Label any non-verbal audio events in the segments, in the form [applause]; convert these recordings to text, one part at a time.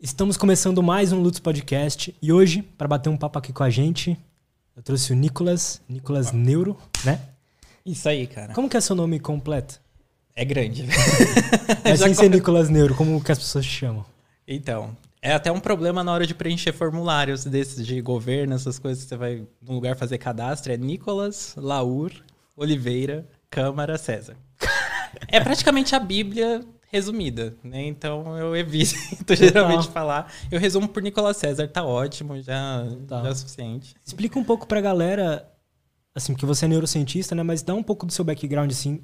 Estamos começando mais um Lutz Podcast e hoje, para bater um papo aqui com a gente, eu trouxe o Nicolas, Nicolas Neuro, né? Isso aí, cara. Como que é seu nome completo? É grande. [laughs] É sem ser Nicolas Neuro, como que as pessoas te chamam? Então, é até um problema na hora de preencher formulários desses de governo, essas coisas que você vai num lugar fazer cadastro, é Nicolas Laur Oliveira Câmara César. [laughs] É praticamente a Bíblia resumida, né? Então eu evito [laughs] geralmente falar. Eu resumo por Nicolas César, tá ótimo, já, Tá. já é o suficiente. Explica um pouco pra galera, assim, porque você é neurocientista, né? Mas dá um pouco do seu background, assim.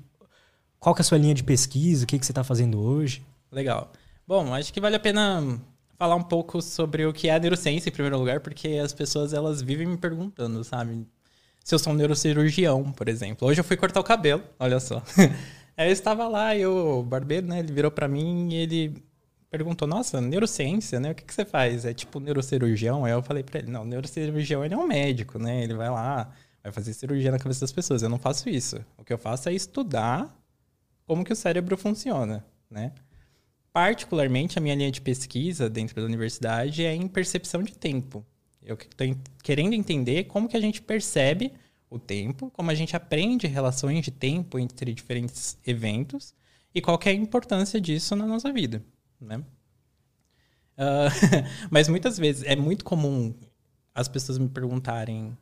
Qual que é a sua linha de pesquisa? O que, que você tá fazendo hoje? Legal. Bom, acho que vale a pena falar um pouco sobre o que é a neurociência em primeiro lugar, porque as pessoas elas vivem me perguntando, sabe? Se eu sou um neurocirurgião, por exemplo. Hoje eu fui cortar o cabelo, olha só. [laughs] Aí eu estava lá e o barbeiro, né, ele virou pra mim e ele perguntou: "Nossa, neurociência, né? O que que você faz? É tipo neurocirurgião?" Aí eu falei pra ele: "Não, neurocirurgião ele é um médico, né? Ele vai lá, vai fazer cirurgia na cabeça das pessoas. Eu não faço isso. O que eu faço é estudar como que o cérebro funciona, né? Particularmente, a minha linha de pesquisa dentro da universidade é em percepção de tempo. Eu estou querendo entender como que a gente percebe o tempo, como a gente aprende relações de tempo entre diferentes eventos e qual é a importância disso na nossa vida, né? Ah, [laughs] mas muitas vezes é muito comum as pessoas me perguntarem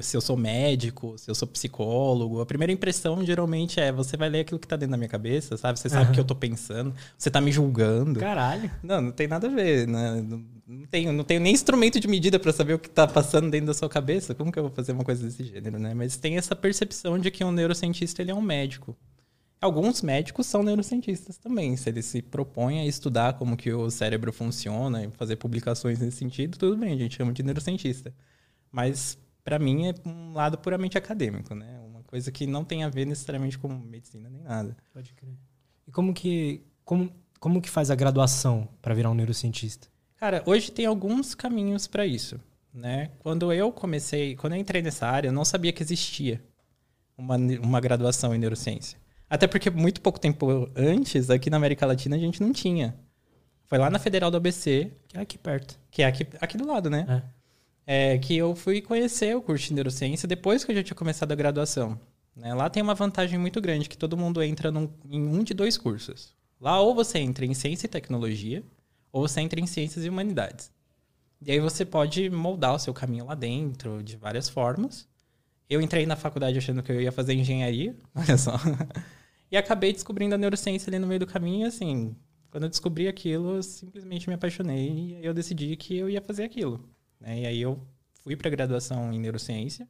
se eu sou médico, se eu sou psicólogo. A primeira impressão geralmente é você vai ler aquilo que tá dentro da minha cabeça, sabe? Você sabe o Aham. que eu tô pensando, você tá me julgando. Caralho. Não, não tem nada a ver, né? Não, não tenho, não tenho nem instrumento de medida para saber o que tá passando dentro da sua cabeça. Como que eu vou fazer uma coisa desse gênero, né? Mas tem essa percepção de que um neurocientista ele é um médico. Alguns médicos são neurocientistas também. Se eles se propõem a estudar como que o cérebro funciona e fazer publicações nesse sentido, tudo bem, a gente chama de neurocientista. Mas para mim é um lado puramente acadêmico, né? Uma coisa que não tem a ver necessariamente com medicina nem nada. Pode crer. E como que, como, como que faz a graduação para virar um neurocientista? Cara, hoje tem alguns caminhos para isso, né? Quando eu comecei, quando eu entrei nessa área, eu não sabia que existia uma, uma graduação em neurociência. Até porque muito pouco tempo antes, aqui na América Latina, a gente não tinha. Foi lá na Federal do ABC, Que é aqui perto. que é aqui, aqui do lado, né? É, que eu fui conhecer o curso de neurociência depois que eu já tinha começado a graduação. né? Lá tem uma vantagem muito grande, que todo mundo entra num- em um de dois cursos. Lá ou você entra em ciência e tecnologia, ou você entra em ciências e humanidades. E aí você pode moldar o seu caminho lá dentro de várias formas. Eu entrei na faculdade achando que eu ia fazer engenharia, [laughs] olha só. E acabei descobrindo a neurociência ali no meio do caminho, assim, quando eu descobri aquilo, eu simplesmente me apaixonei e eu decidi que eu ia fazer aquilo. Né? E aí eu fui para graduação em neurociência,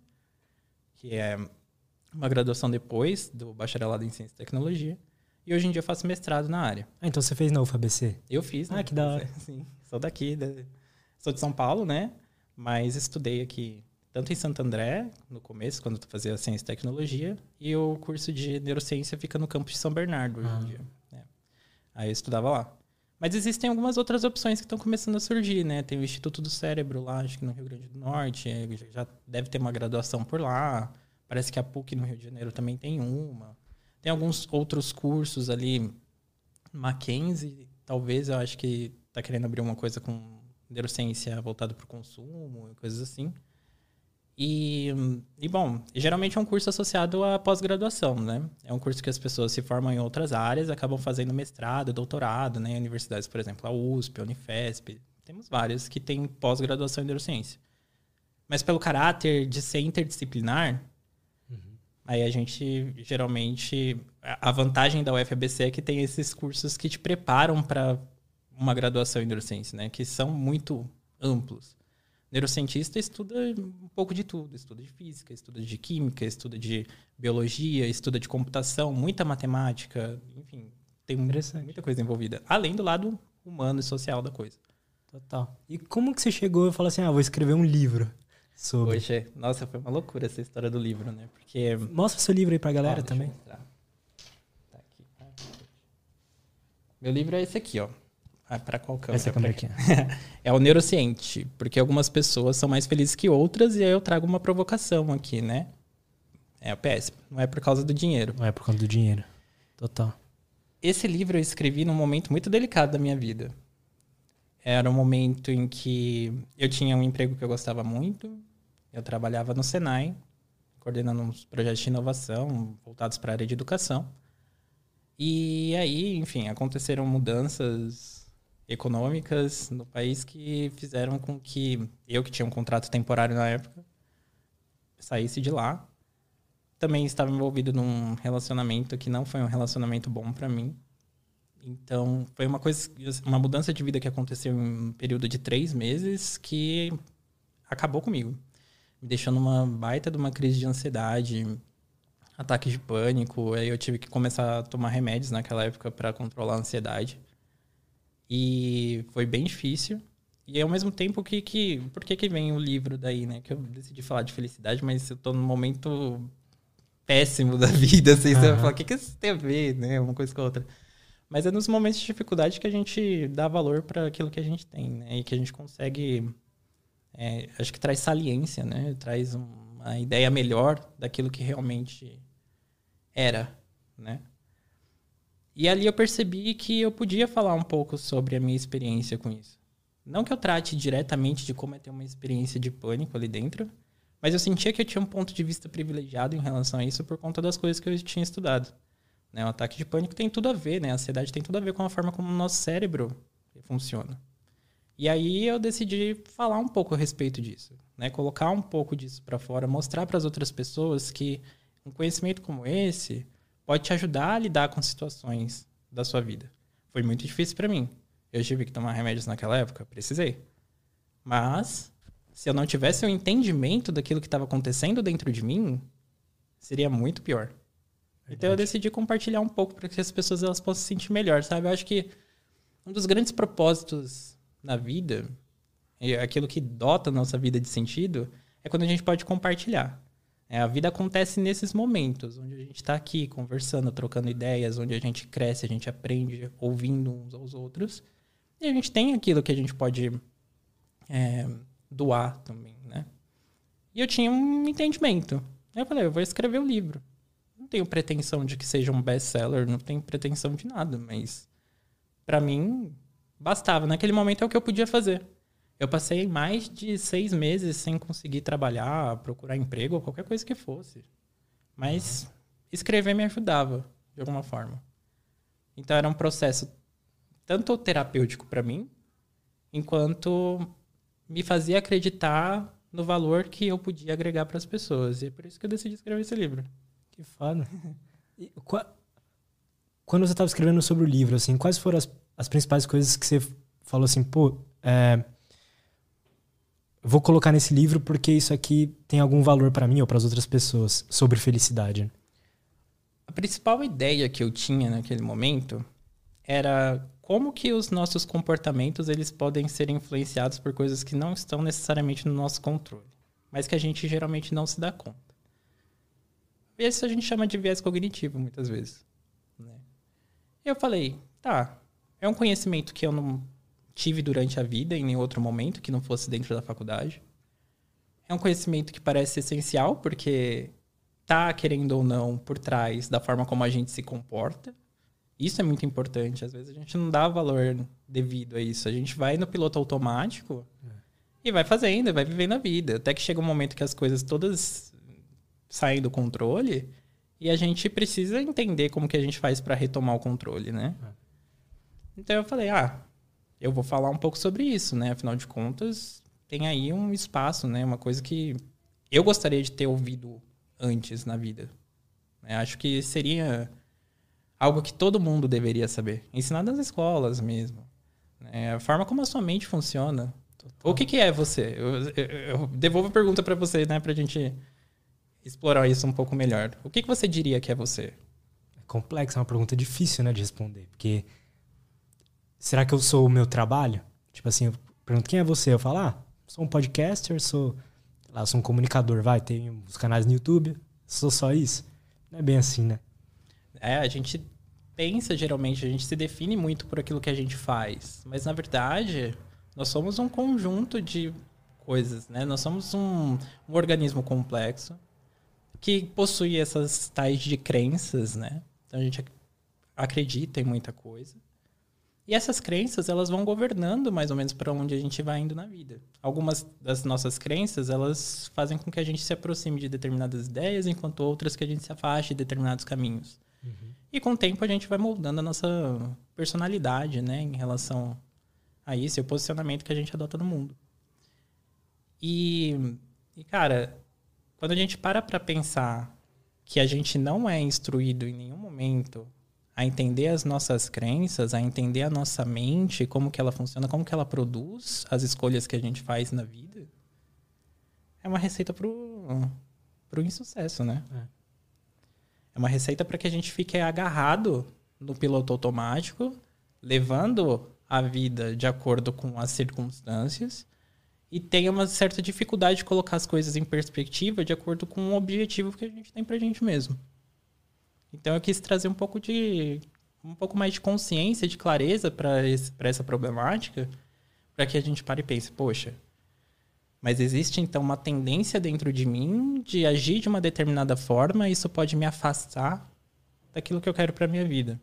que é uma graduação depois do bacharelado em ciência e tecnologia. E hoje em dia eu faço mestrado na área. Ah, então você fez na UFABC? Eu fiz, Ah, né? que da hora. [laughs] Sim, sou daqui, da- sou de São Paulo, né? Mas estudei aqui tanto em Santo André, no começo, quando eu fazia ciência e tecnologia, e o curso de neurociência fica no campus de São Bernardo hoje Ah. em dia. né? Aí eu estudava lá. Mas existem algumas outras opções que estão começando a surgir, né? Tem o Instituto do Cérebro lá, acho que no Rio Grande do Norte, eh, já- deve ter uma graduação por lá. Parece que a PUC no Rio de Janeiro também tem uma. Tem alguns outros cursos ali, Mackenzie, talvez, eu acho que tá querendo abrir uma coisa com neurociência voltada para o consumo coisas assim. E, e, bom, geralmente é um curso associado à pós-graduação, né? É um curso que as pessoas se formam em outras áreas, acabam fazendo mestrado, doutorado, né? Em universidades, por exemplo, a USP, a Unifesp. Temos várias que têm pós-graduação em neurociência. Mas pelo caráter de ser interdisciplinar, Aí a gente geralmente a a vantagem da UFABC é que tem esses cursos que te preparam para uma graduação em neurociência, né? Que são muito amplos. Neurocientista estuda um pouco de tudo, estuda de física, estuda de química, estuda de biologia, estuda de computação, muita matemática, enfim, tem muita coisa envolvida, além do lado humano e social da coisa. Total. E como que você chegou e falou assim, ah, vou escrever um livro sobre... Hoje, nossa, foi uma loucura essa história do livro, né? Porque Mostra seu livro aí pra galera eu também. mostrar. Tá aqui. Ah, Meu livro é esse aqui, ó. Ah, para qual câmera? Essa câmera aqui. [laughs] é o Neurociente, porque algumas pessoas são mais felizes que outras e aí eu trago uma provocação aqui, né? É o PS, não é por causa do dinheiro. Não é por conta do dinheiro. Total. Esse livro eu escrevi num momento muito delicado da minha vida. era um momento em que eu tinha um emprego que eu gostava muito. Eu trabalhava no Senai, coordenando uns projetos de inovação voltados para a área de educação. E aí, enfim, aconteceram mudanças econômicas no país que fizeram com que eu, que tinha um contrato temporário na época, saísse de lá. Também estava envolvido num relacionamento que não foi um relacionamento bom para mim. Então, foi uma coisa, uma mudança de vida que aconteceu em um período de três meses que acabou comigo. Me deixou numa baita de uma crise de ansiedade, ataques de pânico. Aí eu tive que começar a tomar remédios naquela época para controlar a ansiedade. E foi bem difícil. E ao mesmo tempo que, que por que que vem o livro daí, né? Que eu decidi falar de felicidade, mas eu tô num momento péssimo da [laughs] vida, assim, uhum. você vai falar, o que que isso tem a ver, né? Uma coisa com a outra. Mas é nos momentos de dificuldade que a gente dá valor para aquilo que a gente tem, né? E que a gente consegue é, acho que traz saliência, né? Traz uma ideia melhor daquilo que realmente era, né? E ali eu percebi que eu podia falar um pouco sobre a minha experiência com isso. Não que eu trate diretamente de como é ter uma experiência de pânico ali dentro, mas eu sentia que eu tinha um ponto de vista privilegiado em relação a isso por conta das coisas que eu tinha estudado. Né? O ataque de pânico tem tudo a ver, né? A ansiedade tem tudo a ver com a forma como o nosso cérebro funciona. E aí eu decidi falar um pouco a respeito disso, né? Colocar um pouco disso para fora, mostrar para as outras pessoas que um conhecimento como esse pode te ajudar a lidar com situações da sua vida. Foi muito difícil para mim. Eu tive que tomar remédios naquela época, precisei. Mas se eu não tivesse o um entendimento daquilo que estava acontecendo dentro de mim, seria muito pior. Verdade. Então eu decidi compartilhar um pouco para que as pessoas elas possam se sentir melhor, sabe? Eu acho que um dos grandes propósitos na vida, e aquilo que dota a nossa vida de sentido, é quando a gente pode compartilhar. É, a vida acontece nesses momentos, onde a gente está aqui conversando, trocando ideias, onde a gente cresce, a gente aprende, ouvindo uns aos outros. E a gente tem aquilo que a gente pode é, doar também, né? E eu tinha um entendimento. Eu falei, eu vou escrever o um livro. Não tenho pretensão de que seja um best-seller, não tenho pretensão de nada, mas para mim bastava. Naquele momento é o que eu podia fazer. Eu passei mais de seis meses sem conseguir trabalhar, procurar emprego ou qualquer coisa que fosse. Mas uhum. escrever me ajudava, de alguma forma. Então era um processo tanto terapêutico para mim, enquanto me fazia acreditar no valor que eu podia agregar para as pessoas. E é por isso que eu decidi escrever esse livro. Que foda. E, quando você estava escrevendo sobre o livro, assim, quais foram as, as principais coisas que você falou assim, pô, é, vou colocar nesse livro porque isso aqui tem algum valor para mim ou para as outras pessoas sobre felicidade? A principal ideia que eu tinha naquele momento era como que os nossos comportamentos eles podem ser influenciados por coisas que não estão necessariamente no nosso controle, mas que a gente geralmente não se dá conta. Isso a gente chama de viés cognitivo muitas vezes. Né? Eu falei, tá, é um conhecimento que eu não tive durante a vida em nenhum outro momento que não fosse dentro da faculdade. É um conhecimento que parece essencial porque tá querendo ou não por trás da forma como a gente se comporta. Isso é muito importante. Às vezes a gente não dá valor devido a isso. A gente vai no piloto automático é. e vai fazendo, vai vivendo a vida. Até que chega um momento que as coisas todas saem do controle e a gente precisa entender como que a gente faz para retomar o controle, né? É. Então eu falei, ah, eu vou falar um pouco sobre isso, né? Afinal de contas, tem aí um espaço, né? Uma coisa que eu gostaria de ter ouvido antes na vida. Eu acho que seria algo que todo mundo deveria saber. Ensinar nas escolas mesmo. Né? A forma como a sua mente funciona. Total. O que, que é você? Eu, eu, eu devolvo a pergunta para você, né? Pra gente explorar isso um pouco melhor. O que, que você diria que é você? É complexo, é uma pergunta difícil, né, de responder. Porque será que eu sou o meu trabalho? Tipo assim, eu pergunto quem é você? Eu falo, ah, sou um podcaster, sou, lá, sou um comunicador, vai, tenho os canais no YouTube, sou só isso. Não é bem assim, né? É, a gente pensa geralmente, a gente se define muito por aquilo que a gente faz, mas na verdade, nós somos um conjunto de coisas, né? Nós somos um, um organismo complexo que possui essas tais de crenças, né? Então a gente acredita em muita coisa. E essas crenças, elas vão governando mais ou menos para onde a gente vai indo na vida. Algumas das nossas crenças, elas fazem com que a gente se aproxime de determinadas ideias, enquanto outras que a gente se afaste de determinados caminhos. Uhum. E com o tempo a gente vai moldando a nossa personalidade, né, em relação a isso e o posicionamento que a gente adota no mundo. E, e cara, quando a gente para para pensar que a gente não é instruído em nenhum momento a entender as nossas crenças, a entender a nossa mente, como que ela funciona, como que ela produz as escolhas que a gente faz na vida, é uma receita pro, pro insucesso, né? É, é uma receita para que a gente fique agarrado no piloto automático, levando a vida de acordo com as circunstâncias e tenha uma certa dificuldade de colocar as coisas em perspectiva de acordo com o objetivo que a gente tem pra gente mesmo. Então eu quis trazer um pouco de um pouco mais de consciência, de clareza para essa problemática, para que a gente pare e pense, poxa, mas existe então uma tendência dentro de mim de agir de uma determinada forma, e isso pode me afastar daquilo que eu quero para minha vida.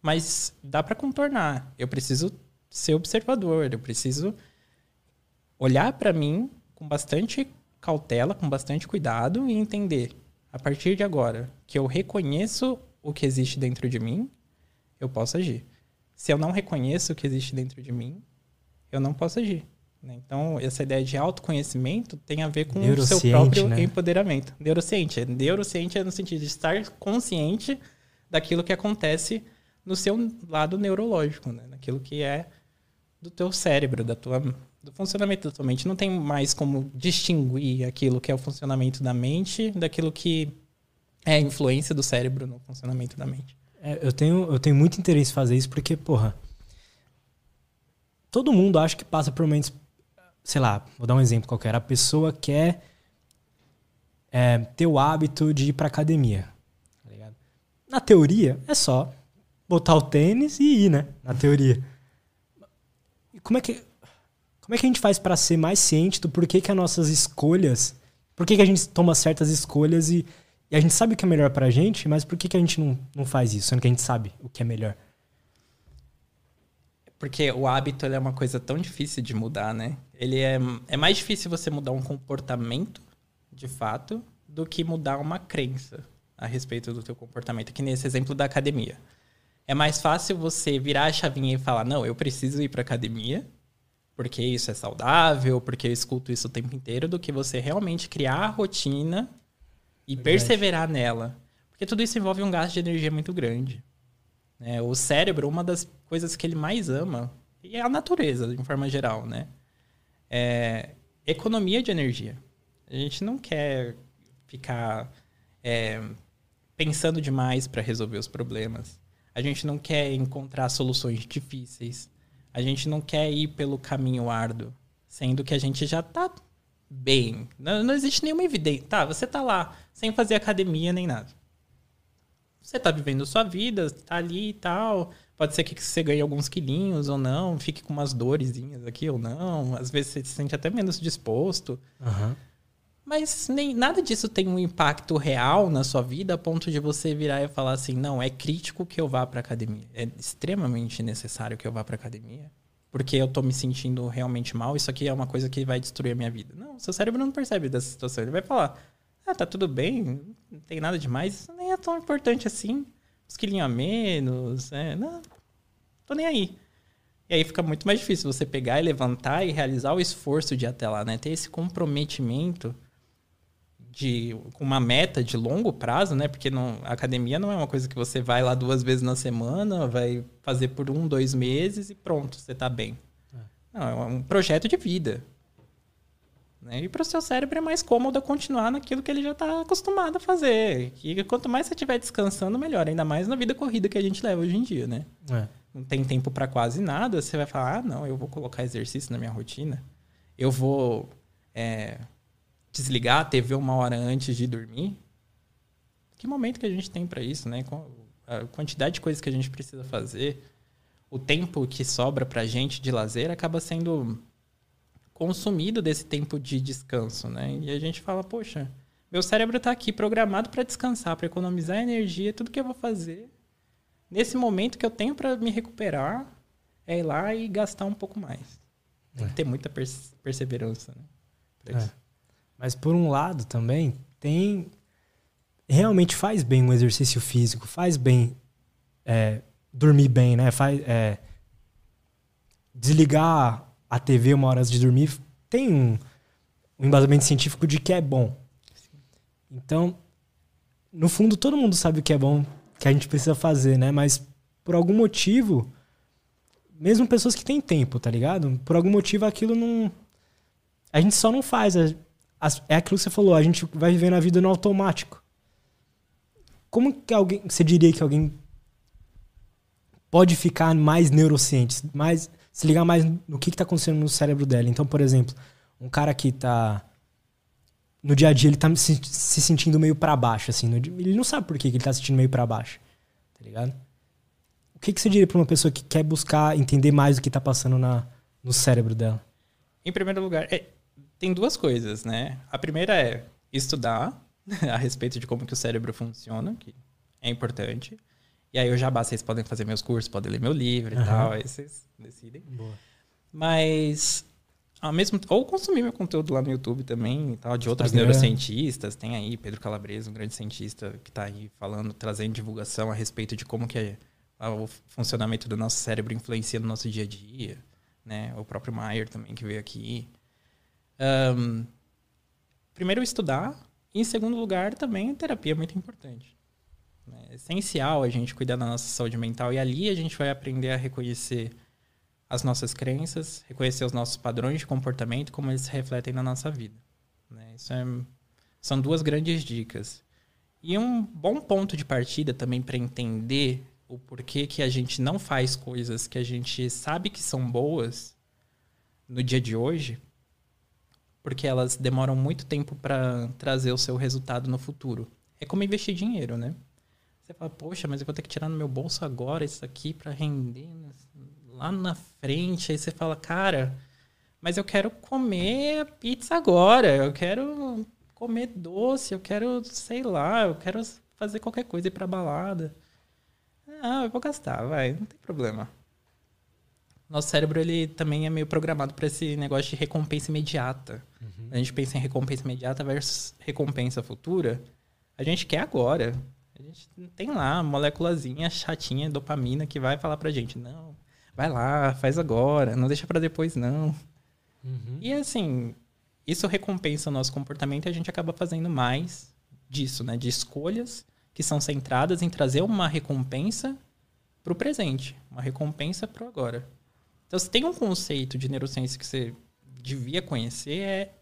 Mas dá para contornar. Eu preciso ser observador, eu preciso olhar para mim com bastante cautela, com bastante cuidado e entender a partir de agora que eu reconheço o que existe dentro de mim, eu posso agir. Se eu não reconheço o que existe dentro de mim, eu não posso agir. Né? Então, essa ideia de autoconhecimento tem a ver com o seu próprio né? empoderamento. Neurociente. Neurociente é no sentido de estar consciente daquilo que acontece no seu lado neurológico, né? daquilo que é do teu cérebro, da tua do funcionamento da tua mente. Não tem mais como distinguir aquilo que é o funcionamento da mente daquilo que é a influência do cérebro no funcionamento da mente. É, eu, tenho, eu tenho muito interesse em fazer isso porque, porra, todo mundo acha que passa por momentos. Sei lá, vou dar um exemplo qualquer. A pessoa quer é, ter o hábito de ir pra academia. Tá Na teoria, é só botar o tênis e ir, né? Na teoria. Como é que como é que a gente faz para ser mais ciente do porquê que as nossas escolhas, por que, a gente toma certas escolhas e, e a gente sabe o que é melhor pra gente, mas por que, que a gente não, não faz isso, sendo que a gente sabe o que é melhor? Porque o hábito é uma coisa tão difícil de mudar, né? Ele é, é mais difícil você mudar um comportamento, de fato, do que mudar uma crença a respeito do teu comportamento, que nesse exemplo da academia. É mais fácil você virar a chavinha e falar, não, eu preciso ir para academia, porque isso é saudável, porque eu escuto isso o tempo inteiro, do que você realmente criar a rotina e Verdade. perseverar nela. Porque tudo isso envolve um gasto de energia muito grande. Né? O cérebro, uma das coisas que ele mais ama, e é a natureza, de forma geral, né? É economia de energia. A gente não quer ficar é, pensando demais para resolver os problemas. A gente não quer encontrar soluções difíceis. A gente não quer ir pelo caminho árduo, sendo que a gente já tá bem. Não, não existe nenhuma evidência. Tá, você tá lá sem fazer academia nem nada. Você tá vivendo sua vida, tá ali e tal. Pode ser que você ganhe alguns quilinhos ou não, fique com umas dorezinhas aqui ou não. Às vezes você se sente até menos disposto. Uhum. Mas nem nada disso tem um impacto real na sua vida a ponto de você virar e falar assim: não, é crítico que eu vá para academia. É extremamente necessário que eu vá para academia. Porque eu tô me sentindo realmente mal, isso aqui é uma coisa que vai destruir a minha vida. Não, seu cérebro não percebe dessa situação. Ele vai falar: ah, tá tudo bem, não tem nada demais, isso nem é tão importante assim. Uns quilinhos a menos, é, não, tô nem aí. E aí fica muito mais difícil você pegar e levantar e realizar o esforço de ir até lá, né? Ter esse comprometimento de com uma meta de longo prazo, né? Porque não, a academia não é uma coisa que você vai lá duas vezes na semana, vai fazer por um, dois meses e pronto, você está bem. É. Não, é um projeto de vida. Né? E para o seu cérebro é mais cômodo continuar naquilo que ele já está acostumado a fazer. E quanto mais você estiver descansando, melhor. Ainda mais na vida corrida que a gente leva hoje em dia, né? É. Não tem tempo para quase nada. Você vai falar, ah, não, eu vou colocar exercício na minha rotina. Eu vou é, desligar a TV uma hora antes de dormir. Que momento que a gente tem para isso, né? A quantidade de coisas que a gente precisa fazer, o tempo que sobra para a gente de lazer acaba sendo consumido desse tempo de descanso, né? E a gente fala, poxa, meu cérebro está aqui programado para descansar, para economizar energia, tudo que eu vou fazer nesse momento que eu tenho para me recuperar, é ir lá e gastar um pouco mais. Tem que ter muita perse- perseverança, né? É. Mas por um lado também tem. Realmente faz bem um exercício físico, faz bem é, dormir bem, né? Faz, é, desligar a TV uma hora antes de dormir tem um, um embasamento científico de que é bom. Então, no fundo, todo mundo sabe o que é bom, que a gente precisa fazer, né? Mas por algum motivo, mesmo pessoas que têm tempo, tá ligado? Por algum motivo aquilo não. A gente só não faz. a- as- É aquilo que você falou, a gente vai vivendo a vida no automático. Como que alguém. Você diria que alguém pode ficar mais neurociente, mais, se ligar mais no que está acontecendo no cérebro dela? Então, por exemplo, um cara que tá. No dia a dia ele tá se, se sentindo meio pra baixo, assim. no ele não sabe por que ele tá se sentindo meio pra baixo. Tá ligado? O que, que você diria pra uma pessoa que quer buscar entender mais o que tá passando na, no cérebro dela? Em primeiro lugar, é- tem duas coisas, né? A primeira é estudar [laughs] a respeito de como que o cérebro funciona, que é importante. E aí eu já basta, vocês podem fazer meus cursos, podem ler meu livro e Aham. tal, aí vocês decidem. Boa. Mas ao mesmo ou consumir meu conteúdo lá no YouTube também e tal, de outros Instagram. neurocientistas, tem aí Pedro Calabresa, um grande cientista que está aí falando, trazendo divulgação a respeito de como que é, ah, o funcionamento do nosso cérebro influencia no nosso dia a dia, né? O próprio Maier também que veio aqui. Ahn, primeiro estudar e em segundo lugar também a terapia é muito importante. né? É essencial a gente cuidar da nossa saúde mental e ali a gente vai aprender a reconhecer as nossas crenças, reconhecer os nossos padrões de comportamento, como eles se refletem na nossa vida. né? Isso é- são duas grandes dicas. E um bom ponto de partida também para entender o porquê que a gente não faz coisas que a gente sabe que são boas no dia de hoje, porque elas demoram muito tempo para trazer o seu resultado no futuro. É como investir dinheiro, né? Você fala, poxa, mas eu vou ter que tirar no meu bolso agora isso aqui para render lá na frente. Aí você fala, cara, mas eu quero comer pizza agora, eu quero comer doce, eu quero, sei lá, eu quero fazer qualquer coisa ir pra balada. Ah, eu vou gastar, vai, não tem problema. Nosso cérebro, ele também é meio programado para esse negócio de recompensa imediata. A gente pensa em recompensa imediata versus recompensa futura. A gente quer agora. A gente tem lá a moléculazinha chatinha, dopamina, que vai falar pra gente, não, vai lá, faz agora, não deixa pra depois não. E assim, isso recompensa o nosso comportamento e a gente acaba fazendo mais disso, né? De escolhas que são centradas em trazer uma recompensa pro presente, uma recompensa pro agora. Então, se tem um conceito de neurociência que você devia conhecer, é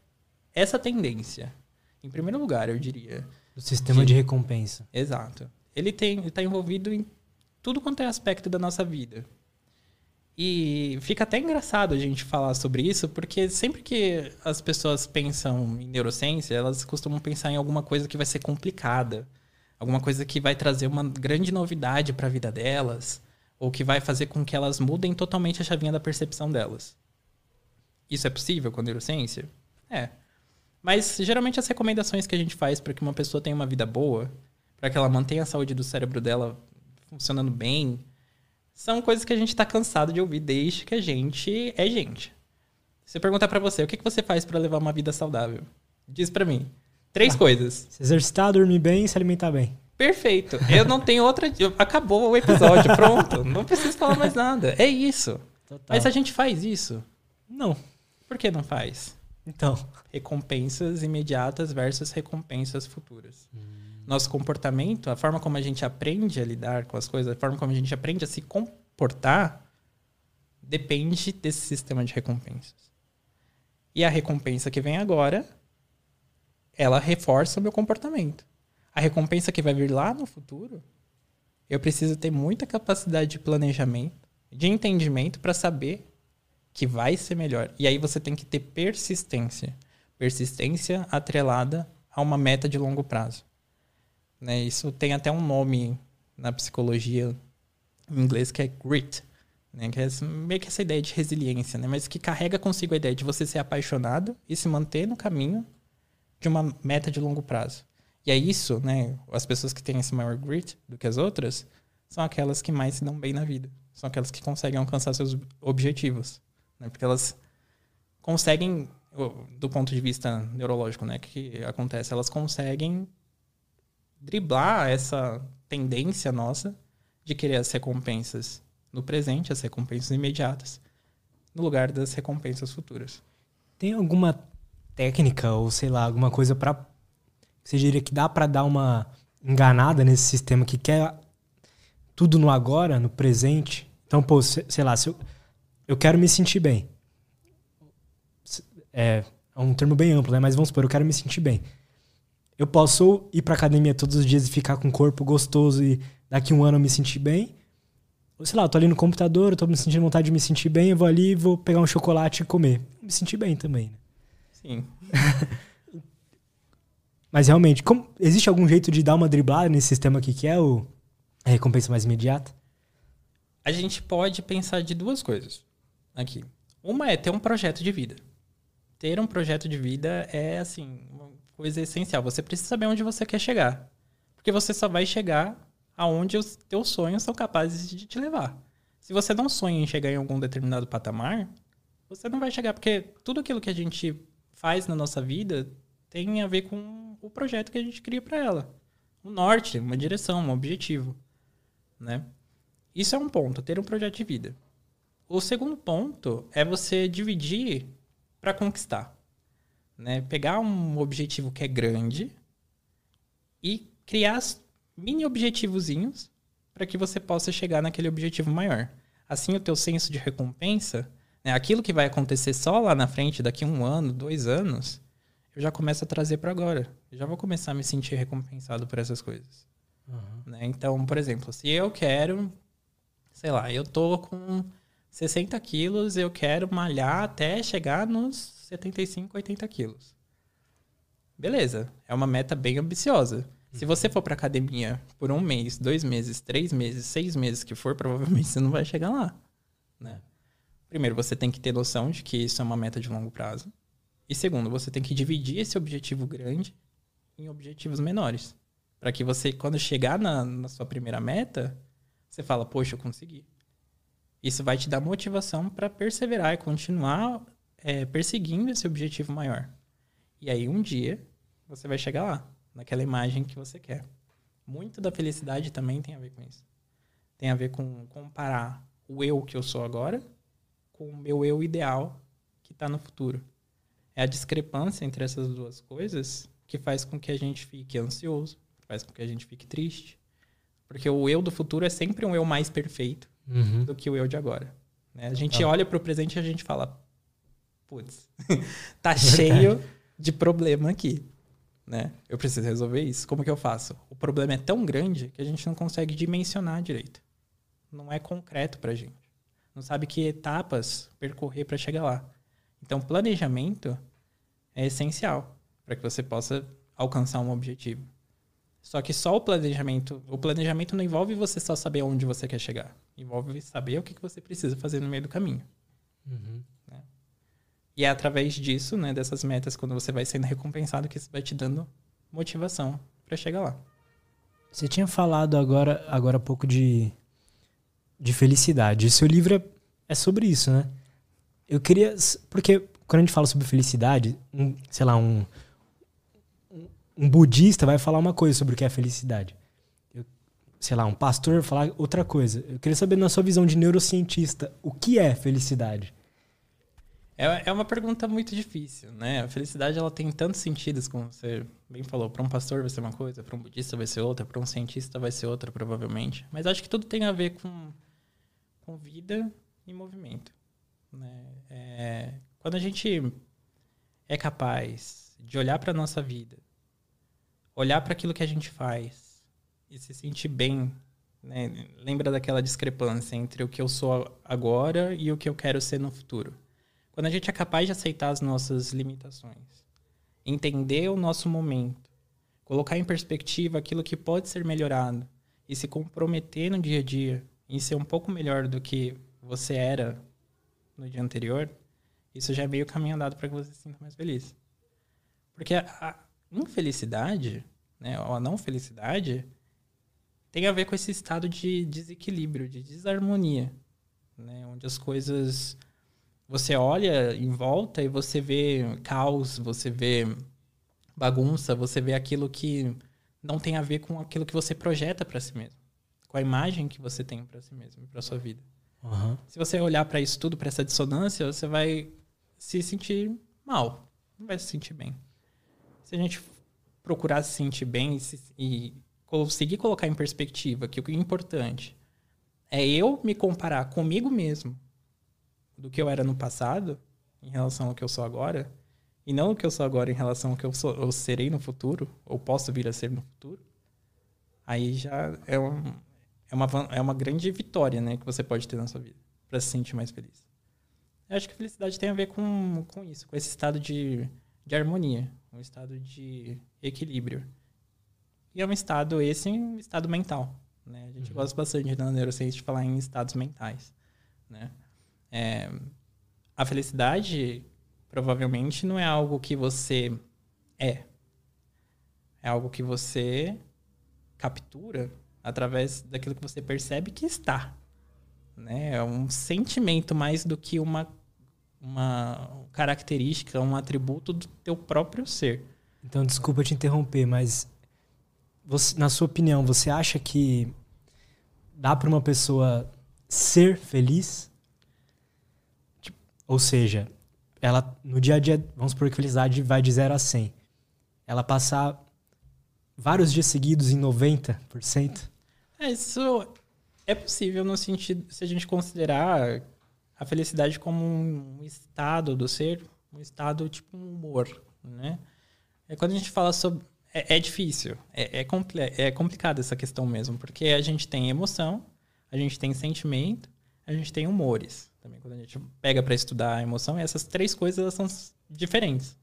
essa tendência. Em primeiro lugar, eu diria. O sistema De- de recompensa. Exato. Ele está envolvido em tudo quanto é aspecto da nossa vida. E fica até engraçado a gente falar sobre isso, porque sempre que as pessoas pensam em neurociência, elas costumam pensar em alguma coisa que vai ser complicada, alguma coisa que vai trazer uma grande novidade para a vida delas, ou que vai fazer com que elas mudem totalmente a chavinha da percepção delas. Isso é possível com a neurociência? É. Mas geralmente as recomendações que a gente faz para que uma pessoa tenha uma vida boa, para que ela mantenha a saúde do cérebro dela funcionando bem, são coisas que a gente está cansado de ouvir desde que a gente é gente. Se eu perguntar para você, o que, que você faz para levar uma vida saudável? Diz para mim. Três Ah. coisas. Se exercitar, dormir bem e se alimentar bem. Perfeito. Eu não tenho outra. Acabou o episódio, pronto. Não preciso falar mais nada. É isso. Total. Mas a gente faz isso. Não. Por que não faz? Então. recompensas imediatas versus recompensas futuras. Nosso comportamento, a forma como a gente aprende a lidar com as coisas, a forma como a gente aprende a se comportar, depende desse sistema de recompensas. E a recompensa que vem agora, ela reforça o meu comportamento. A recompensa que vai vir lá no futuro, eu preciso ter muita capacidade de planejamento, de entendimento para saber que vai ser melhor. E aí você tem que ter persistência. Persistência atrelada a uma meta de longo prazo. Né? Isso tem até um nome na psicologia em inglês que é grit, né? que é meio que essa ideia de resiliência, né? mas que carrega consigo a ideia de você ser apaixonado e se manter no caminho de uma meta de longo prazo. E é isso, né? As pessoas que têm esse maior grit do que as outras são aquelas que mais se dão bem na vida. São aquelas que conseguem alcançar seus objetivos. Né? Porque elas conseguem, do ponto de vista neurológico, né? que acontece? Elas conseguem driblar essa tendência nossa de querer as recompensas no presente, as recompensas imediatas, no lugar das recompensas futuras. Tem alguma técnica ou sei lá, alguma coisa para você diria que dá para dar uma enganada nesse sistema que quer tudo no agora, no presente? Então, pô, sei lá, se eu, eu quero me sentir bem. É, é um termo bem amplo, né? Mas vamos supor, eu quero me sentir bem. Eu posso ir pra academia todos os dias e ficar com um corpo gostoso e daqui um ano eu me sentir bem. Ou sei lá, eu tô ali no computador, eu tô me sentindo vontade de me sentir bem, eu vou ali e vou pegar um chocolate e comer. Me sentir bem também, né? Sim. [laughs] Mas realmente, como, existe algum jeito de dar uma driblada nesse sistema aqui que é o, a recompensa mais imediata? A gente pode pensar de duas coisas aqui. Uma é ter um projeto de vida. Ter um projeto de vida é, assim, uma coisa essencial. Você precisa saber onde você quer chegar. Porque você só vai chegar aonde os teus sonhos são capazes de te levar. Se você não sonha em chegar em algum determinado patamar, você não vai chegar. Porque tudo aquilo que a gente faz na nossa vida tem a ver com o projeto que a gente cria para ela. Um norte, uma direção, um objetivo. Né? Isso é um ponto, ter um projeto de vida. O segundo ponto é você dividir para conquistar. Né? Pegar um objetivo que é grande e criar mini objetivozinhos para que você possa chegar naquele objetivo maior. Assim, o teu senso de recompensa, né? aquilo que vai acontecer só lá na frente, daqui um ano, dois anos, eu já começo a trazer para agora. Eu já vou começar a me sentir recompensado por essas coisas. Uhum. Né? Então, por exemplo, se eu quero, sei lá, eu tô com 60 quilos, eu quero malhar até chegar nos 75, 80 quilos. Beleza, é uma meta bem ambiciosa. Se você for para academia por um mês, dois meses, três meses, seis meses que for, provavelmente você não vai chegar lá. Né? Primeiro, você tem que ter noção de que isso é uma meta de longo prazo. E segundo, você tem que dividir esse objetivo grande em objetivos menores. Para que você, quando chegar na, na sua primeira meta, você fala, poxa, eu consegui. Isso vai te dar motivação para perseverar e continuar é, perseguindo esse objetivo maior. E aí, um dia, você vai chegar lá, naquela imagem que você quer. Muito da felicidade também tem a ver com isso. Tem a ver com comparar o eu que eu sou agora com o meu eu ideal que está no futuro. É a discrepância entre essas duas coisas que faz com que a gente fique ansioso, faz com que a gente fique triste. Porque o eu do futuro é sempre um eu mais perfeito uhum. do que o eu de agora. Né? A gente olha para o presente e a gente fala, putz, [laughs] tá cheio de problema aqui. Né? Eu preciso resolver isso. Como que eu faço? O problema é tão grande que a gente não consegue dimensionar direito. Não é concreto para a gente. Não sabe que etapas percorrer para chegar lá. Então, planejamento é essencial para que você possa alcançar um objetivo. Só que só o planejamento, o planejamento não envolve você só saber onde você quer chegar. Envolve saber o que, você precisa fazer no meio do caminho. Uhum. Né? E é através disso, né, dessas metas, quando você vai sendo recompensado, que isso vai te dando motivação para chegar lá. Você tinha falado agora, agora há pouco de, de felicidade. O seu livro é, é sobre isso, né? Eu queria. Porque quando a gente fala sobre felicidade, um, sei lá, um, um budista vai falar uma coisa sobre o que é felicidade. Eu, sei lá, um pastor vai falar outra coisa. Eu queria saber, na sua visão de neurocientista, o que é felicidade? É, é uma pergunta muito difícil, né? A felicidade ela tem tantos sentidos, como você bem falou. Para um pastor vai ser uma coisa, para um budista vai ser outra, para um cientista vai ser outra, provavelmente. Mas acho que tudo tem a ver com, com vida e movimento. Né? É, quando a gente é capaz de olhar para nossa vida, olhar para aquilo que a gente faz e se sentir bem, né? lembra daquela discrepância entre o que eu sou agora e o que eu quero ser no futuro. Quando a gente é capaz de aceitar as nossas limitações, entender o nosso momento, colocar em perspectiva aquilo que pode ser melhorado e se comprometer no dia a dia em ser um pouco melhor do que você era no dia anterior, isso já é meio caminho andado para que você se sinta mais feliz. Porque a, infelicidade, né, ou a não felicidade, tem a ver com esse estado de desequilíbrio, de desarmonia, né? Onde as coisas você olha em volta e você vê caos, você vê bagunça, você vê aquilo que não tem a ver com aquilo que você projeta para si mesmo, com a imagem que você tem para si mesmo, para sua vida. Uhum. Se você olhar para isso tudo, para essa dissonância, você vai se sentir mal, não vai se sentir bem. Se a gente procurar se sentir bem e, se, conseguir colocar em perspectiva que o que é importante é eu me comparar comigo mesmo do que eu era no passado em relação ao que eu sou agora e não o que eu sou agora em relação ao que eu, sou, eu serei no futuro ou posso vir a ser no futuro aí já é, um, é, uma, é uma grande vitória né, que você pode ter na sua vida para se sentir mais feliz. Eu acho que a felicidade tem a ver com, com isso, com esse estado de, de harmonia, um estado de equilíbrio. E é um estado, esse um estado mental. Né? A gente uhum. gosta bastante na neurociência de falar em estados mentais. Né? É, a felicidade provavelmente não é algo que você é. É algo que você captura através daquilo que você percebe que está. Né? É um sentimento mais do que uma, uma característica, um atributo do teu próprio ser. Então, desculpa te interromper, mas você, na sua opinião, você acha que dá para uma pessoa ser feliz? Tipo, ou seja, ela no dia a dia, vamos supor que felicidade vai de 0 a 100. Ela passar vários dias seguidos em 90%? É, isso é possível no sentido, se a gente considerar a felicidade como um estado do ser, um estado tipo um humor, né? É quando a gente fala sobre é, é difícil, é, é, compli é complicado essa questão mesmo, porque a gente tem emoção, a gente tem sentimento, a gente tem humores. Também quando a gente pega para estudar a emoção, essas três coisas elas são diferentes.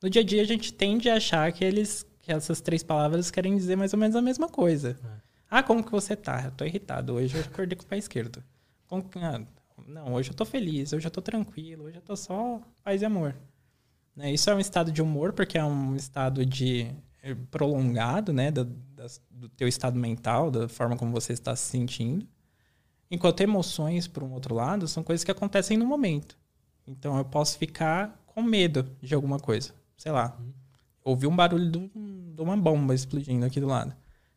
No dia a dia a gente tende a achar que eles que essas três palavras querem dizer mais ou menos a mesma coisa. É. Ah, como que você tá? Eu tô irritado. Hoje eu acordei com o pé esquerdo. Como, ah, não, hoje eu tô feliz, hoje eu tô tranquilo, hoje eu tô só paz e amor. Né? Isso é um estado de humor, porque é um estado de é, prolongado, né, do, do teu estado mental, da forma como você está se sentindo. Enquanto emoções, por um outro lado, são coisas que acontecem no momento. Então eu posso ficar com medo de alguma coisa. Sei lá, uhum. ouvir um barulho de, de uma bomba explodindo aqui do lado.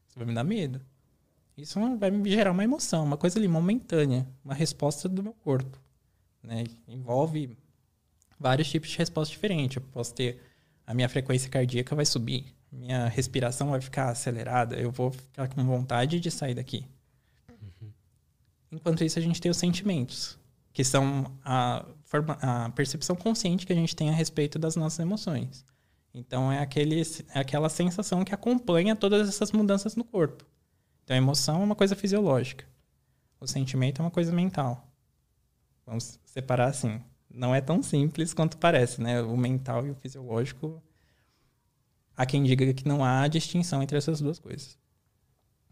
Isso vai me dar medo. Isso vai me gerar uma emoção, uma coisa ali momentânea, uma resposta do meu corpo. Né? Envolve vários tipos de resposta diferentes. Eu posso ter a minha frequência cardíaca vai subir, minha respiração vai ficar acelerada, eu vou ficar com vontade de sair daqui. Uhum. Enquanto isso, a gente tem os sentimentos, que são a, forma, a percepção consciente que a gente tem a respeito das nossas emoções. Então, é, aquele, é aquela sensação que acompanha todas essas mudanças no corpo. Então, a emoção é uma coisa fisiológica. O sentimento é uma coisa mental. Vamos separar assim não é tão simples quanto parece, né? O mental e o fisiológico. Há quem diga que não há distinção entre essas duas coisas.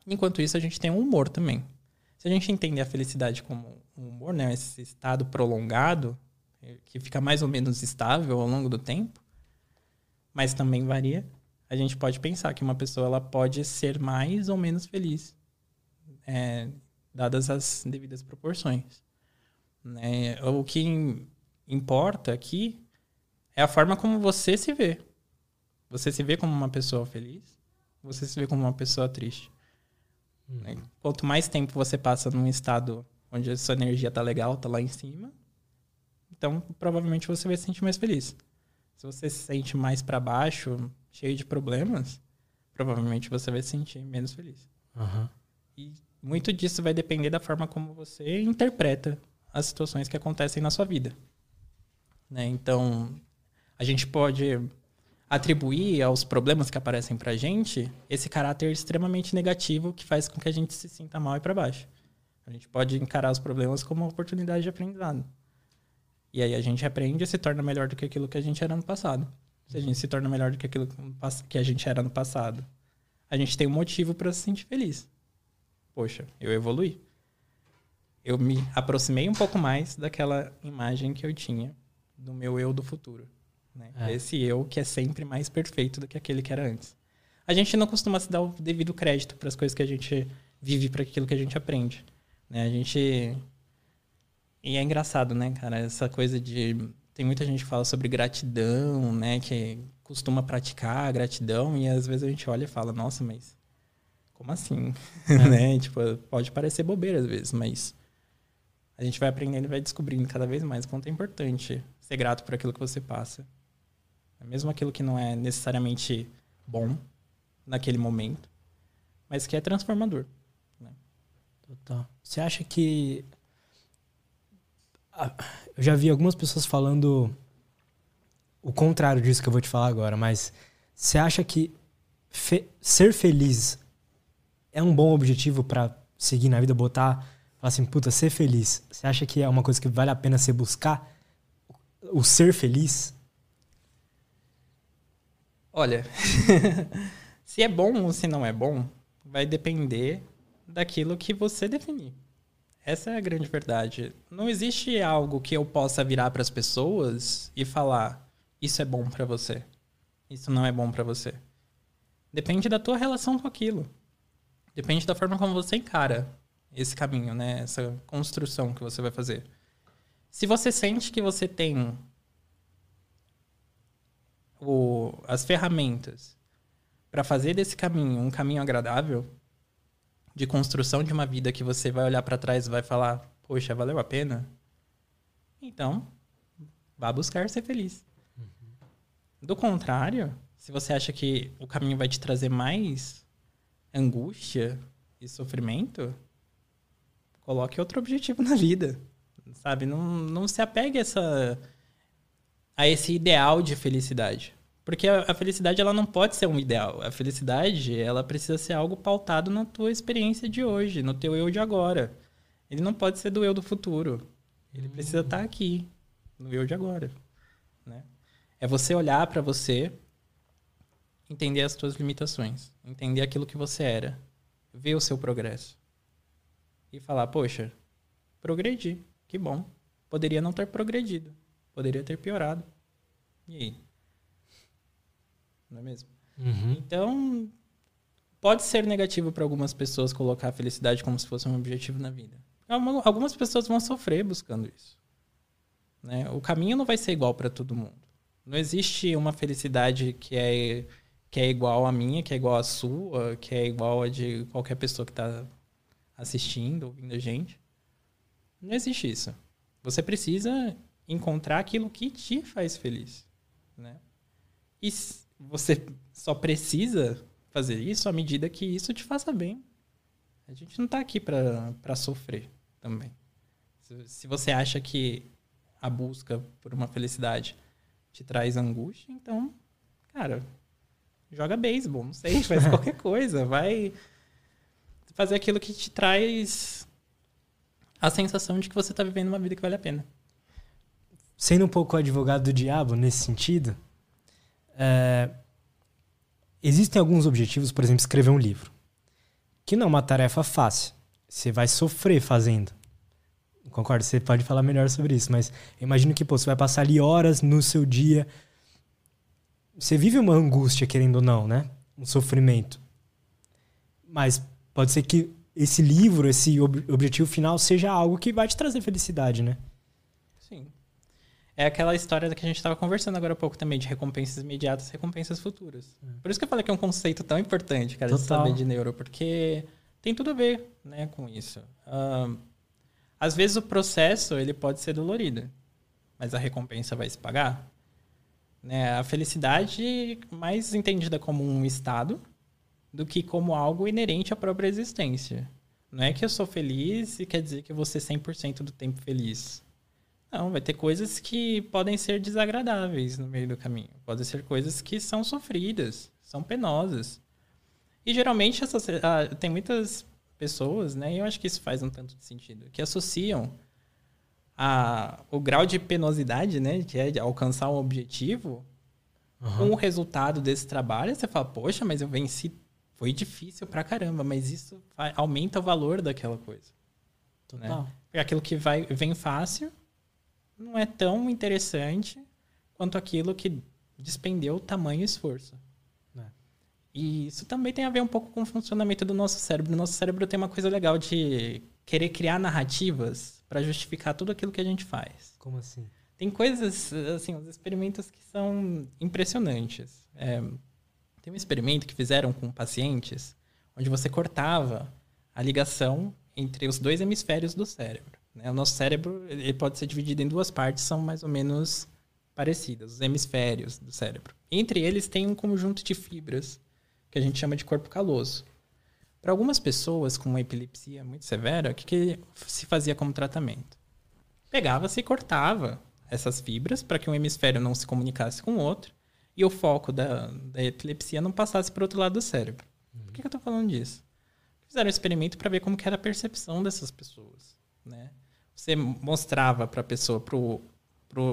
Enquanto isso, a gente tem o humor também. Se a gente entender a felicidade como um humor, né? Esse estado prolongado, que fica mais ou menos estável ao longo do tempo, mas também varia, a gente pode pensar que uma pessoa ela pode ser mais ou menos feliz, é, dadas as devidas proporções. Né? O que importa aqui é a forma como você se vê. Você se vê como uma pessoa feliz, você se vê como uma pessoa triste. Uhum. Né? Quanto mais tempo você passa num estado onde a sua energia tá legal, tá lá em cima, então provavelmente você vai se sentir mais feliz. Se você se sente mais para baixo, cheio de problemas, provavelmente você vai se sentir menos feliz. Uhum. E muito disso vai depender da forma como você interpreta as situações que acontecem na sua vida. Né? Então, a gente pode atribuir aos problemas que aparecem para a gente esse caráter extremamente negativo que faz com que a gente se sinta mal e para baixo. A gente pode encarar os problemas como uma oportunidade de aprendizado. E aí a gente aprende e se torna melhor do que aquilo que a gente era no passado. Se a gente se torna melhor do que aquilo que a gente era no passado, a gente tem um motivo para se sentir feliz. Poxa, eu evolui. Eu me aproximei um pouco mais daquela imagem que eu tinha do meu eu do futuro. Né? É. Esse eu que é sempre mais perfeito do que aquele que era antes. A gente não costuma se dar o devido crédito para as coisas que a gente vive para aquilo que a gente aprende. Né? A gente. E é engraçado, né, cara? Essa coisa de. Tem muita gente que fala sobre gratidão, né? Que costuma praticar gratidão, e às vezes a gente olha e fala, nossa, mas. Como assim? É. [laughs] né? Tipo, pode parecer bobeira às vezes, mas a gente vai aprendendo e vai descobrindo cada vez mais quanto é importante ser grato por aquilo que você passa. Mesmo aquilo que não é necessariamente bom naquele momento, mas que é transformador. Né? Total. Você acha que. Eu já vi algumas pessoas falando o contrário disso que eu vou te falar agora, mas você acha que fe... ser feliz é um bom objetivo para seguir na vida, botar Fala assim, puta, ser feliz. Você acha que é uma coisa que vale a pena você buscar? O ser feliz? Olha, [laughs] se é bom ou se não é bom, vai depender daquilo que você definir. Essa é a grande verdade. Não existe algo que eu possa virar para as pessoas e falar: isso é bom para você, isso não é bom para você. Depende da tua relação com aquilo. Depende da forma como você encara esse caminho, né? Essa construção que você vai fazer. Se você sente que você tem o, as ferramentas para fazer desse caminho um caminho agradável, de construção de uma vida que você vai olhar para trás e vai falar, poxa, valeu a pena? Então, vá buscar ser feliz. Uhum. Do contrário, se você acha que o caminho vai te trazer mais angústia e sofrimento, Coloque outro objetivo na vida. Sabe? Não, não se apegue a, essa, a esse ideal de felicidade. Porque a, a, felicidade ela não pode ser um ideal. A felicidade ela precisa ser algo pautado na tua experiência de hoje, no teu eu de agora. Ele não pode ser do eu do futuro. Ele precisa estar aqui, no eu de agora. Né? É você olhar para você, entender as tuas limitações, entender aquilo que você era, ver o seu progresso e falar, poxa, progredi, que bom. Poderia não ter progredido, poderia ter piorado. E aí? Não é mesmo? Uhum. Então, pode ser negativo para algumas pessoas colocar a felicidade como se fosse um objetivo na vida. Algumas pessoas vão sofrer buscando isso. Né? O caminho não vai ser igual para todo mundo. Não existe uma felicidade que é, que é igual à minha, que é igual à sua, que é igual a de qualquer pessoa que está assistindo, ouvindo a gente. Não existe isso. Você precisa encontrar aquilo que te faz feliz, né? E você só precisa fazer isso à medida que isso te faça bem. A gente não está aqui para sofrer também. Se, se você acha que a busca por uma felicidade te traz angústia, então, cara, joga beisebol, não sei, [laughs] faz qualquer coisa, vai fazer aquilo que te traz a sensação de que você está vivendo uma vida que vale a pena. Sendo um pouco advogado do diabo nesse sentido, é, existem alguns objetivos, por exemplo, escrever um livro, que não é uma tarefa fácil. Você vai sofrer fazendo. Concordo, você pode falar melhor sobre isso, mas imagino que pô, você vai passar ali horas no seu dia. Você vive uma angústia, querendo ou não, né? Um sofrimento. Mas pode ser que esse livro, esse ob objetivo final, seja algo que vai te trazer felicidade, né? É aquela história que a gente estava conversando agora há pouco também, de recompensas imediatas e recompensas futuras. É. Por isso que eu falei que é um conceito tão importante, cara, Total. de saber de neuro, porque tem tudo a ver né, com isso. Uh, às vezes o processo ele pode ser dolorido, mas a recompensa vai se pagar. Né? A felicidade mais entendida como um estado, do que como algo inerente à própria existência. Não é que eu sou feliz e quer dizer que eu vou ser 100% do tempo feliz. Não, vai ter coisas que podem ser desagradáveis no meio do caminho. Podem ser coisas que são sofridas, são penosas. E geralmente essas, ah, tem muitas pessoas, né, e eu acho que isso faz um tanto de sentido, que associam a, o grau de penosidade, né, que é de alcançar um objetivo, uhum. com o resultado desse trabalho. Você fala, poxa, mas eu venci foi difícil pra caramba, mas isso aumenta o valor daquela coisa. Total. Né? Porque aquilo que vai, vem fácil não é tão interessante quanto aquilo que despendeu tamanho esforço. É. E isso também tem a ver um pouco com o funcionamento do nosso cérebro. O nosso cérebro tem uma coisa legal de querer criar narrativas para justificar tudo aquilo que a gente faz. Como assim? Tem coisas, assim, os experimentos que são impressionantes. É, tem um experimento que fizeram com pacientes onde você cortava a ligação entre os dois hemisférios do cérebro. Né? O nosso cérebro ele pode ser dividido em duas partes, são mais ou menos parecidas, os hemisférios do cérebro. Entre eles tem um conjunto de fibras que a gente chama de corpo caloso. Para algumas pessoas com uma epilepsia muito severa, o que, que se fazia como tratamento? Pegava-se e cortava essas fibras para que um hemisfério não se comunicasse com o outro e o foco da, da epilepsia não passasse para o outro lado do cérebro. Por que, que eu estou falando disso? Fizeram um experimento para ver como era a percepção dessas pessoas. Né? Você mostrava para a pessoa, para o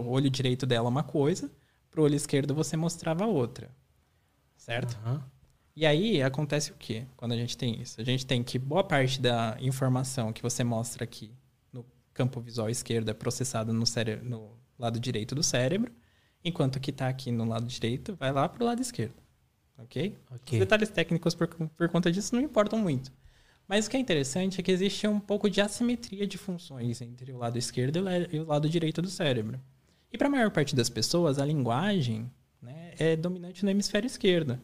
olho direito dela uma coisa, para o olho esquerdo você mostrava outra. Certo? Uhum. E aí acontece o quê quando a gente tem isso? A gente tem que boa parte da informação que você mostra aqui no campo visual esquerdo é processada no, cérebro, no lado direito do cérebro, enquanto que está aqui no lado direito vai lá para o lado esquerdo. Ok? okay. Os detalhes técnicos por, por conta disso não importam muito. Mas o que é interessante é que existe um pouco de assimetria de funções entre o lado esquerdo e o lado direito do cérebro. E para a maior parte das pessoas, a linguagem né, é dominante no hemisfério esquerdo.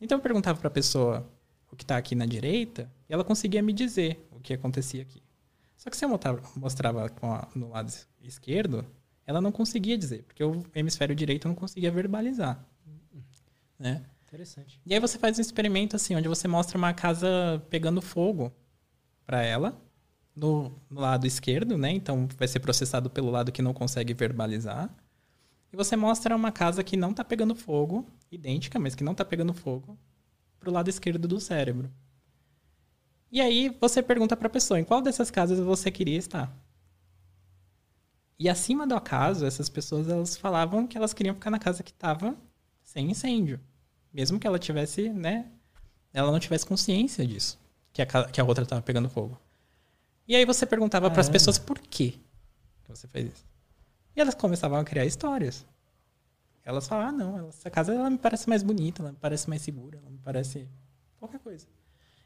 Então eu perguntava para a pessoa o que está aqui na direita e ela conseguia me dizer o que acontecia aqui. Só que se eu mostrava no lado esquerdo, ela não conseguia dizer, porque o hemisfério direito não conseguia verbalizar. Né? Interessante. E aí você faz um experimento assim, onde você mostra uma casa pegando fogo para ela no, no, lado esquerdo, né? Então vai ser processado pelo lado que não consegue verbalizar. E você mostra uma casa que não está pegando fogo, idêntica, mas que não está pegando fogo, para o lado esquerdo do cérebro. E aí você pergunta para a pessoa em qual dessas casas você queria estar. E acima do acaso, essas pessoas elas falavam que elas queriam ficar na casa que estava sem incêndio, mesmo que ela tivesse, né, ela não tivesse consciência disso, que a, que a outra estava pegando fogo. E aí você perguntava para as pessoas por quê que você fez isso. E elas começavam a criar histórias. Elas falavam, ah, não, essa casa ela me parece mais bonita, ela me parece mais segura, ela me parece qualquer coisa.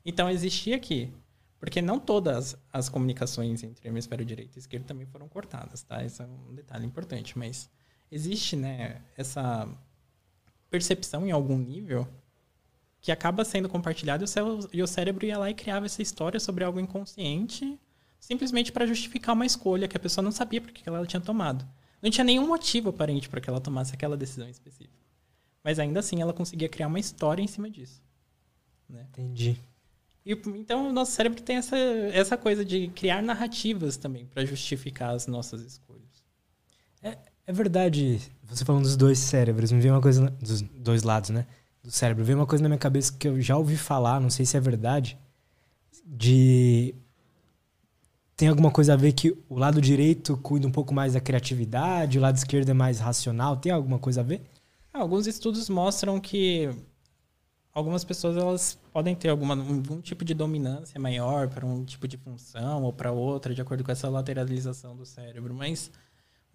Então existia aqui, porque não todas as comunicações entre hemisfério direito e esquerdo também foram cortadas, tá? Isso é um detalhe importante, mas existe, né, essa percepção em algum nível que acaba sendo compartilhada e o cérebro ia lá e criava essa história sobre algo inconsciente simplesmente para justificar uma escolha que a pessoa não sabia por que ela tinha tomado. Não tinha nenhum motivo aparente para que ela tomasse aquela decisão específica. Mas ainda assim ela conseguia criar uma história em cima disso. Né? Entendi. E, então o nosso cérebro tem essa, essa coisa de criar narrativas também para justificar as nossas escolhas. É, é verdade, você falando dos dois cérebros, me veio uma coisa dos dois lados, né? Do cérebro, veio uma coisa na minha cabeça que eu já ouvi falar, não sei se é verdade, de tem alguma coisa a ver que o lado direito cuida um pouco mais da criatividade, o lado esquerdo é mais racional? Tem alguma coisa a ver? Ah, alguns estudos mostram que algumas pessoas elas podem ter alguma, algum tipo de dominância maior para um tipo de função ou para outra, de acordo com essa lateralização do cérebro. Mas,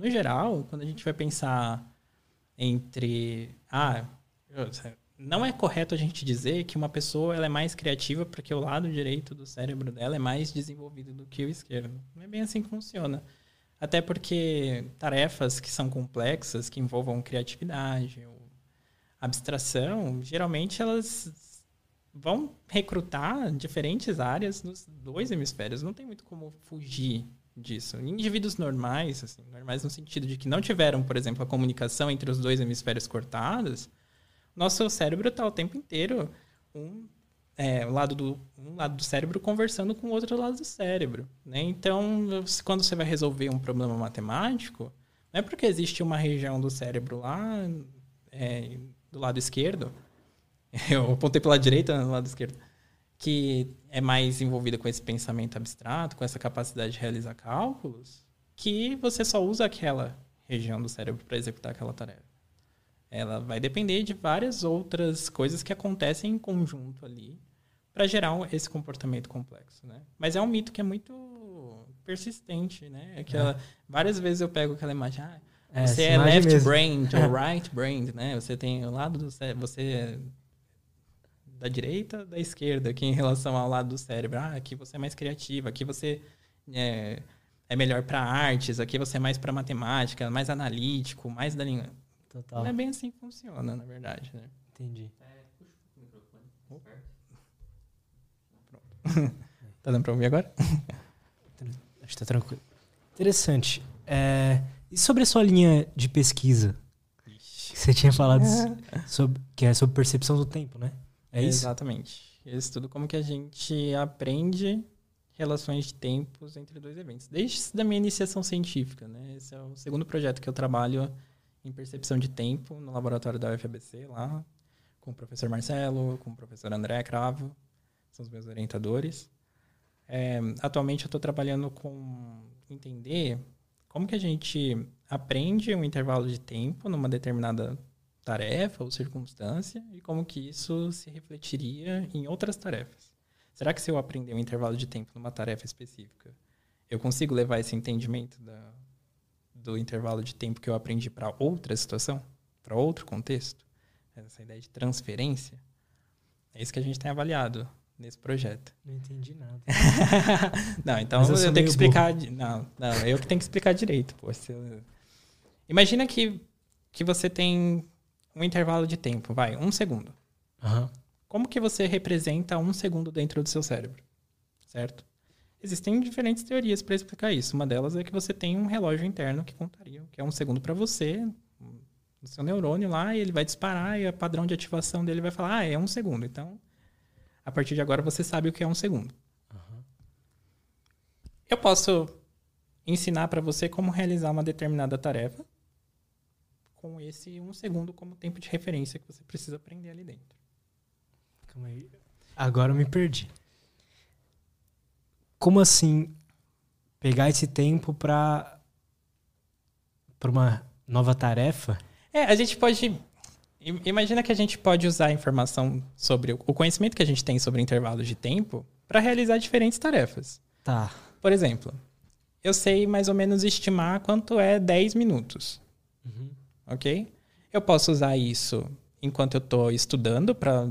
no geral, quando a gente vai pensar entre. Ah, não é correto a gente dizer que uma pessoa ela é mais criativa porque o lado direito do cérebro dela é mais desenvolvido do que o esquerdo. Não é bem assim que funciona. Até porque tarefas que são complexas, que envolvam criatividade ou abstração, geralmente elas vão recrutar diferentes áreas nos dois hemisférios. Não tem muito como fugir disso. Indivíduos normais, assim, normais no sentido de que não tiveram, por exemplo, a comunicação entre os dois hemisférios cortados, nosso cérebro está o tempo inteiro um, é, lado do, um lado do cérebro conversando com o outro lado do cérebro. Né? Então, quando você vai resolver um problema matemático, não é porque existe uma região do cérebro lá é, do lado esquerdo, [laughs] eu apontei pela direita, no lado esquerdo, que é mais envolvida com esse pensamento abstrato, com essa capacidade de realizar cálculos, que você só usa aquela região do cérebro para executar aquela tarefa. Ela vai depender de várias outras coisas que acontecem em conjunto ali para gerar esse comportamento complexo, né? Mas é um mito que é muito persistente, né? Aquela, é. Várias vezes eu pego aquela imagem, ah, é, você é left mesmo. brain ou [laughs] right brain, né? Você tem o lado do cérebro, você da direita, da esquerda, aqui em relação ao lado do cérebro. Ah, aqui você é mais criativa, aqui você é, é melhor para artes, aqui você é mais para matemática, mais analítico, mais da língua. Total. Não é bem assim que funciona, na verdade. Né? Entendi. [laughs] tá dando pra ouvir agora? [laughs] Acho que tá tranquilo. Interessante. É, e sobre a sua linha de pesquisa? Você tinha falado [laughs] sobre, que é sobre percepção do tempo, né? É isso? Exatamente. Eu estudo como que a gente aprende relações de tempos entre dois eventos. Desde a minha iniciação científica, né? Esse é o segundo projeto que eu trabalho em percepção de tempo no laboratório da UFABC, lá, com o professor Marcelo, com o professor André Cravo, são os meus orientadores. É, atualmente eu estou trabalhando com entender como que a gente aprende um intervalo de tempo numa determinada tarefa ou circunstância e como que isso se refletiria em outras tarefas. Será que se eu aprender um intervalo de tempo numa tarefa específica, eu consigo levar esse entendimento da, do intervalo de tempo que eu aprendi para outra situação, para outro contexto? Essa ideia de transferência? É isso que a gente tem avaliado nesse projeto. Não entendi nada. [laughs] não, então eu, eu tenho que explicar. Não, não, eu que tenho que explicar direito. Pô. Imagina que, que você tem um intervalo de tempo, vai, um segundo. Uhum. Como que você representa um segundo dentro do seu cérebro? Certo? Existem diferentes teorias para explicar isso. Uma delas é que você tem um relógio interno que contaria, que é um segundo para você, no seu neurônio lá, e ele vai disparar e o padrão de ativação dele vai falar, ah, é um segundo. Então, a partir de agora você sabe o que é um segundo. Uhum. Eu posso ensinar para você como realizar uma determinada tarefa com esse um segundo como tempo de referência que você precisa aprender ali dentro. Calma aí. Agora eu me perdi. Como assim pegar esse tempo para para uma nova tarefa? É, a gente pode Imagina que a gente pode usar a informação sobre o conhecimento que a gente tem sobre intervalos de tempo para realizar diferentes tarefas. Tá. Por exemplo, eu sei mais ou menos estimar quanto é 10 minutos. Uhum. Ok? Eu posso usar isso enquanto eu estou estudando para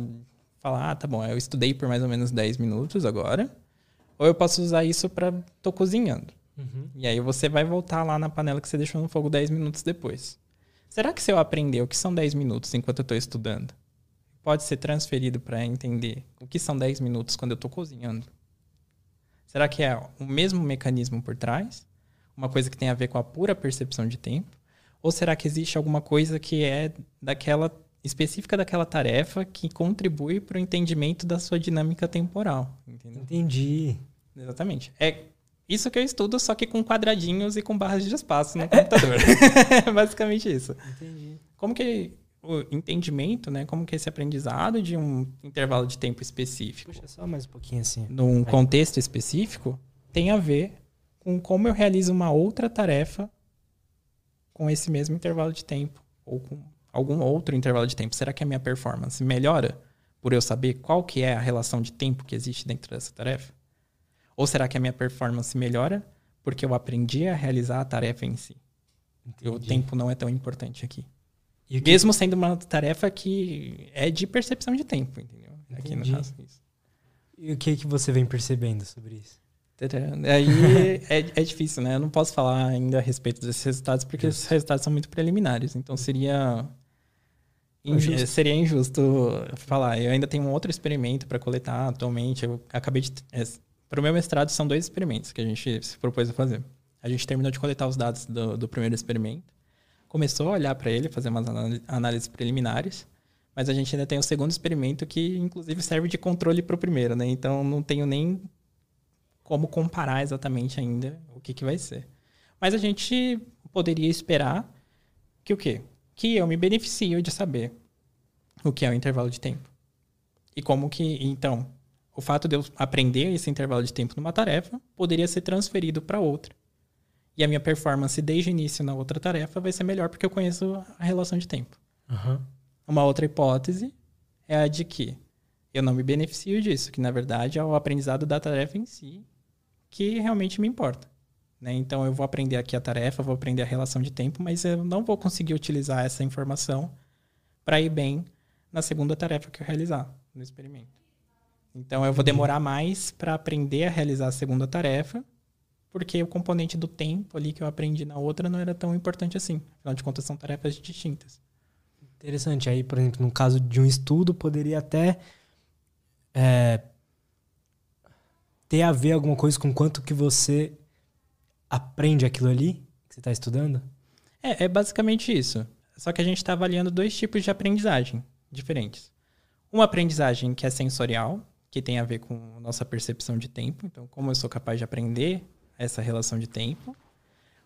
falar, ah, tá bom, eu estudei por mais ou menos 10 minutos agora. Ou eu posso usar isso para tô cozinhando. Uhum. E aí você vai voltar lá na panela que você deixou no fogo 10 minutos depois. Será que se eu aprender o que são 10 minutos enquanto eu estou estudando, pode ser transferido para entender o que são 10 minutos quando eu estou cozinhando? Será que é o mesmo mecanismo por trás? Uma coisa que tem a ver com a pura percepção de tempo? Ou será que existe alguma coisa que é daquela específica daquela tarefa que contribui para o entendimento da sua dinâmica temporal? Entendeu? Entendi. Exatamente. É isso que eu estudo, só que com quadradinhos e com barras de espaço no computador. [laughs] Basicamente isso. Entendi. Como que o entendimento, né? Como que esse aprendizado de um intervalo de tempo específico. Puxa, só mais um pouquinho assim. Num contexto específico, tem a ver com como eu realizo uma outra tarefa com esse mesmo intervalo de tempo. Ou com algum outro intervalo de tempo. Será que a minha performance melhora por eu saber qual que é a relação de tempo que existe dentro dessa tarefa? Ou será que a minha performance melhora porque eu aprendi a realizar a tarefa em si? Entendi. O tempo não é tão importante aqui. E Mesmo sendo uma tarefa que é de percepção de tempo, entendeu? Aqui no caso, isso. E o que, que você vem percebendo sobre isso? Aí é, é difícil, né? Eu não posso falar ainda a respeito desses resultados, porque esses resultados são muito preliminares. Então seria. Injusto. Seria injusto falar. Eu ainda tenho um outro experimento para coletar atualmente. Eu acabei de. É, para o meu mestrado, são dois experimentos que a gente se propôs a fazer. A gente terminou de coletar os dados do, do primeiro experimento, começou a olhar para ele, fazer umas análises preliminares, mas a gente ainda tem o segundo experimento que, inclusive, serve de controle para o primeiro, né? Então, não tenho nem como comparar exatamente ainda o que, que vai ser. Mas a gente poderia esperar que o quê? Que eu me beneficio de saber o que é o intervalo de tempo. E como que, então, o fato de eu aprender esse intervalo de tempo numa tarefa poderia ser transferido para outra. E a minha performance desde o início na outra tarefa vai ser melhor porque eu conheço a relação de tempo. Uhum. Uma outra hipótese é a de que eu não me beneficio disso, que na verdade é o aprendizado da tarefa em si que realmente me importa. Né? Então eu vou aprender aqui a tarefa, vou aprender a relação de tempo, mas eu não vou conseguir utilizar essa informação para ir bem na segunda tarefa que eu realizar. no experimento. Então eu vou demorar mais para aprender a realizar a segunda tarefa, porque o componente do tempo ali que eu aprendi na outra não era tão importante assim. Afinal de contas, são tarefas distintas. Interessante. Aí, por exemplo, no caso de um estudo, poderia até é, ter a ver alguma coisa com quanto que você aprende aquilo ali que você está estudando? É, é basicamente isso. Só que a gente está avaliando dois tipos de aprendizagem diferentes. Uma aprendizagem que é sensorial, que tem a ver com nossa percepção de tempo. Então, como eu sou capaz de aprender essa relação de tempo.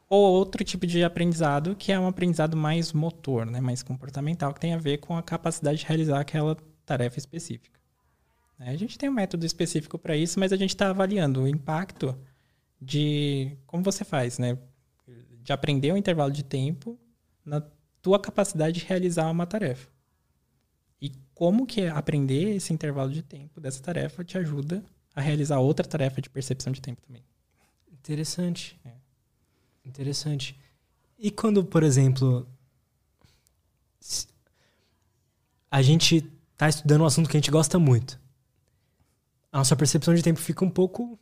Ou outro tipo de aprendizado, que é um aprendizado mais motor, né? mais comportamental, que tem a ver com a capacidade de realizar aquela tarefa específica. Né? A gente tem um método específico para isso, mas a gente está avaliando o impacto de como você faz, né? De aprender um intervalo de tempo na tua capacidade de realizar uma tarefa. E como que aprender esse intervalo de tempo dessa tarefa te ajuda a realizar outra tarefa de percepção de tempo também. Interessante. É. Interessante. E quando, por exemplo, a gente está estudando um assunto que a gente gosta muito, a nossa percepção de tempo fica um pouco.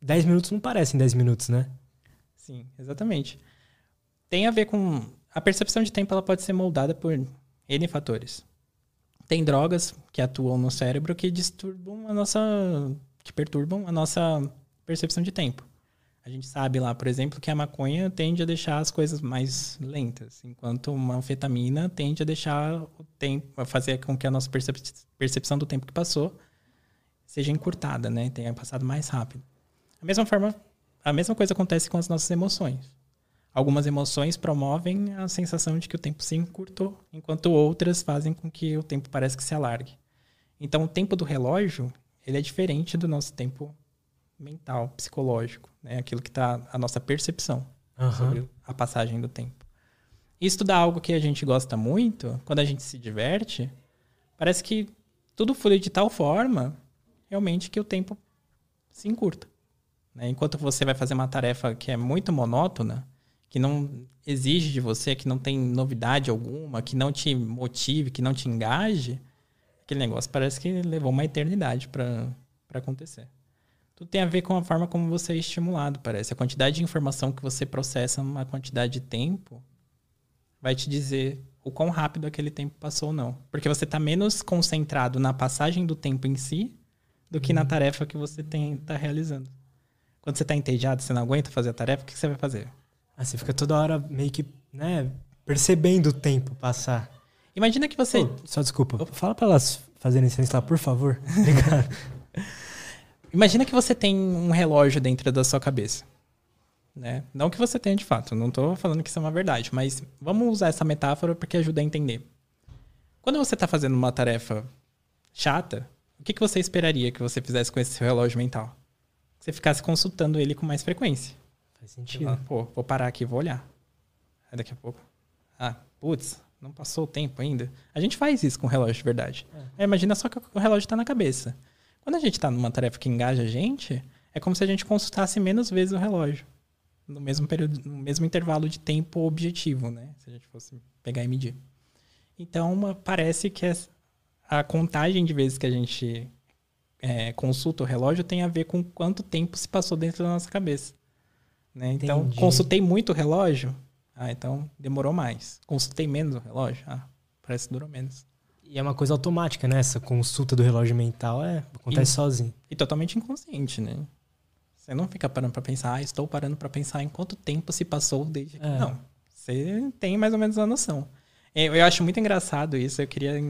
10 minutos não parecem 10 minutos, né? Sim, exatamente. Tem a ver com. A percepção de tempo ela pode ser moldada por N fatores. Tem drogas que atuam no cérebro que disturbam a nossa. que perturbam a nossa percepção de tempo. A gente sabe lá, por exemplo, que a maconha tende a deixar as coisas mais lentas, enquanto uma anfetamina tende a deixar o tempo, a fazer com que a nossa percep percepção do tempo que passou seja encurtada, né? Tenha passado mais rápido. A mesma forma, a mesma coisa acontece com as nossas emoções. Algumas emoções promovem a sensação de que o tempo se encurtou, enquanto outras fazem com que o tempo pareça que se alargue. Então, o tempo do relógio ele é diferente do nosso tempo mental, psicológico, né? Aquilo que está a nossa percepção uhum. sobre a passagem do tempo. Estudar algo que a gente gosta muito, quando a gente se diverte, parece que tudo flui de tal forma, realmente, que o tempo se encurta. Né? Enquanto você vai fazer uma tarefa que é muito monótona, que não exige de você, que não tem novidade alguma, que não te motive, que não te engaje, aquele negócio parece que levou uma eternidade para acontecer. Tudo tem a ver com a forma como você é estimulado, parece. A quantidade de informação que você processa numa quantidade de tempo vai te dizer o quão rápido aquele tempo passou ou não. Porque você está menos concentrado na passagem do tempo em si do que na uhum. tarefa que você está realizando. Quando você está entediado, você não aguenta fazer a tarefa, o que você vai fazer? Ah, você fica toda hora meio que né, percebendo o tempo passar. Imagina que você. Oh, só desculpa. Fala para elas fazerem silêncio lá, por favor. [laughs] Obrigado. Imagina que você tem um relógio dentro da sua cabeça. Né? Não que você tenha de fato, não estou falando que isso é uma verdade, mas vamos usar essa metáfora porque ajuda a entender. Quando você está fazendo uma tarefa chata, o que, que você esperaria que você fizesse com esse seu relógio mental? Que você ficasse consultando ele com mais frequência. Faz sentido. Fala, Pô, vou parar aqui, vou olhar. Aí daqui a pouco. Ah, putz, não passou o tempo ainda. A gente faz isso com o relógio de verdade. É. imagina só que o relógio está na cabeça. Quando a gente está numa tarefa que engaja a gente, é como se a gente consultasse menos vezes o relógio. No mesmo período, no mesmo intervalo de tempo objetivo, né? Se a gente fosse pegar e medir. Então, uma, parece que a contagem de vezes que a gente é, consulta o relógio tem a ver com quanto tempo se passou dentro da nossa cabeça. Né? Então, Entendi. consultei muito o relógio, ah, então demorou mais. Consultei menos o relógio, ah, parece que durou menos. E é uma coisa automática, né? Essa consulta do relógio mental é, acontece e, sozinho. E totalmente inconsciente, né? Você não fica parando para pensar, ah, estou parando para pensar em quanto tempo se passou desde que. É. Não. Você tem mais ou menos a noção. Eu, eu acho muito engraçado isso. Eu queria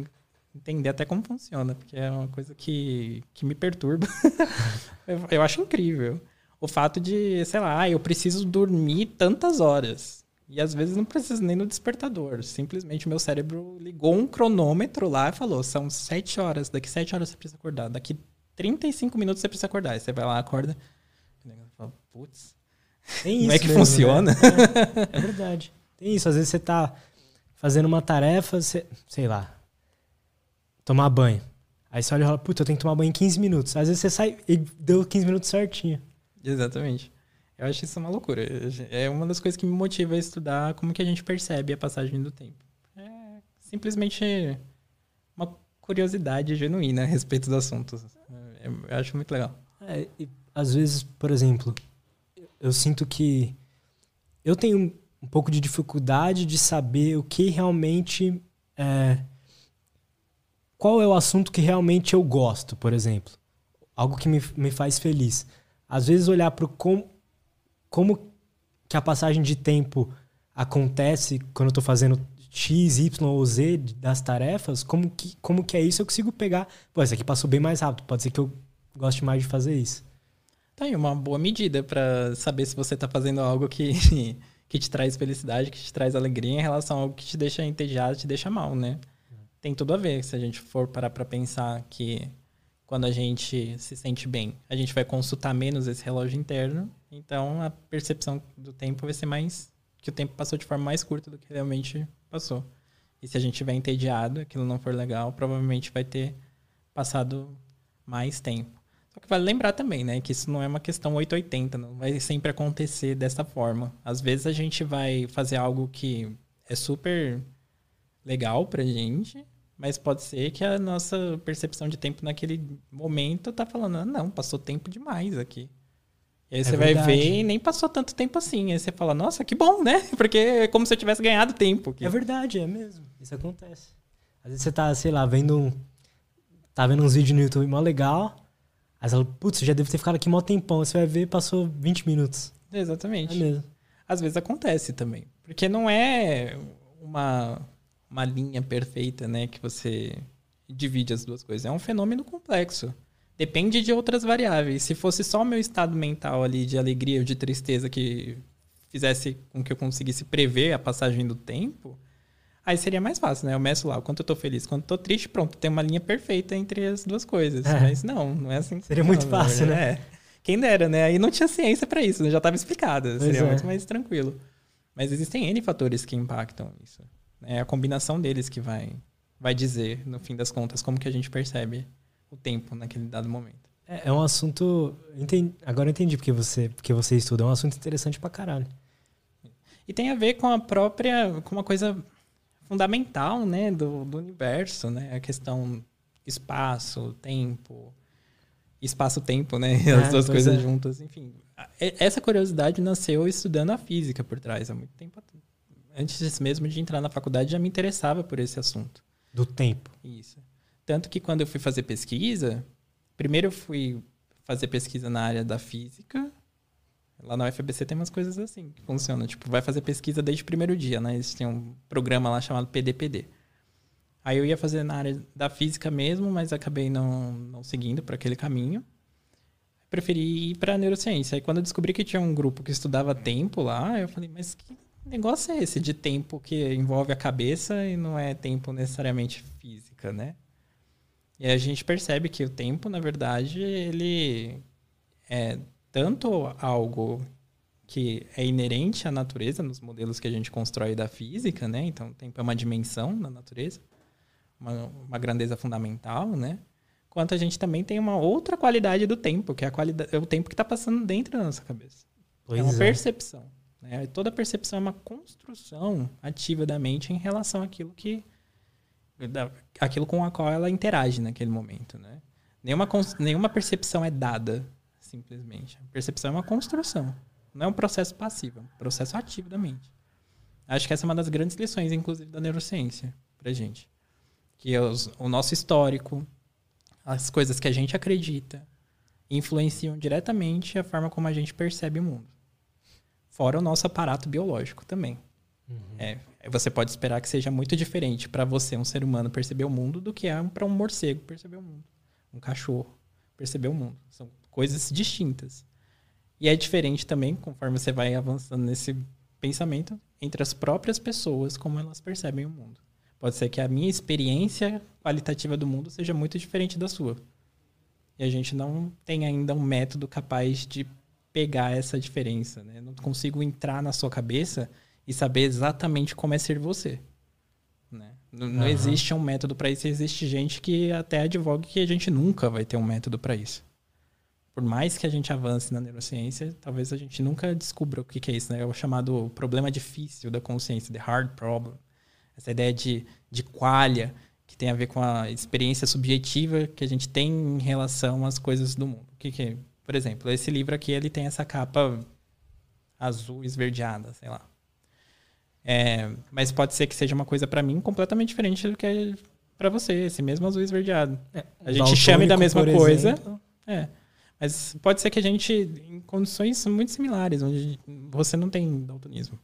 entender até como funciona, porque é uma coisa que, que me perturba. [laughs] eu, eu acho incrível. O fato de, sei lá, eu preciso dormir tantas horas. E às vezes não precisa nem no despertador. Simplesmente o meu cérebro ligou um cronômetro lá e falou: são sete horas, daqui sete horas você precisa acordar, daqui 35 minutos você precisa acordar. Aí você vai lá, acorda. Fala, Putz. Como é que mesmo, funciona? Né? É, é, verdade. Tem isso. Às vezes você tá fazendo uma tarefa, você, sei lá, tomar banho. Aí você olha e fala, puta, eu tenho que tomar banho em 15 minutos. Às vezes você sai e deu 15 minutos certinho. Exatamente. Eu acho isso uma loucura. É uma das coisas que me motiva a estudar como que a gente percebe a passagem do tempo. É simplesmente uma curiosidade genuína a respeito do assunto. É, eu acho muito legal. É, e, às vezes, por exemplo, eu sinto que eu tenho um pouco de dificuldade de saber o que realmente é, qual é o assunto que realmente eu gosto, por exemplo. Algo que me, me faz feliz. Às vezes olhar para como, como que a passagem de tempo acontece quando eu estou fazendo X, Y ou Z das tarefas, como que, como que é isso, eu consigo pegar. Pô, esse aqui passou bem mais rápido, pode ser que eu goste mais de fazer isso. Tá aí uma boa medida para saber se você está fazendo algo que, [laughs] que te traz felicidade, que te traz alegria em relação a algo que te deixa entediado, te deixa mal, né? Tem tudo a ver. Se a gente for parar para pensar que quando a gente se sente bem, a gente vai consultar menos esse relógio interno, então a percepção do tempo vai ser mais que o tempo passou de forma mais curta do que realmente passou. E se a gente estiver entediado, aquilo não for legal, provavelmente vai ter passado mais tempo. Só que vale lembrar também, né, que isso não é uma questão 880, não vai sempre acontecer dessa forma. Às vezes a gente vai fazer algo que é super legal pra gente, mas pode ser que a nossa percepção de tempo naquele momento tá falando, ah, não, passou tempo demais aqui. E aí é você verdade. vai ver e nem passou tanto tempo assim. Aí você fala, nossa, que bom, né? [laughs] Porque é como se eu tivesse ganhado tempo. Aqui. É verdade, é mesmo. Isso acontece. Às vezes você tá, sei lá, vendo um. Tá vendo uns vídeos no YouTube mó legal. Aí você fala, putz, já deve ter ficado aqui mó tempão. Você vai ver, passou 20 minutos. Exatamente. É mesmo. Às vezes acontece também. Porque não é uma, uma linha perfeita, né? Que você divide as duas coisas. É um fenômeno complexo. Depende de outras variáveis. Se fosse só o meu estado mental ali de alegria ou de tristeza que fizesse com que eu conseguisse prever a passagem do tempo, aí seria mais fácil, né? Eu meço lá o quanto eu tô feliz, quanto eu tô triste, pronto, tem uma linha perfeita entre as duas coisas. É. Mas não, não é assim. Seria muito fácil, né? É. Quem dera, né? Aí não tinha ciência para isso, né? já estava explicado. Pois seria é. muito mais tranquilo. Mas existem N fatores que impactam isso. É a combinação deles que vai, vai dizer, no fim das contas, como que a gente percebe o tempo naquele dado momento. É, é um assunto. Entendi, agora eu entendi porque você, porque você estuda. É um assunto interessante pra caralho. E tem a ver com a própria. com uma coisa fundamental, né, do, do universo, né? A questão espaço, tempo. Espaço-tempo, né? [laughs] As é, duas coisas é. juntas, enfim. Essa curiosidade nasceu estudando a física por trás há muito tempo. Antes mesmo de entrar na faculdade, já me interessava por esse assunto. Do tempo. Isso. Tanto que quando eu fui fazer pesquisa, primeiro eu fui fazer pesquisa na área da física. Lá na UFBC tem umas coisas assim que funcionam. Tipo, vai fazer pesquisa desde o primeiro dia, né? Eles têm um programa lá chamado PDPD. Aí eu ia fazer na área da física mesmo, mas acabei não, não seguindo por aquele caminho. Preferi ir para neurociência. Aí quando eu descobri que tinha um grupo que estudava tempo lá, eu falei, mas que negócio é esse de tempo que envolve a cabeça e não é tempo necessariamente física, né? E a gente percebe que o tempo, na verdade, ele é tanto algo que é inerente à natureza, nos modelos que a gente constrói da física, né? Então, o tempo é uma dimensão da natureza, uma, uma grandeza fundamental, né? Quanto a gente também tem uma outra qualidade do tempo, que é, a qualidade, é o tempo que está passando dentro da nossa cabeça. Pois é uma é. percepção. Né? Toda percepção é uma construção ativa da mente em relação àquilo que aquilo com a qual ela interage naquele momento, né? Nenhuma, nenhuma percepção é dada, simplesmente. A percepção é uma construção. Não é um processo passivo, é um processo ativo da mente. Acho que essa é uma das grandes lições, inclusive, da neurociência pra gente. Que os, o nosso histórico, as coisas que a gente acredita, influenciam diretamente a forma como a gente percebe o mundo. Fora o nosso aparato biológico também. Uhum. É, você pode esperar que seja muito diferente para você, um ser humano, perceber o mundo do que é para um morcego perceber o mundo. Um cachorro perceber o mundo. São coisas distintas. E é diferente também, conforme você vai avançando nesse pensamento, entre as próprias pessoas, como elas percebem o mundo. Pode ser que a minha experiência qualitativa do mundo seja muito diferente da sua. E a gente não tem ainda um método capaz de pegar essa diferença. Né? Não consigo entrar na sua cabeça e saber exatamente como é ser você. Né? Não, não existe um método para isso. Existe gente que até advoga que a gente nunca vai ter um método para isso. Por mais que a gente avance na neurociência, talvez a gente nunca descubra o que, que é isso. Né? É o chamado problema difícil da consciência, the hard problem. Essa ideia de, de qualha, que tem a ver com a experiência subjetiva que a gente tem em relação às coisas do mundo. O que, que é? Por exemplo, esse livro aqui ele tem essa capa azul esverdeada, sei lá. É, mas pode ser que seja uma coisa para mim completamente diferente do que é para você, esse mesmo azul esverdeado. É, a gente chame da mesma coisa. É. Mas pode ser que a gente, em condições muito similares, onde você não tem daltonismo.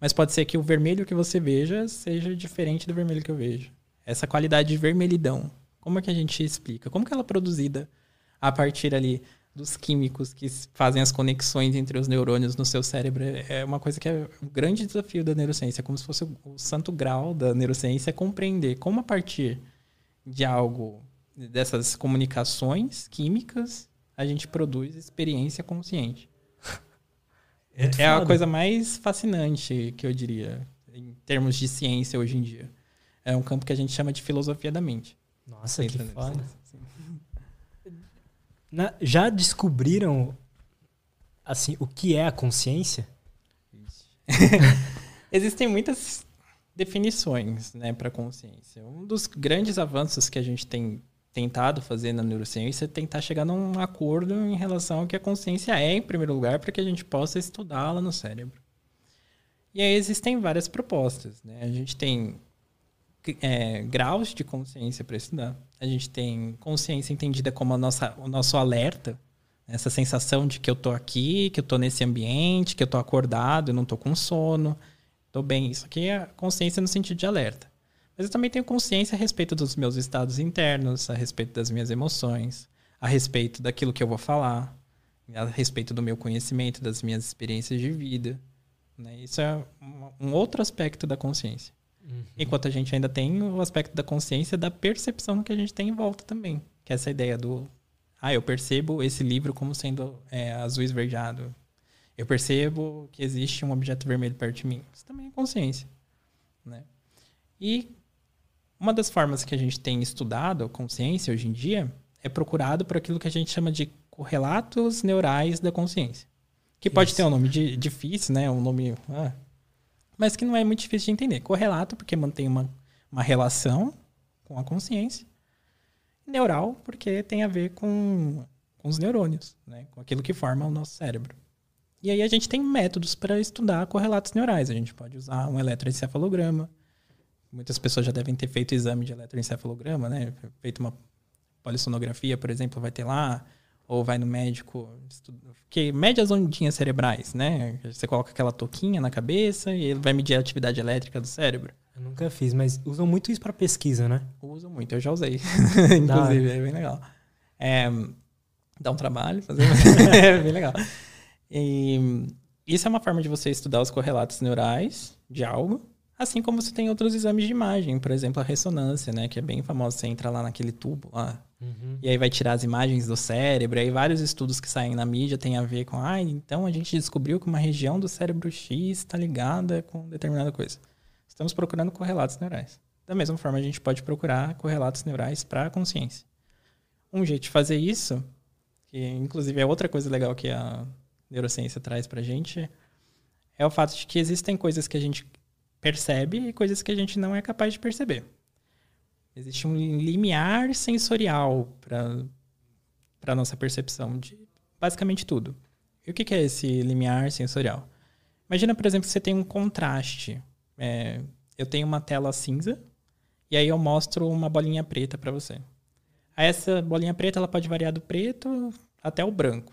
Mas pode ser que o vermelho que você veja seja diferente do vermelho que eu vejo. Essa qualidade de vermelhidão, como é que a gente explica? Como que ela é produzida a partir ali dos químicos que fazem as conexões entre os neurônios no seu cérebro? É uma coisa que é um grande desafio da neurociência, como se fosse o santo grau da neurociência, é compreender como a partir de algo dessas comunicações químicas, a gente produz experiência consciente. [laughs] É, é a coisa mais fascinante que eu diria, em termos de ciência hoje em dia. É um campo que a gente chama de filosofia da mente. Nossa, que foda. [laughs] Na, já descobriram assim o que é a consciência? [laughs] Existem muitas definições né, para consciência. Um dos grandes avanços que a gente tem tentado fazer na neurociência é tentar chegar num acordo em relação ao que a consciência é, em primeiro lugar, para que a gente possa estudá-la no cérebro. E aí existem várias propostas. Né? A gente tem é, graus de consciência para estudar. A gente tem consciência entendida como a nossa, o nosso alerta, essa sensação de que eu estou aqui, que eu estou nesse ambiente, que eu estou acordado, eu não estou com sono, estou bem. Isso aqui é consciência no sentido de alerta. Mas eu também tenho consciência a respeito dos meus estados internos, a respeito das minhas emoções, a respeito daquilo que eu vou falar, a respeito do meu conhecimento, das minhas experiências de vida. Né? Isso é um outro aspecto da consciência. Uhum. Enquanto a gente ainda tem o aspecto da consciência da percepção que a gente tem em volta também. Que é essa ideia do. Ah, eu percebo esse livro como sendo é, azul esverdeado. Eu percebo que existe um objeto vermelho perto de mim. Isso também é consciência. Né? E uma das formas que a gente tem estudado a consciência hoje em dia é procurado por aquilo que a gente chama de correlatos neurais da consciência. Que pode Isso. ter um nome de, difícil, né? Um nome. Ah, mas que não é muito difícil de entender. Correlato, porque mantém uma, uma relação com a consciência. Neural, porque tem a ver com, com os neurônios, né? com aquilo que forma o nosso cérebro. E aí a gente tem métodos para estudar correlatos neurais. A gente pode usar um eletroencefalograma, Muitas pessoas já devem ter feito exame de eletroencefalograma, né? Feito uma polissonografia, por exemplo, vai ter lá, ou vai no médico, que mede as ondinhas cerebrais, né? Você coloca aquela touquinha na cabeça e ele vai medir a atividade elétrica do cérebro. Eu nunca fiz, mas usam muito isso para pesquisa, né? Usam muito, eu já usei. [laughs] Inclusive, é bem legal. É, dá um trabalho fazer, [laughs] [laughs] é bem legal. E isso é uma forma de você estudar os correlatos neurais de algo Assim como você tem outros exames de imagem, por exemplo, a ressonância, né? Que é bem famosa. Você entra lá naquele tubo lá. Uhum. E aí vai tirar as imagens do cérebro. E aí vários estudos que saem na mídia têm a ver com, ah, então a gente descobriu que uma região do cérebro X está ligada com determinada coisa. Estamos procurando correlatos neurais. Da mesma forma, a gente pode procurar correlatos neurais para a consciência. Um jeito de fazer isso, que inclusive é outra coisa legal que a neurociência traz para a gente, é o fato de que existem coisas que a gente percebe e coisas que a gente não é capaz de perceber. Existe um limiar sensorial para a nossa percepção de basicamente tudo. E o que, que é esse limiar sensorial? Imagina, por exemplo, que você tem um contraste. É, eu tenho uma tela cinza e aí eu mostro uma bolinha preta para você. Aí essa bolinha preta ela pode variar do preto até o branco.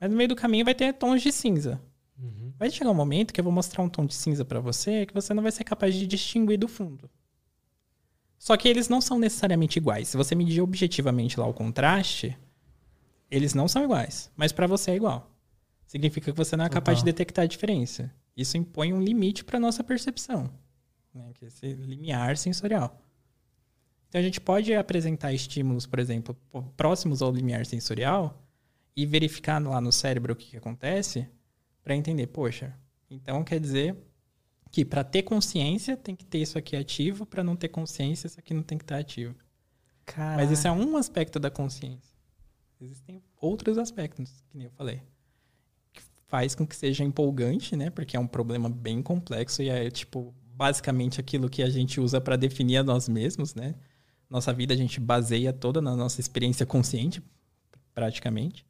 Mas no meio do caminho vai ter tons de cinza. Uhum. Vai chegar um momento que eu vou mostrar um tom de cinza para você que você não vai ser capaz de distinguir do fundo. Só que eles não são necessariamente iguais. Se você medir objetivamente lá o contraste, eles não são iguais. Mas para você é igual. Significa que você não é capaz de detectar a diferença. Isso impõe um limite para nossa percepção, né? que é esse limiar sensorial. Então a gente pode apresentar estímulos, por exemplo, próximos ao limiar sensorial e verificar lá no cérebro o que, que acontece para entender, poxa, então quer dizer que para ter consciência tem que ter isso aqui ativo, para não ter consciência isso aqui não tem que estar ativo. Caraca. Mas isso é um aspecto da consciência. Existem outros aspectos, que nem eu falei, que faz com que seja empolgante, né? Porque é um problema bem complexo e é tipo basicamente aquilo que a gente usa para definir a nós mesmos, né? Nossa vida a gente baseia toda na nossa experiência consciente, praticamente.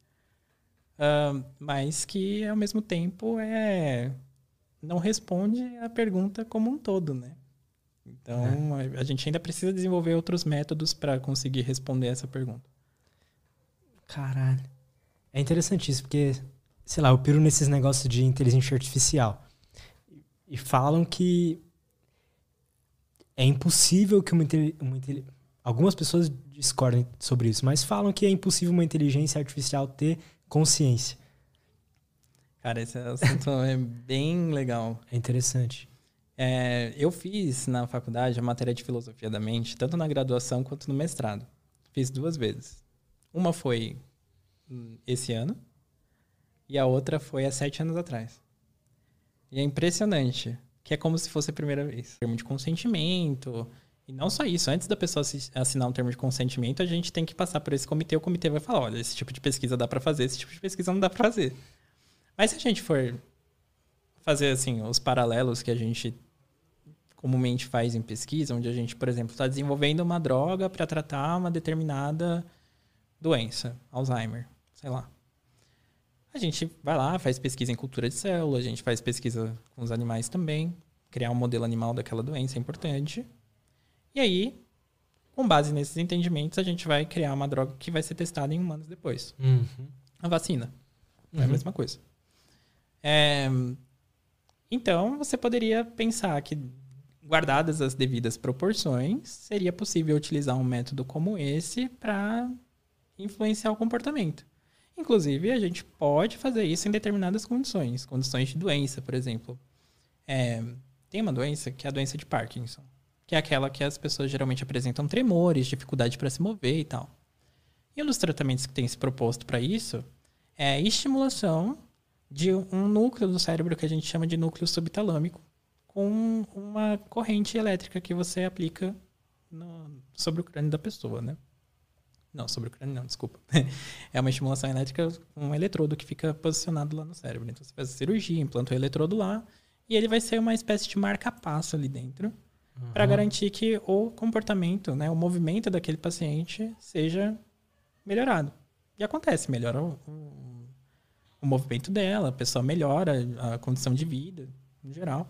Uh, mas que, ao mesmo tempo, é não responde a pergunta como um todo, né? Então, é. a gente ainda precisa desenvolver outros métodos para conseguir responder essa pergunta. Caralho. É interessantíssimo, porque, sei lá, eu piro nesses negócios de inteligência artificial. E falam que é impossível que uma, uma algumas pessoas discordem sobre isso, mas falam que é impossível uma inteligência artificial ter consciência. Cara, esse assunto é bem legal. É interessante. É, eu fiz na faculdade a matéria de filosofia da mente, tanto na graduação quanto no mestrado. Fiz duas vezes. Uma foi esse ano e a outra foi há sete anos atrás. E é impressionante, que é como se fosse a primeira vez. Termo de consentimento. E não só isso, antes da pessoa assinar um termo de consentimento, a gente tem que passar por esse comitê. O comitê vai falar: olha, esse tipo de pesquisa dá para fazer, esse tipo de pesquisa não dá para fazer. Mas se a gente for fazer assim os paralelos que a gente comumente faz em pesquisa, onde a gente, por exemplo, está desenvolvendo uma droga para tratar uma determinada doença, Alzheimer, sei lá. A gente vai lá, faz pesquisa em cultura de célula, a gente faz pesquisa com os animais também, criar um modelo animal daquela doença é importante. E aí, com base nesses entendimentos, a gente vai criar uma droga que vai ser testada em humanos depois. Uhum. A vacina. Uhum. É a uhum. mesma coisa. É... Então, você poderia pensar que, guardadas as devidas proporções, seria possível utilizar um método como esse para influenciar o comportamento. Inclusive, a gente pode fazer isso em determinadas condições, condições de doença, por exemplo. É... tem uma doença que é a doença de Parkinson, que é aquela que as pessoas geralmente apresentam tremores, dificuldade para se mover e tal. E um dos tratamentos que tem se proposto para isso é estimulação de um núcleo do cérebro que a gente chama de núcleo subtalâmico, com uma corrente elétrica que você aplica no, sobre o crânio da pessoa, né? Não, sobre o crânio não, desculpa. [laughs] é uma estimulação elétrica com um eletrodo que fica posicionado lá no cérebro. Então você faz a cirurgia, implanta o eletrodo lá, e ele vai ser uma espécie de marca-passo ali dentro, uhum. para garantir que o comportamento, né, o movimento daquele paciente seja melhorado. E acontece, melhora o, o o movimento dela, a pessoa melhora a condição de vida, em geral.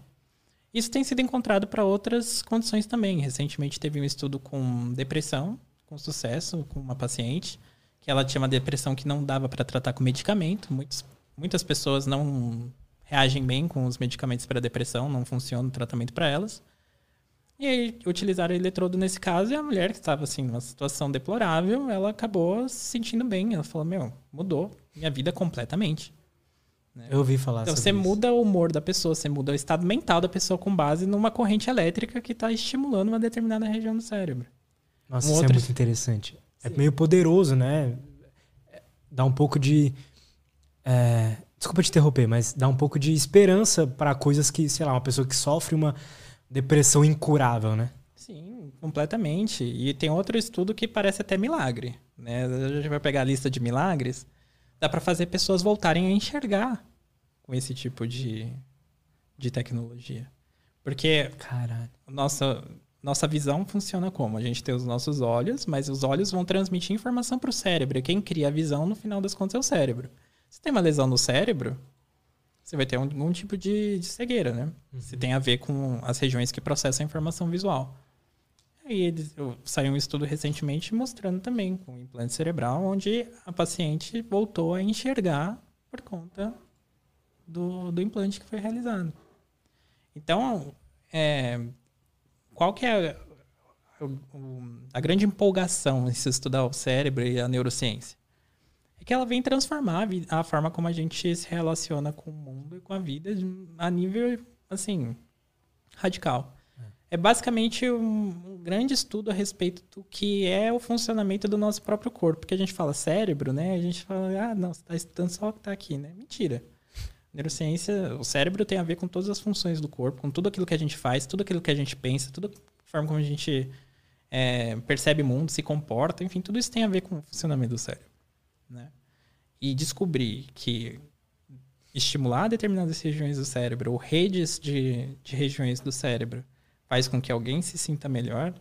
Isso tem sido encontrado para outras condições também. Recentemente teve um estudo com depressão, com sucesso, com uma paciente, que ela tinha uma depressão que não dava para tratar com medicamento. Muitos, muitas pessoas não reagem bem com os medicamentos para depressão, não funciona o tratamento para elas. E aí utilizaram o eletrodo nesse caso e a mulher que estava assim numa situação deplorável, ela acabou se sentindo bem. Ela falou: "Meu, mudou minha vida completamente". Né? Eu ouvi falar Então você isso. muda o humor da pessoa, você muda o estado mental da pessoa com base numa corrente elétrica que está estimulando uma determinada região do cérebro. Nossa, um isso é outro... é muito interessante. É Sim. É meio poderoso, né? Dá um pouco de é... Desculpa te interromper, mas dá um pouco de esperança para coisas que, sei lá, uma pessoa que sofre uma depressão incurável, né? Sim, completamente. E tem outro estudo que parece até milagre. Né? A gente vai pegar a lista de milagres. Dá para fazer pessoas voltarem a enxergar com esse tipo de, de tecnologia. Porque. Nossa, nossa visão funciona como? A gente tem os nossos olhos, mas os olhos vão transmitir informação para o cérebro. E quem cria a visão, no final das contas, é o cérebro. Se tem uma lesão no cérebro, você vai ter algum tipo de, de cegueira, né? Uhum. Se tem a ver com as regiões que processam a informação visual. Aí eles, saiu um estudo recentemente mostrando também com implante cerebral, onde a paciente voltou a enxergar por conta do, do implante que foi realizado. Então, é, qual que é a, a grande empolgação em se estudar o cérebro e a neurociência? é que ela vem transformar a, forma como a gente se relaciona com o mundo e com a vida a nível, assim, radical. É, basicamente um, grande estudo a respeito do que é o funcionamento do nosso próprio corpo. Porque a gente fala cérebro, né? A gente fala, ah, não, você está estudando só o que está aqui, né? Mentira. Neurociência, o cérebro tem a ver com todas as funções do corpo, com tudo aquilo que a gente faz, tudo aquilo que a gente pensa, toda a forma como a gente é, percebe o mundo, se comporta, enfim, tudo isso tem a ver com o funcionamento do cérebro né? E descobrir que estimular determinadas regiões do cérebro ou redes de, de regiões do cérebro faz com que alguém se sinta melhor,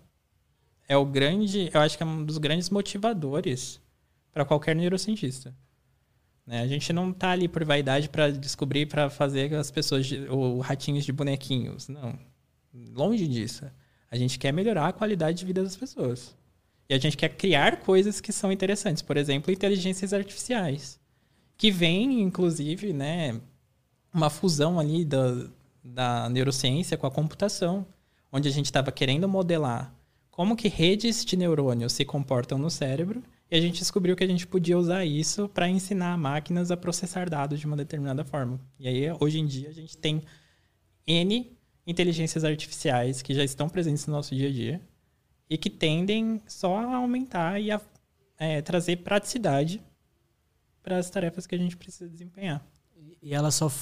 é o grande, eu acho que é um dos grandes motivadores para qualquer neurocientista. Né? A gente não tá ali por vaidade para descobrir, para fazer as pessoas, de, ou ratinhos de bonequinhos. Não. Longe disso. A gente quer melhorar a qualidade de vida das pessoas. E a gente quer criar coisas que são interessantes. Por exemplo, inteligências artificiais. Que vem, inclusive, né, uma fusão ali da, da neurociência com a computação. Onde a gente estava querendo modelar como que redes de neurônios se comportam no cérebro e a gente descobriu que a gente podia usar isso para ensinar máquinas a processar dados de uma determinada forma. E aí, hoje em dia, a gente tem N inteligências artificiais que já estão presentes no nosso dia a dia e que tendem só a aumentar e a é, trazer praticidade para as tarefas que a gente precisa desempenhar. E ela só,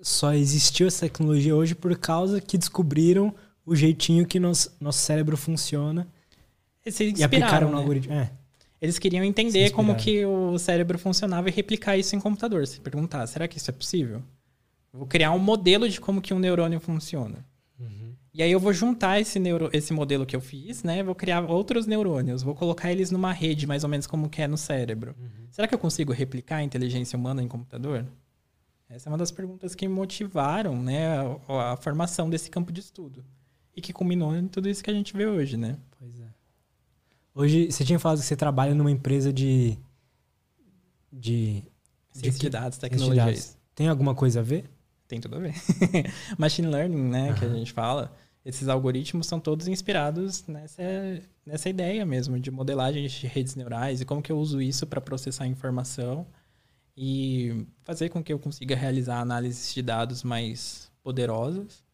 só existiu essa tecnologia hoje por causa que descobriram o jeitinho que nos, nosso cérebro funciona e aplicaram né? no algoritmo. É. Eles queriam entender como que o cérebro funcionava e replicar isso em computador. Se perguntar, será que isso é possível? Vou criar um modelo de como que um neurônio funciona. Uhum. E aí eu vou juntar esse, neuro, esse modelo que eu fiz, né? Vou criar outros neurônios, vou colocar eles numa rede, mais ou menos como que é no cérebro. Uhum. Será que eu consigo replicar a inteligência humana em computador? Essa é uma das perguntas que motivaram né, a, a formação desse campo de estudo. E que culminou em tudo isso que a gente vê hoje, né? Pois é. Hoje, você tinha falado que você trabalha numa empresa de. de. De dados, tecnologias. Tem alguma coisa a ver? Tem tudo a ver. [laughs] Machine learning, né, uhum. que a gente fala. Esses algoritmos são todos inspirados nessa, nessa ideia mesmo de modelagem de redes neurais e como que eu uso isso para processar informação e fazer com que eu consiga realizar análises de dados mais poderosas,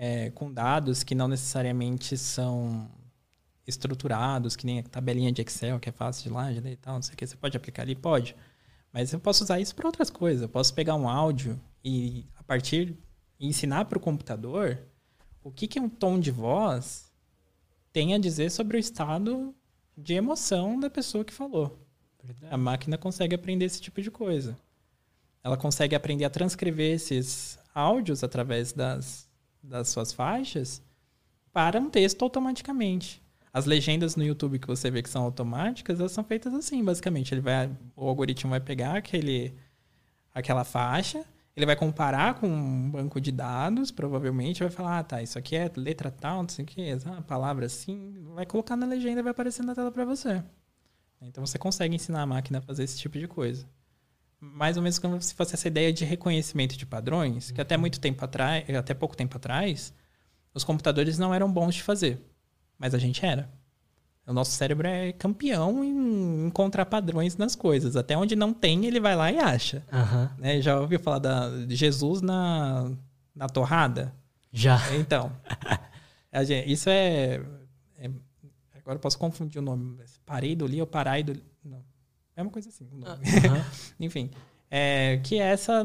é, com dados que não necessariamente são estruturados, que nem a tabelinha de Excel, que é fácil de lá, de e tal, não sei o que. Você pode aplicar ali? Pode. Mas eu posso usar isso para outras coisas. Eu posso pegar um áudio e, a partir, ensinar para o computador o que, que um tom de voz tem a dizer sobre o estado de emoção da pessoa que falou. A máquina consegue aprender esse tipo de coisa. Ela consegue aprender a transcrever esses áudios através das, das suas faixas para um texto automaticamente. As legendas no YouTube que você vê que são automáticas, elas são feitas assim, basicamente. Ele vai, o algoritmo vai pegar aquele, aquela faixa, ele vai comparar com um banco de dados, provavelmente, vai falar, ah, tá, isso aqui é letra tal, não sei o que, palavra assim, vai colocar na legenda e vai aparecer na tela para você. Então você consegue ensinar a máquina a fazer esse tipo de coisa. Mais ou menos como se fosse essa ideia de reconhecimento de padrões, que até uhum. muito tempo atrás, até pouco tempo atrás, os computadores não eram bons de fazer. Mas a gente era. O nosso cérebro é campeão em encontrar padrões nas coisas. Até onde não tem, ele vai lá e acha. Uhum. Né? Já ouviu falar da, de Jesus na, na torrada? Já. Então. [laughs] gente, isso é, é, Agora eu posso confundir o nome. Pareido ali ou paraido. Não. É uma coisa assim. Uhum. [laughs] Enfim. É, que é essa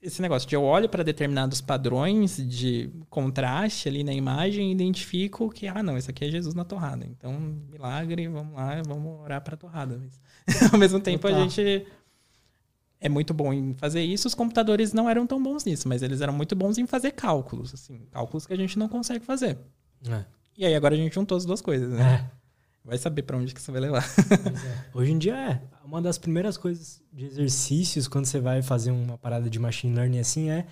esse negócio de eu olho para determinados padrões de contraste ali na imagem e identifico que, ah, não, isso aqui é Jesus na torrada. Então, milagre, vamos lá, vamos orar para a torrada. Mas, [laughs] ao mesmo tempo, a gente é muito bom em fazer isso. Os computadores não eram tão bons nisso, mas eles eram muito bons em fazer cálculos, assim, cálculos que a gente não consegue fazer. É. E aí agora a gente juntou as duas coisas, né? É. Vai saber para onde que você vai levar. É. Hoje em dia é. Uma das primeiras coisas de exercícios quando você vai fazer uma parada de machine learning assim é,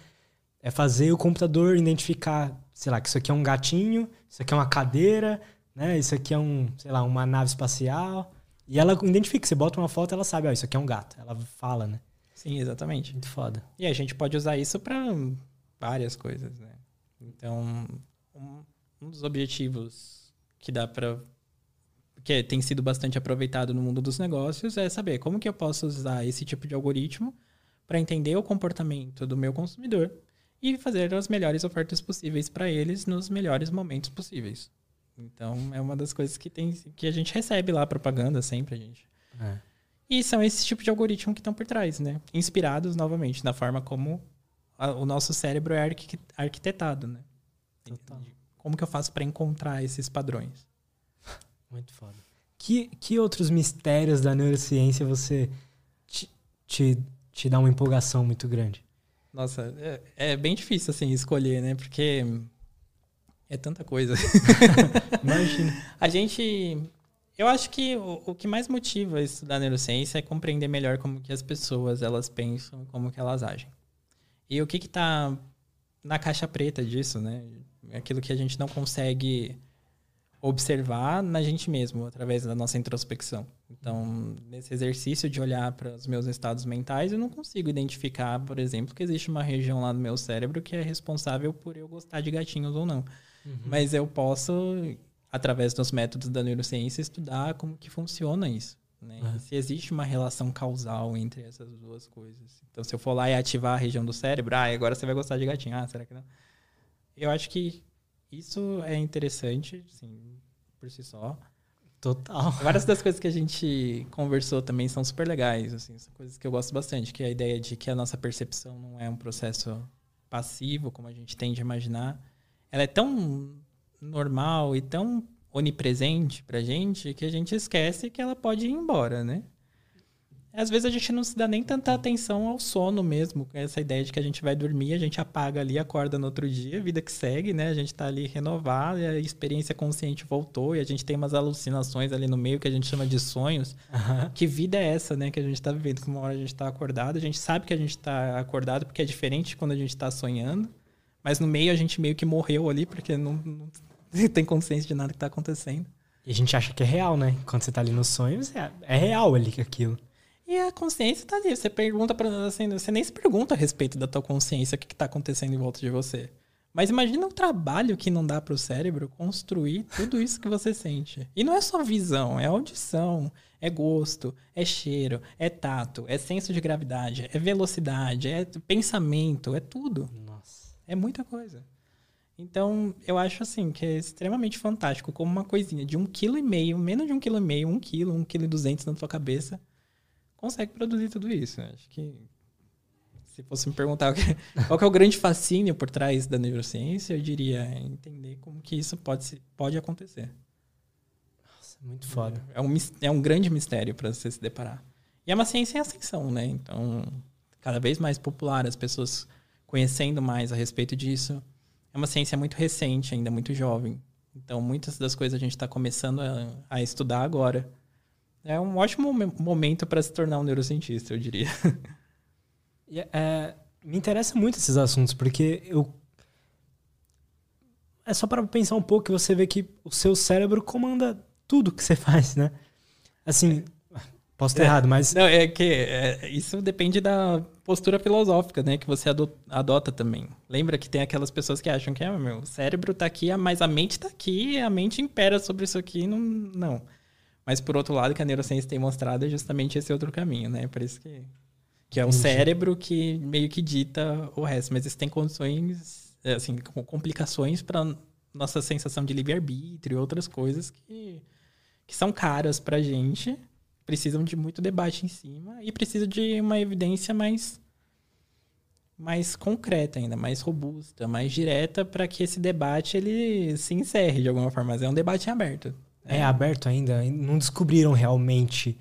é fazer o computador identificar, sei lá, que isso aqui é um gatinho, isso aqui é uma cadeira, né? Isso aqui é um, sei lá, uma nave espacial. E ela identifica, você bota uma foto, ela sabe, ó, isso aqui é um gato. Ela fala, né? Sim, exatamente. Muito foda. E a gente pode usar isso para várias coisas, né? Então, um, um dos objetivos que dá para que tem sido bastante aproveitado no mundo dos negócios, é saber como que eu posso usar esse tipo de algoritmo para entender o comportamento do meu consumidor e fazer as melhores ofertas possíveis para eles nos melhores momentos possíveis. Então, é uma das coisas que, tem, que a gente recebe lá, propaganda sempre, a gente. É. E são esses tipos de algoritmo que estão por trás, né? Inspirados, novamente, na forma como a, o nosso cérebro é arquitetado, né? Total. Como que eu faço para encontrar esses padrões? Muito foda. Que, que outros mistérios da neurociência você te, te, te dá uma empolgação muito grande? Nossa, é, é, bem difícil, assim, escolher, né? Porque é tanta coisa. [laughs] Imagina. A gente... Eu acho que o, o, que mais motiva estudar neurociência é compreender melhor como que as pessoas, elas pensam, como que elas agem. E o que que tá na caixa preta disso, né? Aquilo que a gente não consegue observar na gente mesmo, através da nossa introspecção. Então, nesse exercício de olhar para os meus estados mentais, eu não consigo identificar, por exemplo, que existe uma região lá no meu cérebro que é responsável por eu gostar de gatinhos ou não. Uhum. Mas eu posso, através dos métodos da neurociência, estudar como que funciona isso. Né? Uhum. Se existe uma relação causal entre essas duas coisas. Então, se eu for lá e ativar a região do cérebro, ah, agora você vai gostar de gatinho. Ah, será que não? Eu acho que isso é interessante, sim, por si só. Total. Várias das coisas que a gente conversou também são super legais, assim, são coisas que eu gosto bastante, que é a ideia de que a nossa percepção não é um processo passivo, como a gente tende a imaginar. Ela é tão normal e tão onipresente pra gente que a gente esquece que ela pode ir embora, né? Às vezes a gente não se dá nem tanta atenção ao sono mesmo, com essa ideia de que a gente vai dormir, a gente apaga ali, acorda no outro dia, vida que segue, né? A gente tá ali renovado, e a experiência consciente voltou, e a gente tem umas alucinações ali no meio que a gente chama de sonhos. Uhum. Que vida é essa, né, que a gente tá vivendo? Que uma hora a gente tá acordado, a gente sabe que a gente tá acordado porque é diferente quando a gente tá sonhando, mas no meio a gente meio que morreu ali porque não, não tem consciência de nada que tá acontecendo. E a gente acha que é real, né? Quando você tá ali nos sonhos, é, é real ali aquilo. E a consciência tá ali. Você pergunta para assim, você nem se pergunta a respeito da tua consciência, o que, que tá acontecendo em volta de você. Mas imagina o trabalho que não dá para o cérebro construir tudo isso que você sente. E não é só visão, é audição, é gosto, é cheiro, é tato, é senso de gravidade, é velocidade, é pensamento, é tudo. Nossa. É muita coisa. Então, eu acho assim que é extremamente fantástico como uma coisinha de um quilo e meio, menos de um quilo e meio, um quilo, um quilo e duzentos na tua cabeça, consegue produzir tudo isso. Acho que se fosse me perguntar [laughs] qual é o grande fascínio por trás da neurociência, eu diria entender como que isso pode, pode acontecer. Nossa, muito foda. É, é um, é um grande mistério para você se deparar. E é uma ciência em ascensão, né? Então, cada vez mais popular, as pessoas conhecendo mais a respeito disso. É uma ciência muito recente, ainda muito jovem. Então, muitas das coisas a gente está começando a, a estudar agora. É um ótimo momento para se tornar um neurocientista, eu diria. [laughs] É, me interessa muito esses assuntos, porque eu. É só para pensar um pouco que você vê que o seu cérebro comanda tudo que você [laughs] faz, né? Assim, posso estar é, errado, mas. Não, é que é, isso depende da postura filosófica, né? Que você adota também. Lembra que tem aquelas pessoas que acham que, ah, meu, cérebro está aqui, mas a mente está aqui, a mente impera sobre isso aqui. Não. não. Mas por outro lado, que a neurociência tem mostrado é justamente esse outro caminho, né? Por isso que, que é o cérebro que meio que dita o resto. Mas isso tem condições, é, assim, complicações para nossa sensação de livre-arbítrio e outras coisas que, que são caras pra gente, precisam de muito debate em cima e precisam de uma evidência mais mais concreta ainda, mais robusta, mais direta para que esse debate ele se encerre de alguma forma. Mas é um debate aberto. É, é aberto ainda? Não descobriram realmente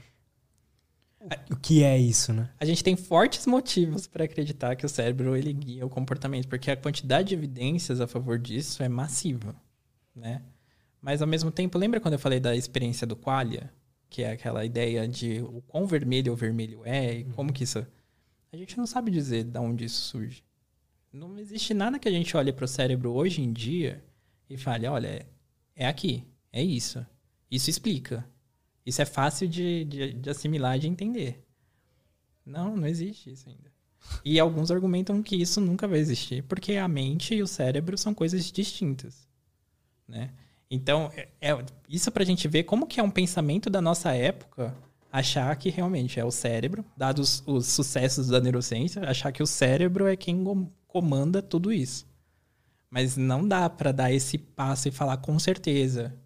o que é isso, né? A gente tem fortes motivos para acreditar que o cérebro ele guia o comportamento, porque a quantidade de evidências a favor disso é massiva, né? Mas ao mesmo tempo, lembra quando eu falei da experiência do qualia, que é aquela ideia de o quão vermelho o vermelho é e como que isso a gente não sabe dizer de onde isso surge. Não existe nada que a gente olhe para o cérebro hoje em dia e fale, olha, é aqui, é isso. Isso explica. Isso é fácil de, de, de assimilar, de entender. Não, não existe isso ainda. E alguns argumentam que isso nunca vai existir, porque a mente e o cérebro são coisas distintas, né? Então, é, é, isso a gente ver como que é um pensamento da nossa época achar que realmente é o cérebro, dados os sucessos da neurociência, achar que o cérebro é quem comanda tudo isso. Mas não dá para dar esse passo e falar com certeza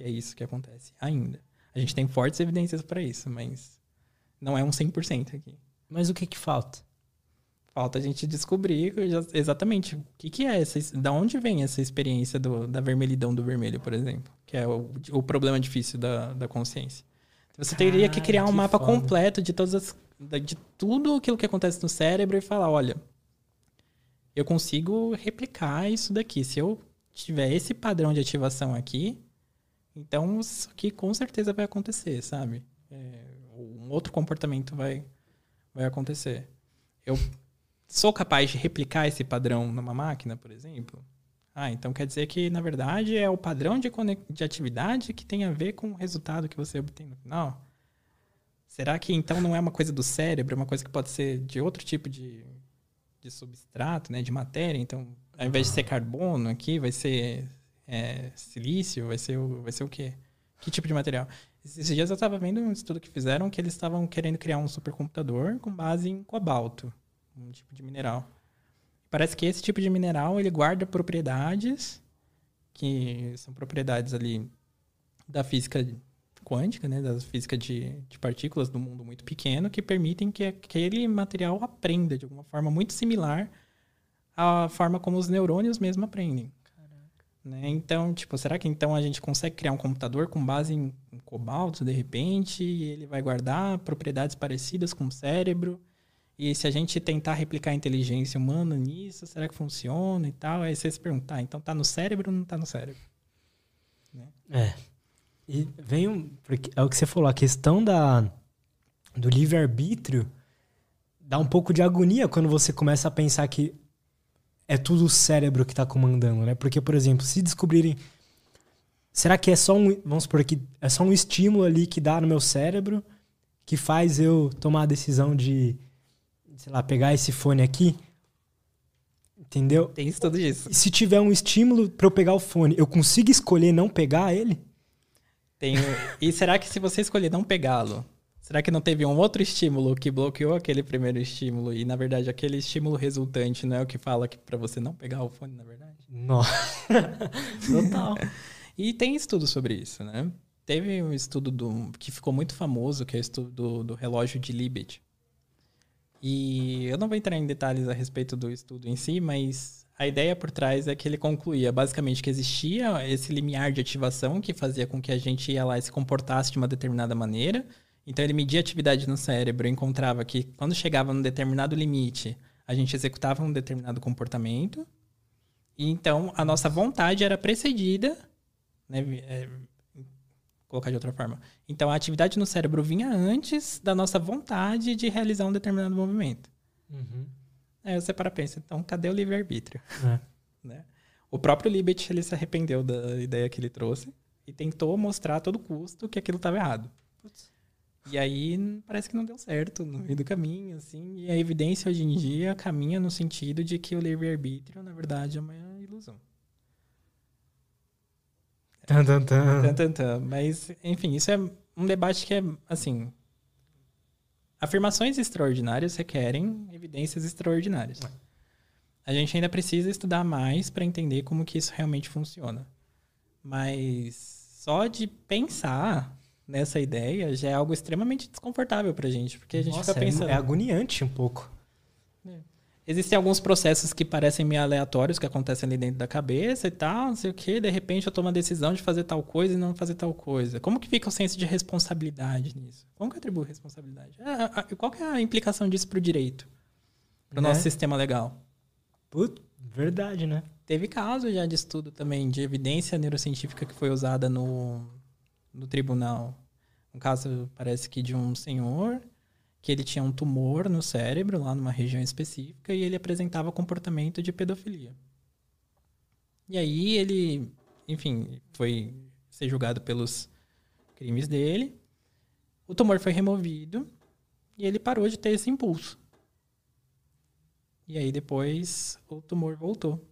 que é isso que acontece ainda. A gente tem fortes evidências para isso, mas não é um 100% aqui. Mas o que que falta? Falta a gente descobrir exatamente o que, que é essa, da onde vem essa experiência do, da vermelhidão do vermelho, por exemplo, que é o, o problema difícil da, da consciência. Você teria que criar um que mapa foda. completo de todas as, de tudo aquilo que acontece no cérebro e falar, olha, eu consigo replicar isso daqui. Se eu tiver esse padrão de ativação aqui, então isso aqui com certeza vai acontecer, sabe? É, um outro comportamento vai, vai acontecer. Eu sou capaz de replicar esse padrão numa máquina, por exemplo? Ah, então quer dizer que, na verdade, é o padrão de, de atividade que tem a ver com o resultado que você obtém no final? Será que então não é uma coisa do cérebro, é uma coisa que pode ser de outro tipo de, de substrato, né, de matéria? Então, ao invés de ser carbono aqui, vai ser é, silício, vai ser, o, vai ser o quê? Que tipo de material? Esses dias eu estava vendo um estudo que fizeram que eles estavam querendo criar um supercomputador com base em cobalto, um tipo de mineral. Parece que esse tipo de mineral ele guarda propriedades que são propriedades ali da física quântica, né, da física de, de partículas do mundo muito pequeno, que permitem que aquele material aprenda de alguma forma muito similar à forma como os neurônios mesmo aprendem. Né? Então, tipo, será que então a gente consegue criar um computador com base em, cobalto, de repente, e ele vai guardar propriedades parecidas com o cérebro? E se a gente tentar replicar a inteligência humana nisso, será que funciona e tal? Aí você se perguntar, ah, então tá no cérebro ou não tá no cérebro? Né? É. E vem um. É o que você falou, a questão da, do livre-arbítrio dá um pouco de agonia quando você começa a pensar que é tudo o cérebro que está comandando, né? Porque, por exemplo, se descobrirem. Será que é só um. Vamos supor que é só um estímulo ali que dá no meu cérebro que faz eu tomar a decisão de sei lá, pegar esse fone aqui, entendeu? Tem isso tudo isso. E se tiver um estímulo para eu pegar o fone, eu consigo escolher não pegar ele? Tem. e será que se você escolher não pegá-lo, será que não teve um outro estímulo que bloqueou aquele primeiro estímulo e na verdade aquele estímulo resultante não é o que fala que para você não pegar o fone, na verdade? Nossa. [laughs] Total. e tem estudo sobre isso, né? Teve um estudo do, que ficou muito famoso, que é o estudo do, do relógio de Libet. E eu não vou entrar em detalhes a respeito do estudo em si, mas a ideia por trás é que ele concluía basicamente que existia esse limiar de ativação que fazia com que a gente ia lá e se comportasse de uma determinada maneira. Então ele media a atividade no cérebro, encontrava que quando chegava num determinado limite, a gente executava um determinado comportamento. E então a nossa vontade era precedida, né, é, colocar de outra forma. Então, a atividade no cérebro vinha antes da nossa vontade de realizar um determinado movimento. Uhum. Aí você para pensa, então, cadê o livre-arbítrio? É. [laughs] né? O próprio Libet, ele se arrependeu da ideia que ele trouxe e tentou mostrar a todo custo que aquilo estava errado. Putz. E aí, parece que não deu certo no meio do caminho, assim. E a evidência hoje em dia caminha no sentido de que o livre-arbítrio, na verdade, é uma ilusão. Tan, tan, tan. Tan, tan, tan. Mas, enfim, isso é um debate que é, assim... Afirmações extraordinárias requerem evidências extraordinárias. A gente ainda precisa estudar mais para entender como que isso realmente funciona. Mas só de pensar nessa ideia já é algo extremamente desconfortável para a gente, porque a gente Nossa, fica pensando... É, é agoniante um pouco. É. Existem alguns processos que parecem meio aleatórios, que acontecem ali dentro da cabeça e tal, não sei o quê. De repente eu tomo a decisão de fazer tal coisa e não fazer tal coisa. Como que fica o senso de responsabilidade nisso? Como que atribui responsabilidade? É, qual que é a implicação disso para o direito? Para o né? nosso sistema legal? Putz, verdade, né? Teve caso já de estudo também de evidência neurocientífica que foi usada no, no tribunal. Um caso, parece que de um senhor que ele tinha um tumor no cérebro, lá numa região específica, e ele apresentava comportamento de pedofilia. E aí ele, enfim, foi ser julgado pelos crimes dele. O tumor foi removido e ele parou de ter esse impulso. E aí depois o tumor voltou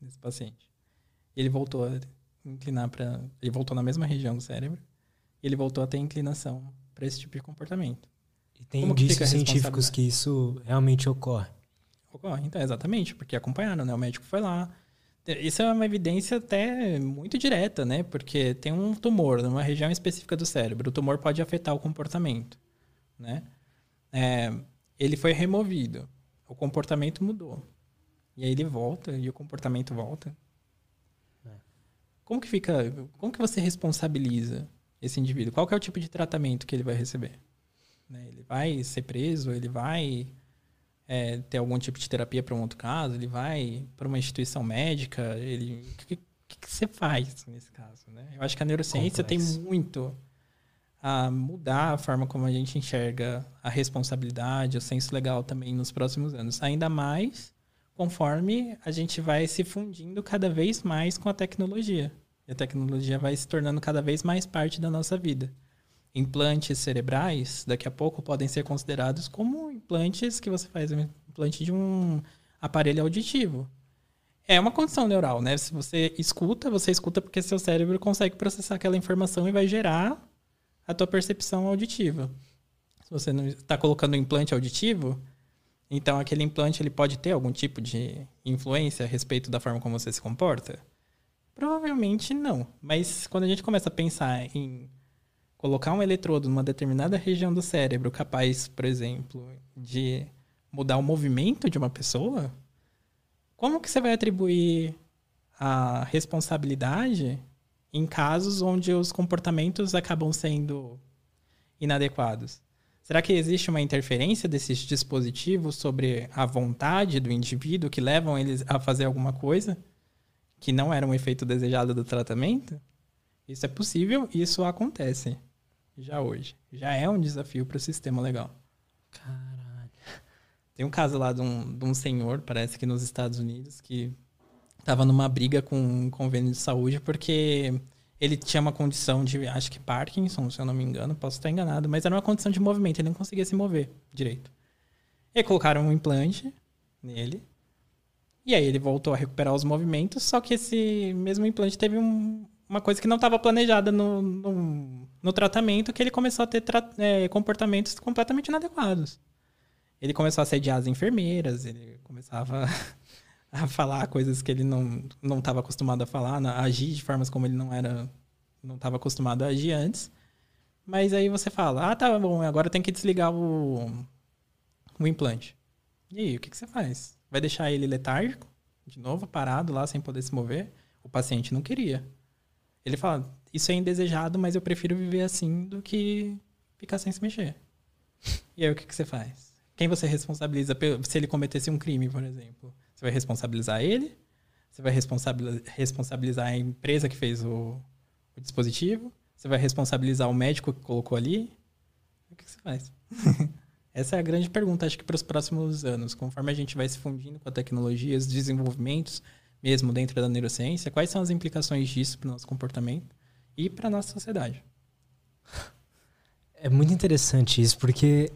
nesse paciente. Ele voltou a inclinar para, ele voltou na mesma região do cérebro. Ele voltou a ter inclinação para esse tipo de comportamento. E tem Como indícios científicos que isso realmente ocorre. Ocorre, então, exatamente, porque acompanharam, né? O médico foi lá. Isso é uma evidência até muito direta, né? Porque tem um tumor numa região específica do cérebro. O tumor pode afetar o comportamento, né? É, ele foi removido. O comportamento mudou. E aí ele volta e o comportamento volta. É. Como que fica... Como que você responsabiliza esse indivíduo? Qual é o tipo de tratamento que ele vai receber? Né? Ele vai ser preso, ele vai é, ter algum tipo de terapia para um outro caso, ele vai para uma instituição médica, ele o que, que, que, você faz nesse caso, né? Eu acho que a neurociência Complexo. tem muito a mudar a forma como a gente enxerga a responsabilidade, o senso legal também nos próximos anos, ainda mais conforme a gente vai se fundindo cada vez mais com a tecnologia. E a tecnologia vai se tornando cada vez mais parte da nossa vida implantes cerebrais, daqui a pouco, podem ser considerados como implantes que você faz um implante de um aparelho auditivo. É uma condição neural, né? Se você escuta, você escuta porque seu cérebro consegue processar aquela informação e vai gerar a tua percepção auditiva. Se você não está colocando um implante auditivo, então aquele implante ele pode ter algum tipo de influência a respeito da forma como você se comporta? Provavelmente não. Mas quando a gente começa a pensar em colocar um eletrodo numa determinada região do cérebro capaz, por exemplo, de mudar o movimento de uma pessoa, como que você vai atribuir a responsabilidade em casos onde os comportamentos acabam sendo inadequados? Será que existe uma interferência desses dispositivos sobre a vontade do indivíduo que levam eles a fazer alguma coisa que não era um efeito desejado do tratamento? Isso é possível e isso acontece já hoje. Já é um desafio para o sistema legal. Caralho. Tem um caso lá de um, de um senhor, parece que nos Estados Unidos, que estava numa briga com um convênio de saúde porque ele tinha uma condição de, acho que Parkinson, se eu não me engano, posso estar enganado, mas era uma condição de movimento, ele não conseguia se mover direito. E colocaram um implante nele. E aí ele voltou a recuperar os movimentos, só que esse mesmo implante teve um, uma coisa que não estava planejada no, no, no, tratamento, que ele começou a ter é, comportamentos completamente inadequados. Ele começou a assediar as enfermeiras, ele começava [laughs] a falar coisas que ele não estava acostumado a falar, a agir de formas como ele não era não estava acostumado a agir antes. Mas aí você fala, ah, tá bom, agora tem que desligar o, o implante. E aí, o que, que você faz? Vai deixar ele letárgico, de novo, parado lá, sem poder se mover? O paciente não queria. Ele fala: Isso é indesejado, mas eu prefiro viver assim do que ficar sem se mexer. E aí o que, que você faz? Quem você responsabiliza se ele cometesse um crime, por exemplo? Você vai responsabilizar ele? Você vai responsabilizar a empresa que fez o, o dispositivo? Você vai responsabilizar o médico que colocou ali? O que, que você faz? [laughs] Essa é a grande pergunta, acho que para os próximos anos. Conforme a gente vai se fundindo com a tecnologia, os desenvolvimentos, mesmo dentro da neurociência, quais são as implicações disso para o nosso comportamento e para a nossa sociedade. É muito interessante isso, porque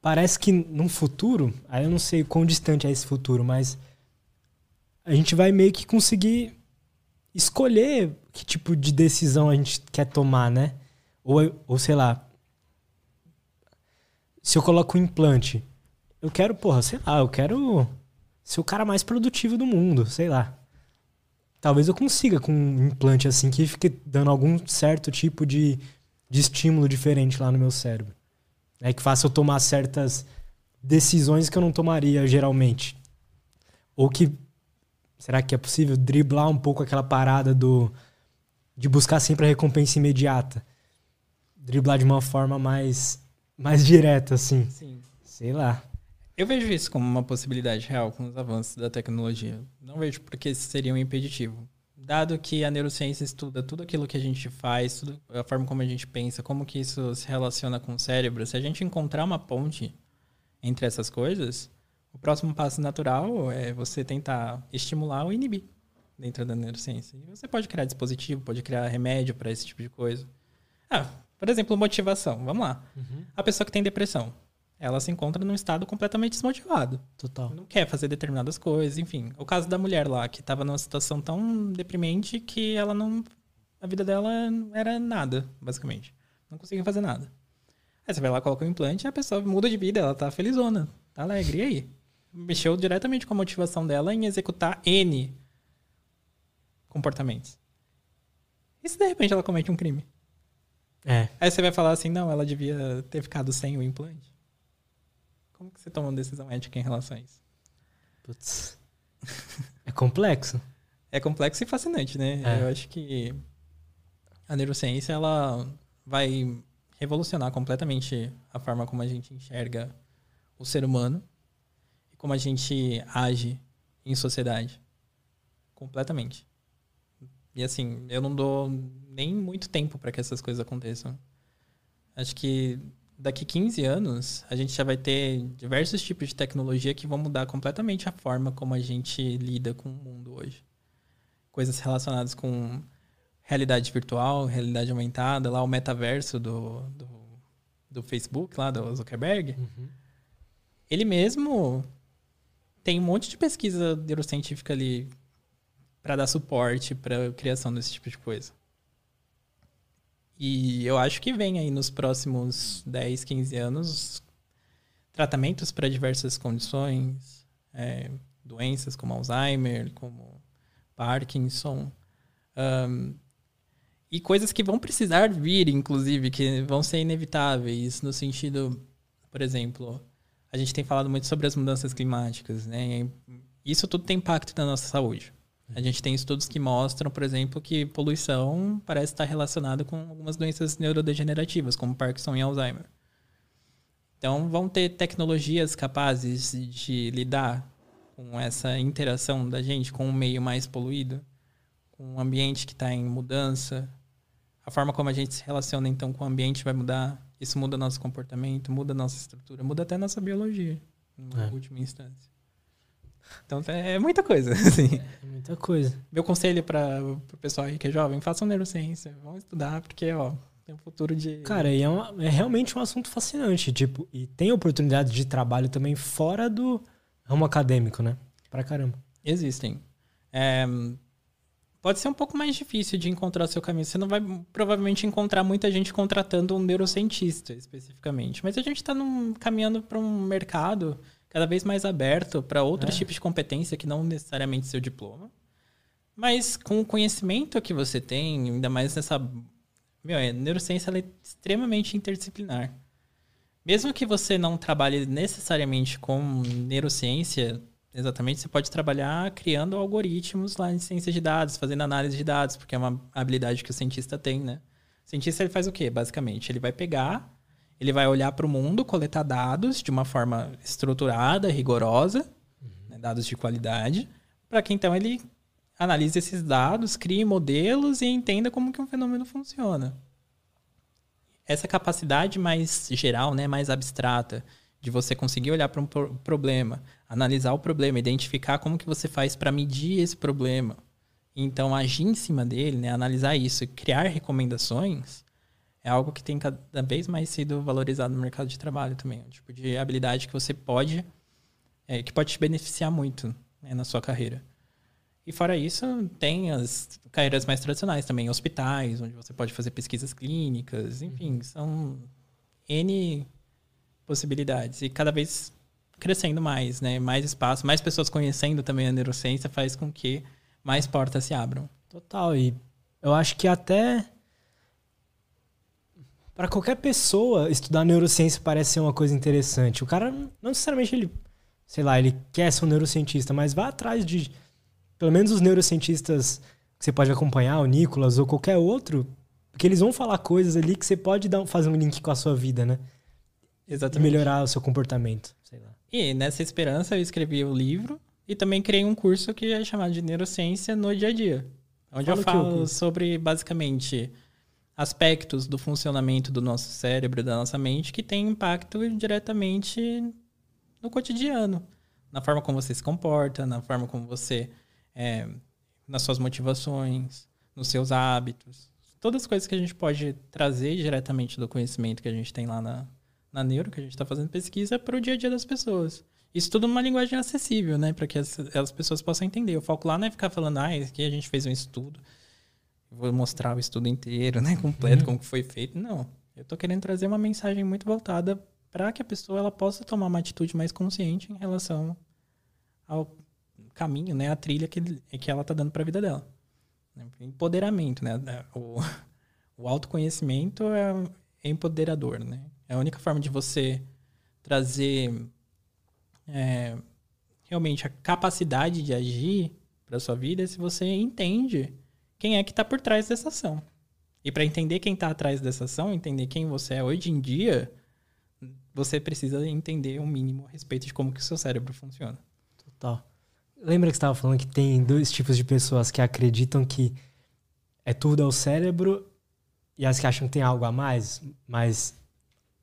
parece que num futuro, aí eu não sei quão distante é esse futuro, mas a gente vai meio que conseguir escolher que tipo de decisão a gente quer tomar, né? Ou, ou sei lá, se eu coloco um implante, eu quero, porra, sei lá, eu quero ser o cara mais produtivo do mundo, sei lá. Talvez eu consiga com um implante assim que fique dando algum certo tipo de, de estímulo diferente lá no meu cérebro. É que faça eu tomar certas decisões que eu não tomaria geralmente. Ou que será que é possível driblar um pouco aquela parada do de buscar sempre a recompensa imediata? Driblar de uma forma mais mais direta assim. Sim. Sei lá. Eu vejo isso como uma possibilidade real com os avanços da tecnologia. Não vejo porque isso seria um impeditivo. Dado que a neurociência estuda tudo aquilo que a gente faz, tudo, a forma como a gente pensa, como que isso se relaciona com o cérebro, se a gente encontrar uma ponte entre essas coisas, o próximo passo natural é você tentar estimular ou inibir dentro da neurociência. E você pode criar dispositivo, pode criar remédio para esse tipo de coisa. Ah, por exemplo, motivação. Vamos lá. Uhum. A pessoa que tem depressão ela se encontra num estado completamente desmotivado. Total. Não quer fazer determinadas coisas, enfim. O caso da mulher lá, que estava numa situação tão deprimente que ela não. A vida dela era nada, basicamente. Não conseguia fazer nada. Aí você vai lá, coloca o um implante e a pessoa muda de vida, ela tá felizona, tá alegre. E aí? Mexeu diretamente com a motivação dela em executar N comportamentos. E se de repente ela comete um crime? É. Aí você vai falar assim, não, ela devia ter ficado sem o implante. Como que você toma uma decisão ética em relação a isso? Putz. É complexo. é complexo e fascinante, né? É. Eu acho que a neurociência ela vai revolucionar completamente a forma como a gente enxerga o ser humano e como a gente age em sociedade. Completamente. E assim, eu não dou nem muito tempo para que essas coisas aconteçam. Acho que daqui 15 anos a gente já vai ter diversos tipos de tecnologia que vão mudar completamente a forma como a gente lida com o mundo hoje. Coisas relacionadas com realidade virtual, realidade aumentada, lá o metaverso do, do, do Facebook, lá do Zuckerberg. Uhum. Ele mesmo tem um monte de pesquisa neurocientífica ali para dar suporte para a criação desse tipo de coisa. E eu acho que vem aí nos próximos 10, 15 anos tratamentos para diversas condições, é, doenças como Alzheimer, como Parkinson, um, e coisas que vão precisar vir, inclusive, que vão ser inevitáveis, no sentido, por exemplo, a gente tem falado muito sobre as mudanças climáticas, né? Isso tudo tem impacto na nossa saúde. A gente tem estudos que mostram, por exemplo, que poluição parece estar relacionada com algumas doenças neurodegenerativas, como Parkinson e Alzheimer. Então, vão ter tecnologias capazes de lidar com essa interação da gente com um meio mais poluído, com um ambiente que está em mudança. A forma como a gente se relaciona, então, com o ambiente vai mudar. Isso muda nosso comportamento, muda nossa estrutura, muda até nossa biologia, em é. última instância. Então é muita coisa, [laughs] assim. É muita coisa. Meu conselho para o pessoal aí que é jovem, façam neurociência, vão estudar, porque, ó, tem um futuro de... Cara, e é, uma, é realmente um assunto fascinante, tipo, e tem oportunidade de trabalho também fora do ramo acadêmico, né? Pra caramba. Existem. É, pode ser um pouco mais difícil de encontrar o seu caminho. Você não vai provavelmente encontrar muita gente contratando um neurocientista especificamente. Mas a gente está caminhando para um mercado cada vez mais aberto para outros é. tipos de competência que não necessariamente seu diploma. Mas com o conhecimento que você tem, ainda mais nessa. Meu, a neurociência é extremamente interdisciplinar. Mesmo que você não trabalhe necessariamente com neurociência, exatamente, você pode trabalhar criando algoritmos lá em ciência de dados, fazendo análise de dados, porque é uma habilidade que o cientista tem, né? O cientista ele faz o quê, basicamente? Ele vai pegar ele vai olhar para o mundo, coletar dados de uma forma estruturada, rigorosa, uhum. né, dados de qualidade, para que então ele analise esses dados, crie modelos e entenda como que um fenômeno funciona. Essa capacidade mais geral, né, mais abstrata, de você conseguir olhar para um problema, analisar o problema, identificar como que você faz para medir esse problema, então agir em cima dele, né, analisar isso, criar recomendações, é algo que tem cada vez mais sido valorizado no mercado de trabalho também. É um tipo de habilidade que você pode, é, que pode te beneficiar muito né, na sua carreira. E fora isso, tem as carreiras mais tradicionais também, hospitais, onde você pode fazer pesquisas clínicas, enfim, uhum. são N possibilidades. E cada vez crescendo mais, né? Mais espaço, mais pessoas conhecendo também a neurociência faz com que mais portas se abram. Total. E eu acho que até para qualquer pessoa, estudar neurociência parece ser uma coisa interessante. O cara não necessariamente ele, sei lá, ele quer ser um neurocientista, mas vá atrás de pelo menos os neurocientistas que você pode acompanhar, o Nicolas ou qualquer outro, porque eles vão falar coisas ali que você pode dar, fazer um link com a sua vida, né? Exatamente. E melhorar o seu comportamento, sei lá. E nessa esperança eu escrevi o livro e também criei um curso que é chamado de Neurociência no Dia a Dia. Onde Fala eu falo é sobre basicamente aspectos do funcionamento do nosso cérebro, da nossa mente, que tem impacto diretamente no cotidiano, na forma como você se comporta, na forma como você. É, nas suas motivações, nos seus hábitos. Todas as coisas que a gente pode trazer diretamente do conhecimento que a gente tem lá na, na neuro, que a gente está fazendo pesquisa, para o dia a dia das pessoas. Isso tudo numa linguagem acessível, né? Para que as, as pessoas possam entender. O foco lá não é ficar falando, ah, aqui a gente fez um estudo vou mostrar o estudo inteiro, [laughs] né, completo, uhum. como que foi feito. Não. Eu estou querendo trazer uma mensagem muito voltada para que a pessoa ela possa tomar uma atitude mais consciente em relação ao caminho, né, a trilha que, que ela está dando para a vida dela. Empoderamento, né? O, [laughs] o autoconhecimento é, é empoderador, né? É a única forma de você trazer é, realmente a capacidade de agir para sua vida é se você entende quem é que está por trás dessa ação. E para entender quem está atrás dessa ação, entender quem você é hoje em dia, você precisa entender o um mínimo a respeito de como que o seu cérebro funciona. Total. Lembra que você estava falando que tem dois tipos de pessoas que acreditam que é tudo ao cérebro e as que acham que tem algo a mais, mas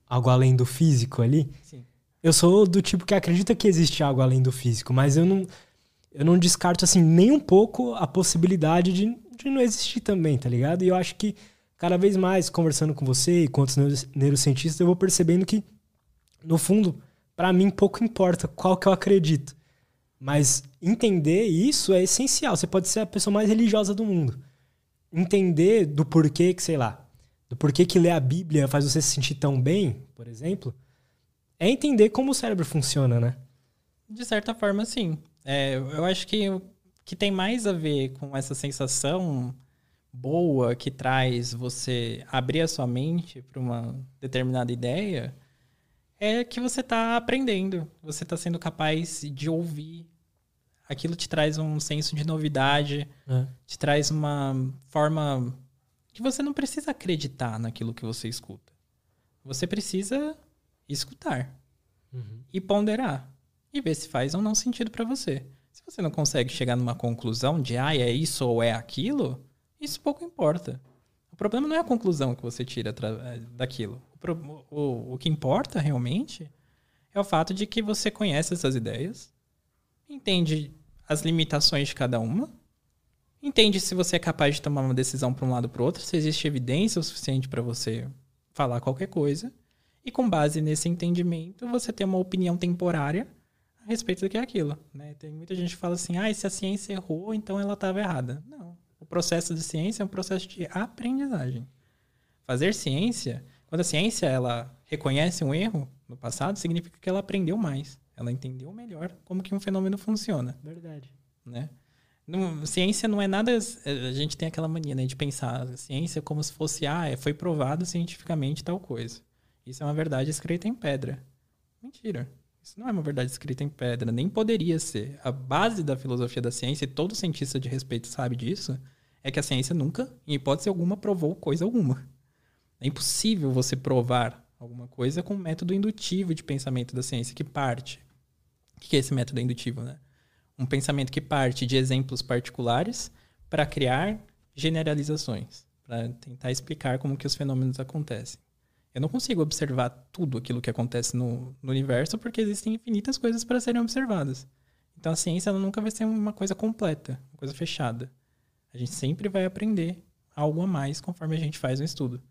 algo além do físico ali? Sim. Eu sou do tipo que acredita que existe algo além do físico, mas eu não, eu não descarto assim nem um pouco a possibilidade de, de não existir também, tá ligado? E eu acho que cada vez mais conversando com você e com outros neurocientistas, eu vou percebendo que no fundo, para mim pouco importa qual que eu acredito. Mas entender isso é essencial. Você pode ser a pessoa mais religiosa do mundo. Entender do porquê que, sei lá, do porquê que ler a Bíblia faz você se sentir tão bem, por exemplo, é entender como o cérebro funciona, né? De certa forma, sim. É, eu acho que que tem mais a ver com essa sensação boa que traz você abrir a sua mente para uma determinada ideia é que você está aprendendo, você está sendo capaz de ouvir. Aquilo te traz um senso de novidade, é. te traz uma forma que você não precisa acreditar naquilo que você escuta. Você precisa escutar uhum. e ponderar e ver se faz ou não sentido para você. Se você não consegue chegar numa conclusão de ah, é isso ou é aquilo, isso pouco importa. O problema não é a conclusão que você tira daquilo o, o que importa realmente é o fato de que você conhece essas ideias, entende as limitações de cada uma, entende se você é capaz de tomar uma decisão para um lado ou para o outro, se existe evidência o suficiente para você falar qualquer coisa, e com base nesse entendimento você tem uma opinião temporária a respeito do que é aquilo. Né? Tem muita gente que fala assim, ah, se a ciência errou, então ela estava errada. Não. O processo de ciência é um processo de aprendizagem. Fazer ciência quando a ciência ela reconhece um erro no passado, significa que ela aprendeu mais. Ela entendeu melhor como que um fenômeno funciona. Verdade. Né? Não, ciência não é nada. A gente tem aquela mania né, de pensar a ciência como se fosse, ah, é, foi provado cientificamente tal coisa. Isso é uma verdade escrita em pedra. Mentira. Isso não é uma verdade escrita em pedra, nem poderia ser. A base da filosofia da ciência, e todo cientista de respeito sabe disso, é que a ciência nunca, em hipótese alguma, provou coisa alguma. É impossível você provar alguma coisa com um método indutivo de pensamento da ciência que parte. O que é esse método indutivo, né? Um pensamento que parte de exemplos particulares para criar generalizações, para tentar explicar como que os fenômenos acontecem. Eu não consigo observar tudo aquilo que acontece no, no universo porque existem infinitas coisas para serem observadas. Então a ciência nunca vai ser uma coisa completa, uma coisa fechada. A gente sempre vai aprender algo a mais conforme a gente faz um estudo.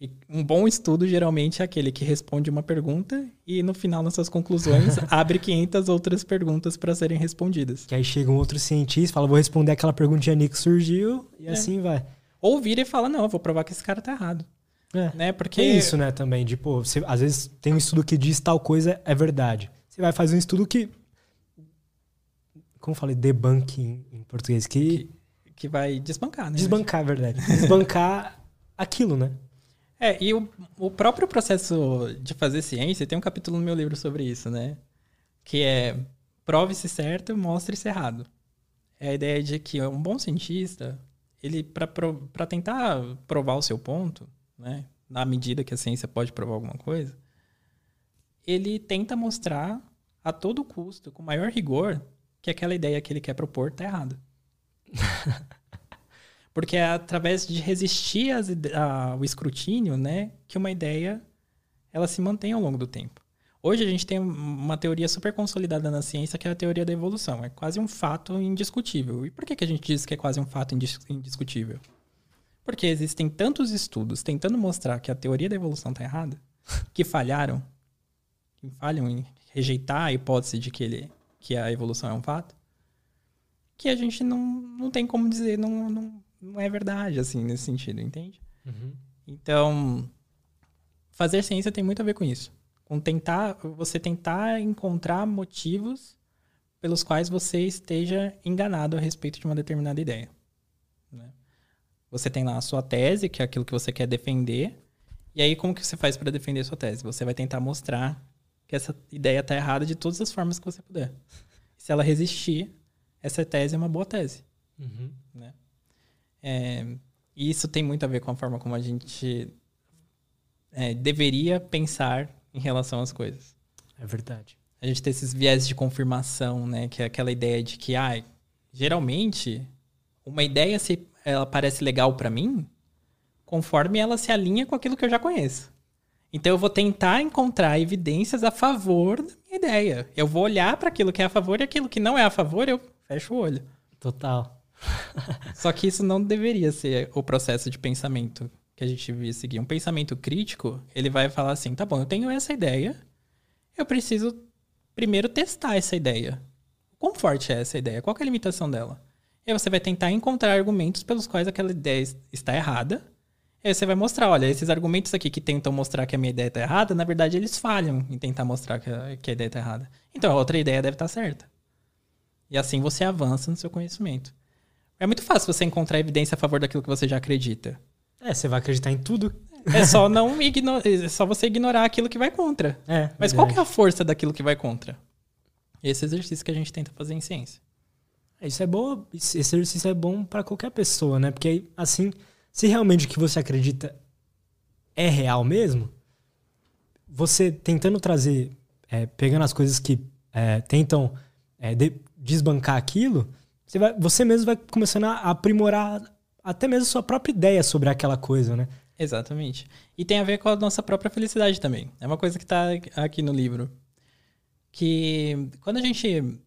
E um bom estudo geralmente é aquele que responde uma pergunta e no final, nas suas conclusões, [laughs] abre 500 outras perguntas para serem respondidas. Que aí chega um outro cientista, fala, vou responder aquela perguntinha que surgiu e é. assim vai. Ou vira e fala, não, vou provar que esse cara tá errado. É. Né? Porque... É isso, né, também. De, pô, você, às vezes tem um estudo que diz tal coisa é verdade. Você vai fazer um estudo que... Como falei? Debunk em, em português. Que, que, que vai desbancar, né? Desbancar, é verdade. Desbancar [laughs] aquilo, né? É, e o, o próprio processo de fazer ciência, tem um capítulo no meu livro sobre isso, né? Que é prove-se certo, mostre-se errado. É a ideia de que um bom cientista, ele para tentar provar o seu ponto, né, na medida que a ciência pode provar alguma coisa, ele tenta mostrar a todo custo, com maior rigor, que aquela ideia que ele quer propor está errada. [laughs] Porque é através de resistir ao escrutínio, né, que uma ideia ela se mantém ao longo do tempo. Hoje a gente tem uma teoria super consolidada na ciência que é a teoria da evolução. É quase um fato indiscutível. E por que, que a gente diz que é quase um fato indiscutível? Porque existem tantos estudos tentando mostrar que a teoria da evolução está errada, que falharam, que falham em rejeitar a hipótese de que, ele, que a evolução é um fato, que a gente não, não tem como dizer, não, não, não é verdade, assim, nesse sentido, entende? Uhum. Então, fazer ciência tem muito a ver com isso. Com tentar, você tentar encontrar motivos pelos quais você esteja enganado a respeito de uma determinada ideia. Você tem lá a sua tese, que é aquilo que você quer defender. E aí, como que você faz para defender a sua tese? Você vai tentar mostrar que essa ideia está errada de todas as formas que você puder. Se ela resistir, essa tese é uma boa tese. Uhum. Né? É, e isso tem muito a ver com a forma como a gente é, deveria pensar em relação às coisas. É verdade. A gente tem esses viés de confirmação, né? Que é aquela ideia de que, ah, geralmente, uma ideia se ela parece legal para mim, conforme ela se alinha com aquilo que eu já conheço. Então eu vou tentar encontrar evidências a favor da minha ideia. Eu vou olhar para aquilo que é a favor e aquilo que não é a favor, eu fecho o olho. Total. [laughs] Só que isso não deveria ser o processo de pensamento que a gente devia seguir. Um pensamento crítico, ele vai falar assim: tá bom, eu tenho essa ideia, eu preciso primeiro testar essa ideia. Quão forte é essa ideia? Qual é a limitação dela? E aí você vai tentar encontrar argumentos pelos quais aquela ideia está errada aí você vai mostrar, olha, esses argumentos aqui que tentam mostrar que a minha ideia está errada, na verdade eles falham em tentar mostrar que a, que a ideia está errada. Então a outra ideia deve estar tá certa. E assim você avança no seu conhecimento. É muito fácil você encontrar evidência a favor daquilo que você já acredita. É, você vai acreditar em tudo. É só não ignorar, é só você ignorar aquilo que vai contra. É, Mas verdade. qual que é a força daquilo que vai contra? Esse exercício que a gente tenta fazer em ciência. Isso é bom, esse exercício é bom para qualquer pessoa, né? Porque assim, se realmente o que você acredita é real mesmo, você tentando trazer, é, pegando as coisas que é, tentam é, de, desbancar aquilo, você, vai, você mesmo vai começando a aprimorar até mesmo sua própria ideia sobre aquela coisa, né? Exatamente. E tem a ver com a nossa própria felicidade também. É uma coisa que está aqui no livro. Que quando a gente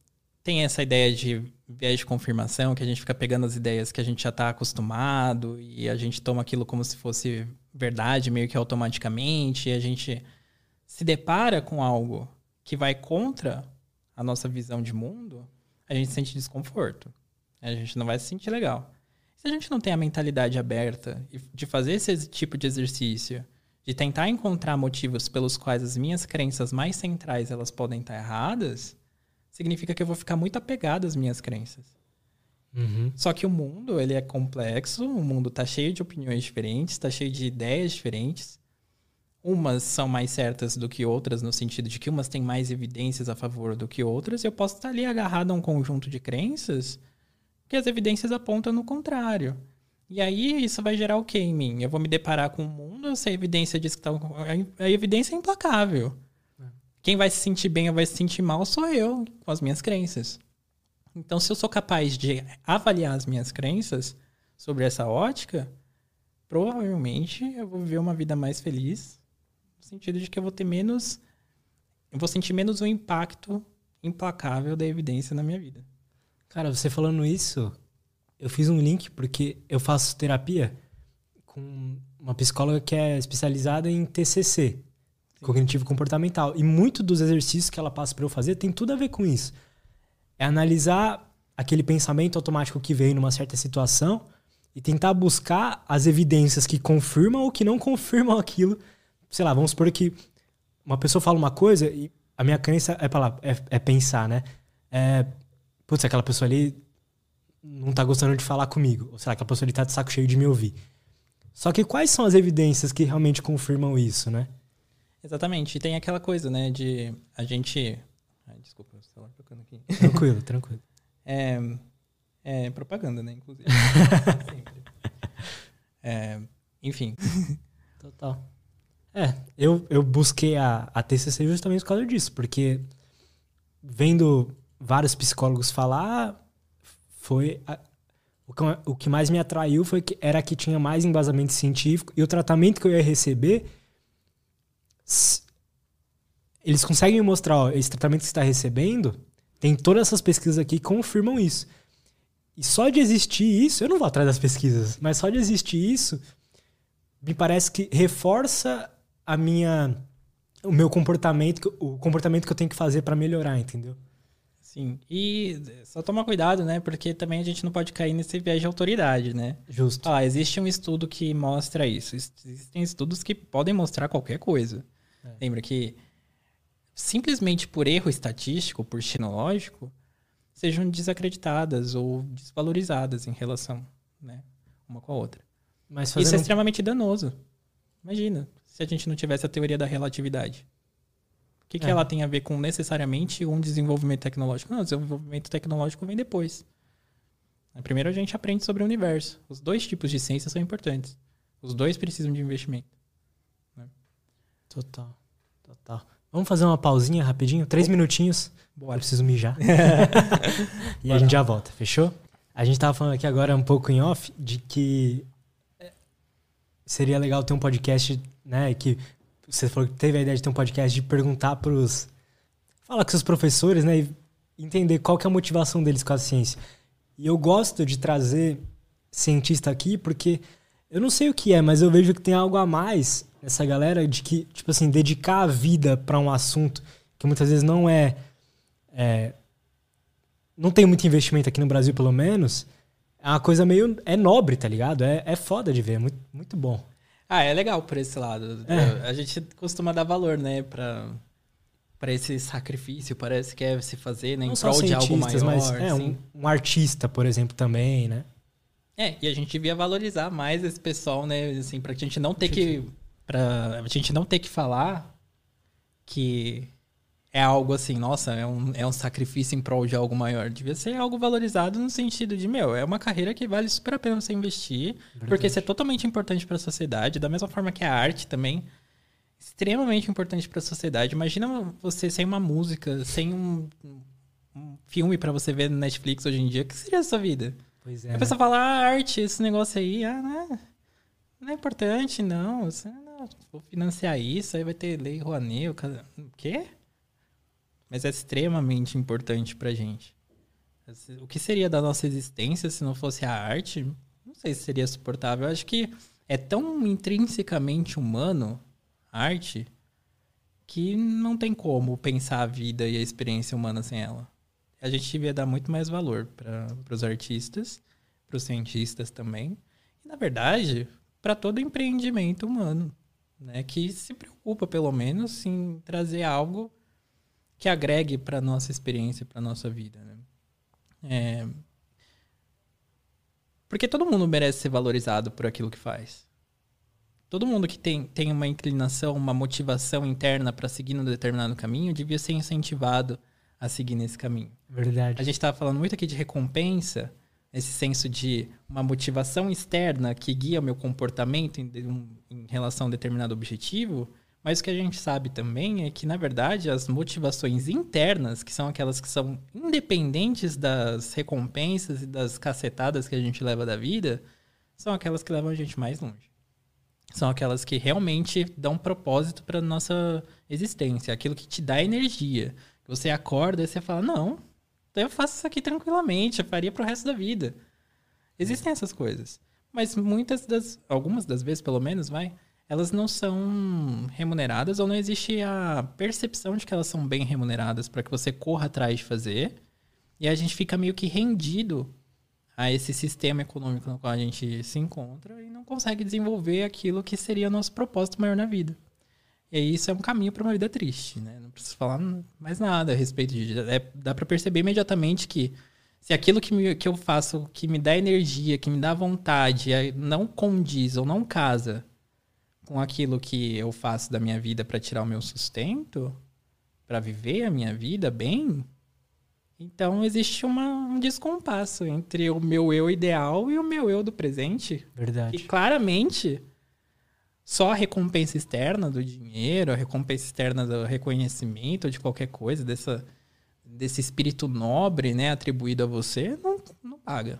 tem essa ideia de viés de confirmação, que a gente fica pegando as ideias que a gente já está acostumado e a gente toma aquilo como se fosse verdade, meio que automaticamente, e a gente se depara com algo que vai contra a nossa visão de mundo, a gente sente desconforto. A gente não vai se sentir legal. Se a gente não tem a mentalidade aberta de fazer esse tipo de exercício, de tentar encontrar motivos pelos quais as minhas crenças mais centrais elas podem estar erradas, significa que eu vou ficar muito apegado às minhas crenças. Uhum. Só que o mundo, ele é complexo, o mundo está cheio de opiniões diferentes, está cheio de ideias diferentes. Umas são mais certas do que outras, no sentido de que umas têm mais evidências a favor do que outras, e eu posso estar ali agarrado a um conjunto de crenças que as evidências apontam no contrário. E aí isso vai gerar o que em mim? Eu vou me deparar com o mundo, se a evidência diz que tá, a evidência é implacável. Quem vai se sentir bem ou vai se sentir mal sou eu, com as minhas crenças. Então, se eu sou capaz de avaliar as minhas crenças sobre essa ótica, provavelmente eu vou viver uma vida mais feliz, no sentido de que eu vou ter menos. Eu vou sentir menos o impacto implacável da evidência na minha vida. Cara, você falando isso, eu fiz um link porque eu faço terapia com uma psicóloga que é especializada em TCC, cognitivo comportamental. E muito dos exercícios que ela passa para eu fazer tem tudo a ver com isso. É analisar aquele pensamento automático que veio numa certa situação e tentar buscar as evidências que confirmam ou que não [laughs] confirmam aquilo. Sei lá, vamos supor que uma pessoa fala uma coisa e a minha crença é, pra é, é pensar, né? É, putz, aquela pessoa ali não tá gostando de falar comigo. Ou será que aquela pessoa ali tá de saco cheio de me ouvir? Só que quais são as evidências que realmente confirmam isso, né? Exatamente. E tem aquela coisa, né, de a gente. Ai, desculpa, o celular tocando aqui. Tranquilo, tranquilo. [laughs] É, é propaganda, né, inclusive. Sempre. [laughs] É, enfim. [laughs] Total. É, eu, eu busquei a, a TCC justamente por causa disso, porque vendo vários psicólogos falar, foi. A, o, que, o que mais me atraiu foi que era que tinha mais embasamento científico e o tratamento que eu ia receber eles conseguem mostrar, ó, esse tratamento que você está recebendo, tem todas essas pesquisas aqui que confirmam isso. E só de existir isso, eu não vou atrás das pesquisas, mas só de existir isso, me parece que reforça a minha o meu comportamento, o comportamento que eu tenho que fazer para melhorar, entendeu? Sim. E só tomar cuidado, né? Porque também a gente não pode cair nesse viés de autoridade, né? Justo. Ah, existe um estudo que mostra isso. Existem estudos que podem mostrar qualquer coisa. É. Lembra que simplesmente por erro estatístico, por xenológico, sejam desacreditadas ou desvalorizadas em relação, né, uma com a outra. Mas Isso é extremamente danoso. Imagina, se a gente não tivesse a teoria da relatividade. O que, que é. ela tem a ver com necessariamente um desenvolvimento tecnológico? Não, o desenvolvimento tecnológico vem depois. Primeiro a gente aprende sobre o universo. Os dois tipos de ciência são importantes. Os dois precisam de investimento. Total. Total. Vamos fazer uma pausinha rapidinho? Três minutinhos. Bora. Eu preciso mijar. [laughs] e a gente já volta, fechou? A gente tava falando aqui agora um pouco em off de que é, seria legal ter um podcast, né? Que você falou que teve a ideia de ter um podcast de perguntar pros. Falar com seus professores, né? E entender qual que é a motivação deles com a ciência. E eu gosto de trazer cientista aqui porque eu não sei o que é, mas eu vejo que tem algo a mais nessa galera de que, tipo assim, dedicar a vida para um assunto que muitas vezes não é, é, não tem muito investimento aqui no Brasil, pelo menos, é uma coisa meio. É nobre, tá ligado? É, é foda de ver, é muito, muito bom. Ah, é legal por esse lado. É. A gente costuma dar valor, né, pra, pra esse sacrifício, parece que é se fazer, né, em Não prol de algo maior. mas é, assim. um, um artista, por exemplo, também, né? É, e a gente devia valorizar mais esse pessoal, né? Assim, pra gente não ter que. Pra a gente não ter que falar que é algo assim, nossa, é um, é um sacrifício em prol de algo maior. Devia ser algo valorizado no sentido de, meu, é uma carreira que vale super a pena você investir, porque isso é totalmente importante pra sociedade, da mesma forma que a arte também. Extremamente importante pra sociedade. Imagina você sem uma música, sem um, um filme pra você ver no Netflix hoje em dia, o que seria a sua vida? Pois é. A né? pessoa fala, ah, arte, esse negócio aí, ah, não, não é importante, não. Vou financiar isso, aí vai ter lei Rouanet, o quê? Mas é extremamente importante pra gente. O que seria da nossa existência se não fosse a arte? Não sei se seria suportável. Eu acho que é tão intrinsecamente humano a arte que não tem como pensar a vida e a experiência humana sem ela. A gente devia dar muito mais valor para os artistas, para os cientistas também, e na verdade, para todo empreendimento humano, né, que se preocupa pelo menos em trazer algo que agregue para nossa experiência, para nossa vida, né? É... Porque todo mundo merece ser valorizado por aquilo que faz. Todo mundo que tem, tem uma inclinação, uma motivação interna para seguir num determinado caminho devia ser incentivado a seguir nesse caminho. Verdade. A gente estava falando muito aqui de recompensa, esse senso de uma motivação externa que guia o meu comportamento em, em relação a um determinado objetivo, mas o que a gente sabe também é que, na verdade, as motivações internas, que são aquelas que são independentes das recompensas e das cacetadas que a gente leva da vida, são aquelas que levam a gente mais longe. São aquelas que realmente dão propósito para nossa existência, aquilo que te dá energia. Você acorda e você fala: Não, então eu faço isso aqui tranquilamente, eu faria pro resto da vida. Existem essas coisas. Mas muitas das. Algumas das vezes, pelo menos, vai. Elas não são remuneradas ou não existe a percepção de que elas são bem remuneradas para que você corra atrás de fazer. E a gente fica meio que rendido a esse sistema econômico no qual a gente se encontra e não consegue desenvolver aquilo que seria nosso propósito maior na vida. E aí isso é um caminho para uma vida triste, né? Não preciso falar mais nada a respeito disso. É, dá para perceber imediatamente que se aquilo que, me- que eu faço, que me dá energia, que me dá vontade, é- não condiz ou não casa com aquilo que eu faço da minha vida para tirar o meu sustento, para viver a minha vida bem, então existe uma, um descompasso entre o meu eu ideal e o meu eu do presente. E Verdade. claramente, só a recompensa externa do dinheiro, a recompensa externa do reconhecimento de qualquer coisa, dessa, desse espírito nobre né, atribuído a você, não, não paga.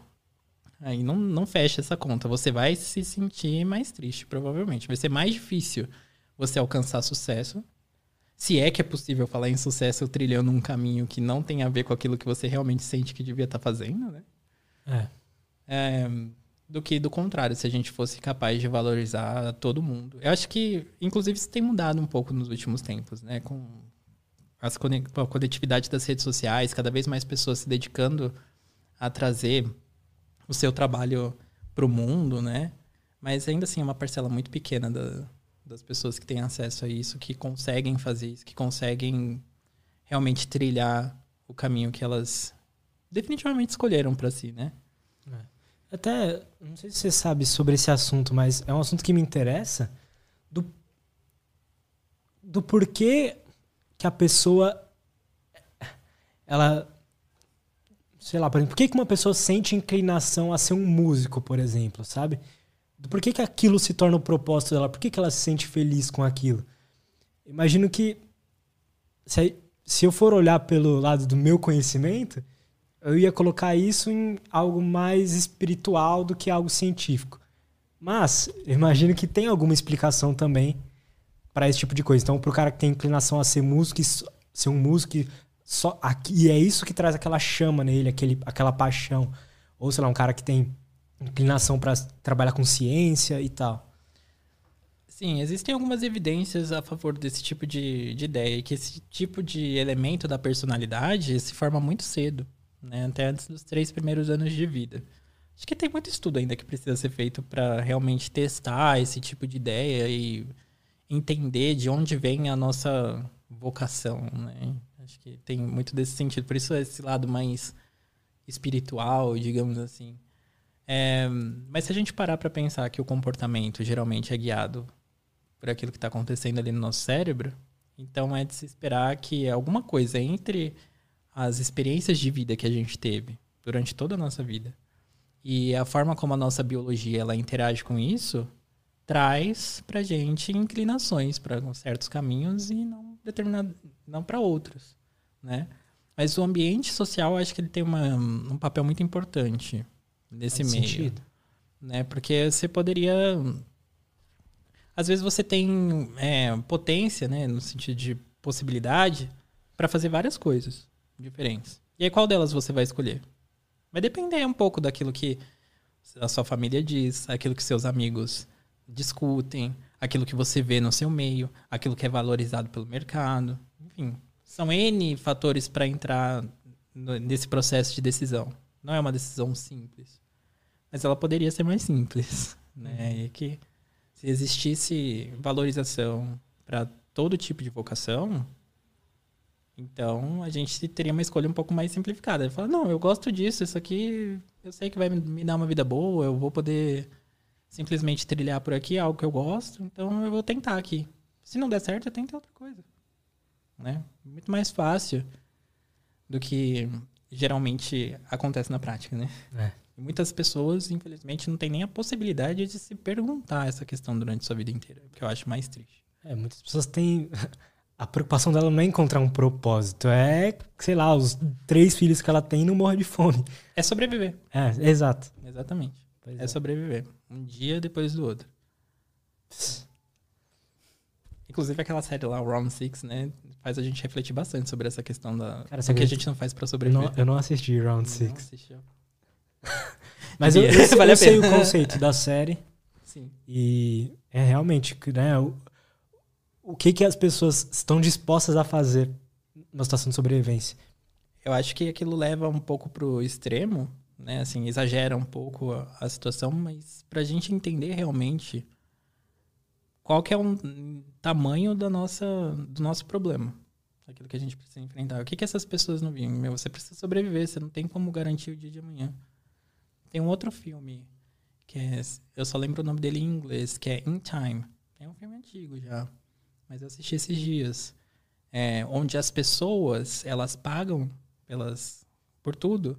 Aí não, não fecha essa conta. Você vai se sentir mais triste, provavelmente. Vai ser mais difícil você alcançar sucesso. Se é que é possível falar em sucesso trilhando um caminho que não tem a ver com aquilo que você realmente sente que devia estar fazendo, né? É. É, do que do contrário, se a gente fosse capaz de valorizar todo mundo. Eu acho que, inclusive, isso tem mudado um pouco nos últimos tempos, né? Com, as, a conectividade das redes sociais, cada vez mais pessoas se dedicando a trazer o seu trabalho para o mundo, né? Mas ainda assim é uma parcela muito pequena da- das pessoas que têm acesso a isso, que conseguem fazer isso, que conseguem realmente trilhar o caminho que elas definitivamente escolheram para si, né? Até, não sei se você sabe sobre esse assunto, mas é um assunto que me interessa do, do porquê que a pessoa ela sei lá, por exemplo, por que que uma pessoa sente inclinação a ser um músico, por exemplo, sabe? Do porquê que aquilo se torna o propósito dela? Por que que ela se sente feliz com aquilo? Imagino que se, se eu for olhar pelo lado do meu conhecimento, eu ia colocar isso em algo mais espiritual do que algo científico. Mas imagino que tem alguma explicação também para esse tipo de coisa. Então, para o cara que tem inclinação a ser músico, ser um músico só aqui, e é isso que traz aquela chama nele, aquele, aquela paixão. Ou sei lá, um cara que tem inclinação para trabalhar com ciência e tal. Sim, existem algumas evidências a favor desse tipo de, de ideia, que esse tipo de elemento da personalidade se forma muito cedo, né? até antes dos três primeiros anos de vida. Acho que tem muito estudo ainda que precisa ser feito para realmente testar esse tipo de ideia e entender de onde vem a nossa vocação, né? Acho que tem muito desse sentido. Por isso esse lado mais espiritual, digamos assim. É, mas se a gente parar para pensar que o comportamento geralmente é guiado por aquilo que está acontecendo ali no nosso cérebro, então é de se esperar que alguma coisa entre as experiências de vida que a gente teve durante toda a nossa vida e a forma como a nossa biologia ela interage com isso traz para gente inclinações para certos caminhos e não determinado não para outros, né? Mas o ambiente social acho que ele tem uma, um papel muito importante nesse Faz meio, sentido. né? Porque você poderia às vezes você tem é, potência, né, no sentido de possibilidade, para fazer várias coisas diferentes. E aí, qual delas você vai escolher? Vai depender um pouco daquilo que a sua família diz, aquilo que seus amigos discutem, aquilo que você vê no seu meio, aquilo que é valorizado pelo mercado. Enfim, são N fatores para entrar nesse processo de decisão. Não é uma decisão simples. Mas ela poderia ser mais simples. Né? E que se existisse valorização para todo tipo de vocação, então a gente teria uma escolha um pouco mais simplificada. Fala, não, eu gosto disso, isso aqui eu sei que vai me dar uma vida boa, eu vou poder simplesmente trilhar por aqui algo que eu gosto, então eu vou tentar aqui. Se não der certo, eu tento outra coisa. Né? Muito mais fácil do que geralmente acontece na prática, né? É. Muitas pessoas, infelizmente, não têm nem a possibilidade de se perguntar essa questão durante sua vida inteira, que eu acho mais triste. É, muitas pessoas têm. A preocupação dela não é encontrar um propósito, é, sei lá, os três filhos que ela tem não morrer de fome. É sobreviver. É, exato. Exatamente. É, é, sobreviver. Um dia depois do outro. Inclusive aquela série lá, Round Six, né? Faz a gente refletir bastante sobre essa questão da. Cara, o que a gente não faz para sobreviver. Não, eu não assisti Round Six. Não assistiu. [laughs] Mas eu, eu, vale eu sei o conceito da série. [laughs] Sim. E é realmente, né? O, que, que as pessoas estão dispostas a fazer numa situação de sobrevivência? Eu acho que aquilo leva um pouco pro extremo, né? Assim, exagera um pouco a, a situação, mas pra gente entender realmente qual que é o tamanho da nossa, do nosso problema. Aquilo que a gente precisa enfrentar. O que, que essas pessoas não viram? Meu, você precisa sobreviver, você não tem como garantir o dia de amanhã. Tem um outro filme que é, eu só lembro o nome dele em inglês, que é In Time. É um filme antigo já, mas eu assisti esses dias. É, onde as pessoas, elas pagam pelas por tudo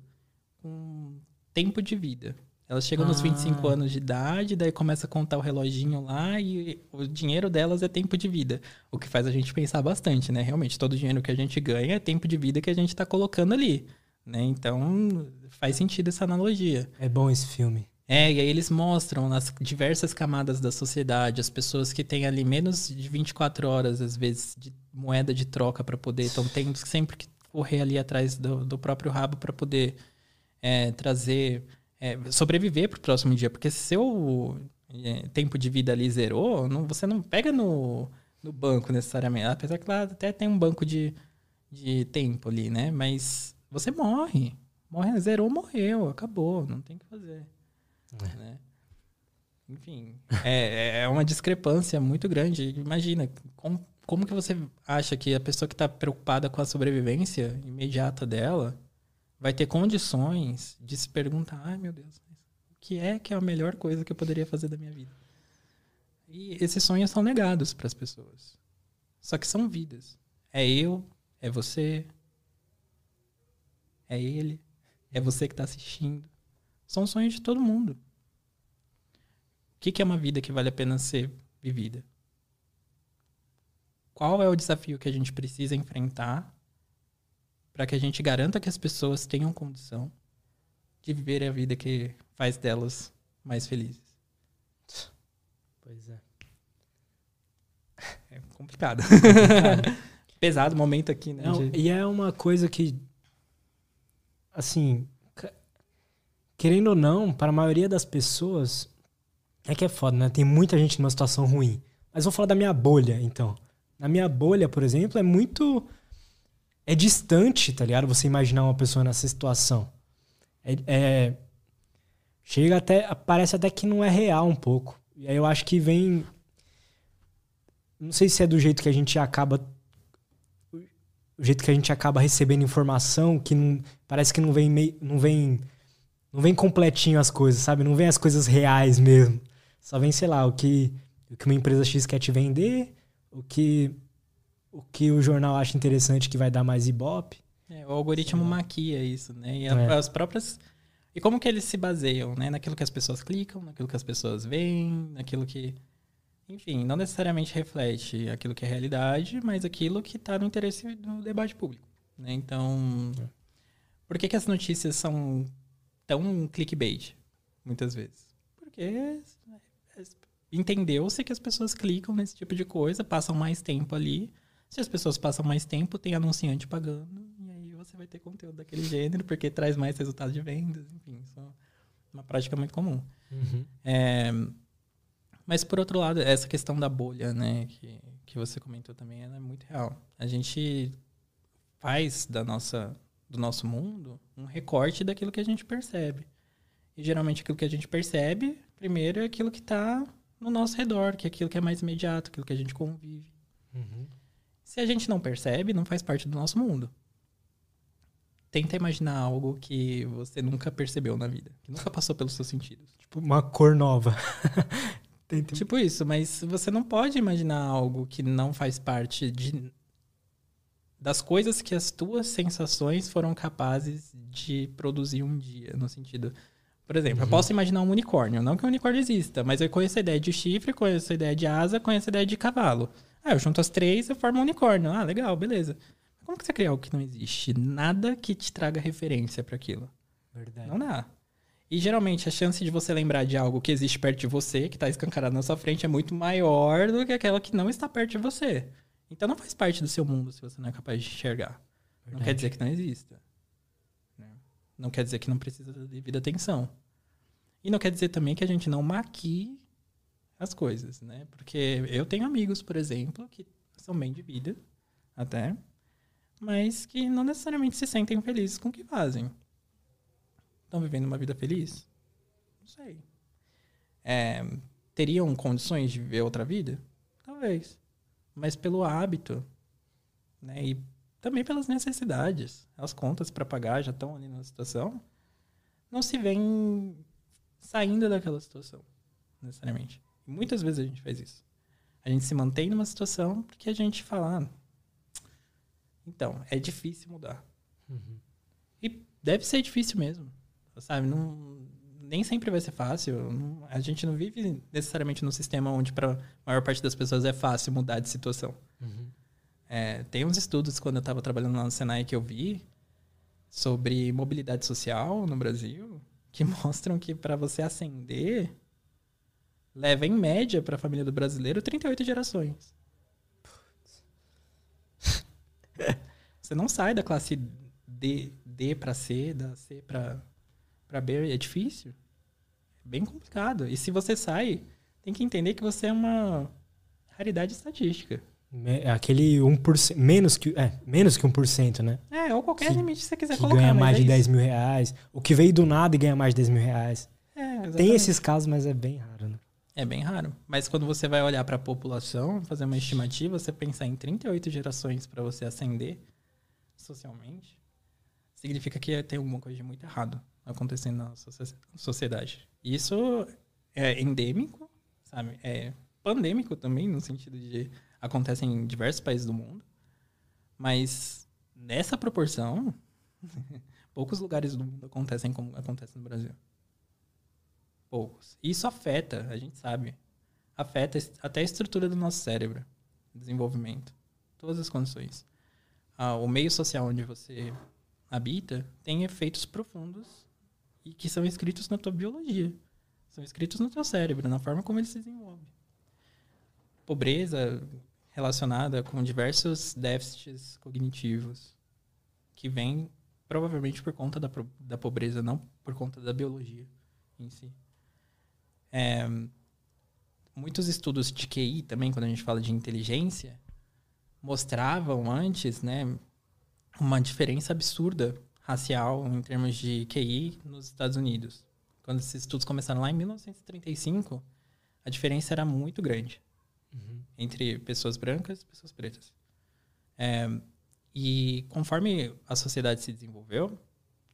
com tempo de vida. Elas chegam ah. nos 25 anos de idade, daí começa a contar o reloginho lá e o dinheiro delas é tempo de vida. O que faz a gente pensar bastante, né? Realmente, todo o dinheiro que a gente ganha é tempo de vida que a gente está colocando ali. Né? Então, faz sentido essa analogia. É bom esse filme. É, e aí eles mostram nas diversas camadas da sociedade, as pessoas que têm ali menos de 24 horas, às vezes, de moeda de troca para poder. Então, tem sempre que correr ali atrás do, do próprio rabo para poder é, trazer. É, sobreviver para o próximo dia. Porque se seu é, tempo de vida ali zerou, não, você não pega no, no banco necessariamente. Apesar que lá até tem um banco de, de tempo ali, né? Mas você morre. Morre, zerou, morreu, acabou, não tem o que fazer. É. Né? Enfim, é, é uma discrepância muito grande. Imagina, como, como que você acha que a pessoa que está preocupada com a sobrevivência imediata dela vai ter condições de se perguntar, ai meu Deus, o que é que é a melhor coisa que eu poderia fazer da minha vida? E esses sonhos são negados para as pessoas. Só que são vidas. É eu, é você, é ele, é você que está assistindo. São sonhos de todo mundo. O que, que é uma vida que vale a pena ser vivida? qual é o desafio que a gente precisa enfrentar para que a gente garanta que as pessoas tenham condição de viver a vida que faz delas mais felizes. Pois é. [laughs] É complicado. [laughs] Pesado o momento aqui, né? Não, de- e é uma coisa que, assim, querendo ou não, para a maioria das pessoas, é que é foda, né? Tem muita gente numa situação ruim. Mas vou falar da minha bolha, então. Na minha bolha, por exemplo, é muito. É distante, tá ligado? Você imaginar uma pessoa nessa situação. É, é- chega até. Parece até que não é real um pouco. E aí eu acho que vem. Não sei se é do jeito que a gente acaba o jeito que a gente acaba recebendo informação que não, parece que não vem meio, não vem não vem completinho as coisas, sabe? Não vem as coisas reais mesmo. Só vem, sei lá, o que o que uma empresa X quer te vender, o que o que o jornal acha interessante que vai dar mais ibope. É, o algoritmo maquia isso, né? E É. as próprias. E como que eles se baseiam, né? Naquilo que as pessoas clicam, naquilo que as pessoas veem, naquilo que. Enfim, não necessariamente reflete aquilo que é realidade, mas aquilo que está no interesse do debate público. Né? Então. É. Por que, que as notícias são tão clickbait, muitas vezes? Porque entendeu-se que as pessoas clicam nesse tipo de coisa, passam mais tempo ali. Se as pessoas passam mais tempo, tem anunciante pagando, e aí você vai ter conteúdo daquele gênero, porque traz mais resultado de vendas, enfim, isso é uma prática muito comum. É, mas por outro lado, essa questão da bolha, né, que, que você comentou também, ela é muito real. A gente faz da nossa, do nosso mundo um recorte daquilo que a gente percebe. E geralmente aquilo que a gente percebe, primeiro, é aquilo que está no nosso redor, que é aquilo que é mais imediato, aquilo que a gente convive. Se a gente não percebe, não faz parte do nosso mundo. Tenta imaginar algo que você nunca percebeu na vida, que nunca passou pelos seus sentidos. Tipo uma cor nova. [laughs] Tem- Tipo isso, mas você não pode imaginar algo que não faz parte de das coisas que as tuas sensações foram capazes de produzir um dia, no sentido, por exemplo, eu Uhum. posso imaginar um unicórnio, não que um unicórnio exista, mas eu conheço a ideia de chifre, conheço a ideia de asa, conheço a ideia de cavalo. Ah, eu junto as três, eu formo um unicórnio. Ah, legal, beleza. Como que você cria algo que não existe? Nada que te traga referência para aquilo. Verdade. Não dá. E geralmente a chance de você lembrar de algo que existe perto de você, que está escancarado na sua frente, é muito maior do que aquela que não está perto de você. Então não faz parte do seu mundo se você não é capaz de enxergar. Não Verdade. quer dizer que não exista. né? Não quer dizer que não precisa da devida atenção. E não quer dizer também que a gente não maquie as coisas, né? Porque eu tenho amigos, por exemplo, que são bem de vida, até, mas que não necessariamente se sentem felizes com o que fazem. Estão vivendo uma vida feliz? Não sei. É, teriam condições de viver outra vida? Talvez. Mas pelo hábito, né? E também pelas necessidades. As contas para pagar já estão ali na situação. Não se vem saindo daquela situação, necessariamente. Muitas vezes a gente faz isso. A gente se mantém numa situação porque a gente fala. "Ah, então, é difícil mudar. Uhum. E deve ser difícil mesmo. Sabe? Não, nem sempre vai ser fácil. A gente não vive necessariamente num sistema onde, para a maior parte das pessoas, é fácil mudar de situação. Uhum. É, tem uns estudos, quando eu estava trabalhando lá no Senai, que eu vi sobre mobilidade social no Brasil, que [laughs] mostram que para você ascender, leva em média para a família do brasileiro 38 gerações. [laughs] Você não sai da classe D, D para C, da C para para B, é difícil. É bem complicado. E se você sai, tem que entender que você é uma raridade estatística. É Aquele 1%, menos que, é, menos que 1%, né? É, ou qualquer Que- limite que você quiser Que colocar. ganha mais é de isso. 10 mil reais. O que veio do nada e ganha mais de 10 mil reais. É, Tem esses casos, mas é bem raro, né? É bem raro. Mas quando você vai olhar para a população, fazer uma estimativa, você pensar em 38 gerações para você ascender socialmente, significa que tem alguma coisa de muito errado acontecendo na socie- sociedade. Isso é endêmico, sabe? É pandêmico também, no sentido de acontece em diversos países do mundo. Mas nessa proporção, [laughs] poucos lugares do mundo acontecem como acontece no Brasil. Poucos. Isso afeta, a gente sabe. Afeta até a estrutura do nosso cérebro, desenvolvimento. Todas as condições. Ah, o meio social onde você habita tem efeitos profundos e que são escritos na tua biologia. São escritos no teu cérebro, na forma como ele se desenvolve. Pobreza relacionada com diversos déficits cognitivos que vem provavelmente por conta da, da pobreza, não por conta da biologia em si. É, muitos estudos de QI também, quando a gente fala de inteligência, mostravam antes, né, uma diferença absurda racial em termos de QI nos Estados Unidos. Quando esses estudos começaram lá em 1935, a diferença era muito grande uhum. entre pessoas brancas e pessoas pretas. É, e conforme a sociedade se desenvolveu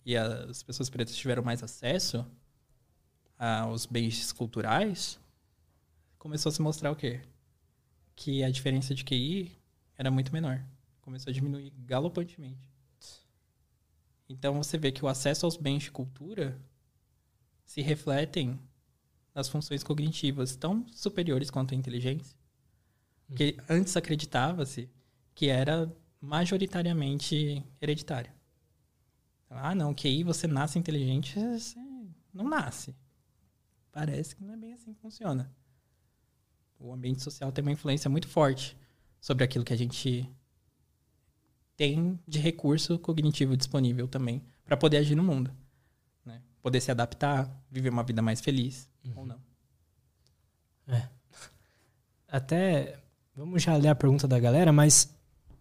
e as pessoas pretas tiveram mais acesso aos bens culturais, começou a se mostrar o quê? Que a diferença de QI era muito menor. Começou a diminuir galopantemente. Então você vê que o acesso aos bens de cultura se refletem nas funções cognitivas tão superiores quanto a inteligência. Que antes acreditava-se que era majoritariamente hereditário. Ah, não, QI você nasce inteligente, você não nasce. Parece que não é bem assim que funciona. O ambiente social tem uma influência muito forte sobre aquilo que a gente tem de recurso cognitivo disponível também para poder agir no mundo. Né? Poder se adaptar, viver uma vida mais feliz uhum. ou não. É. Até, vamos já ler a pergunta da galera, mas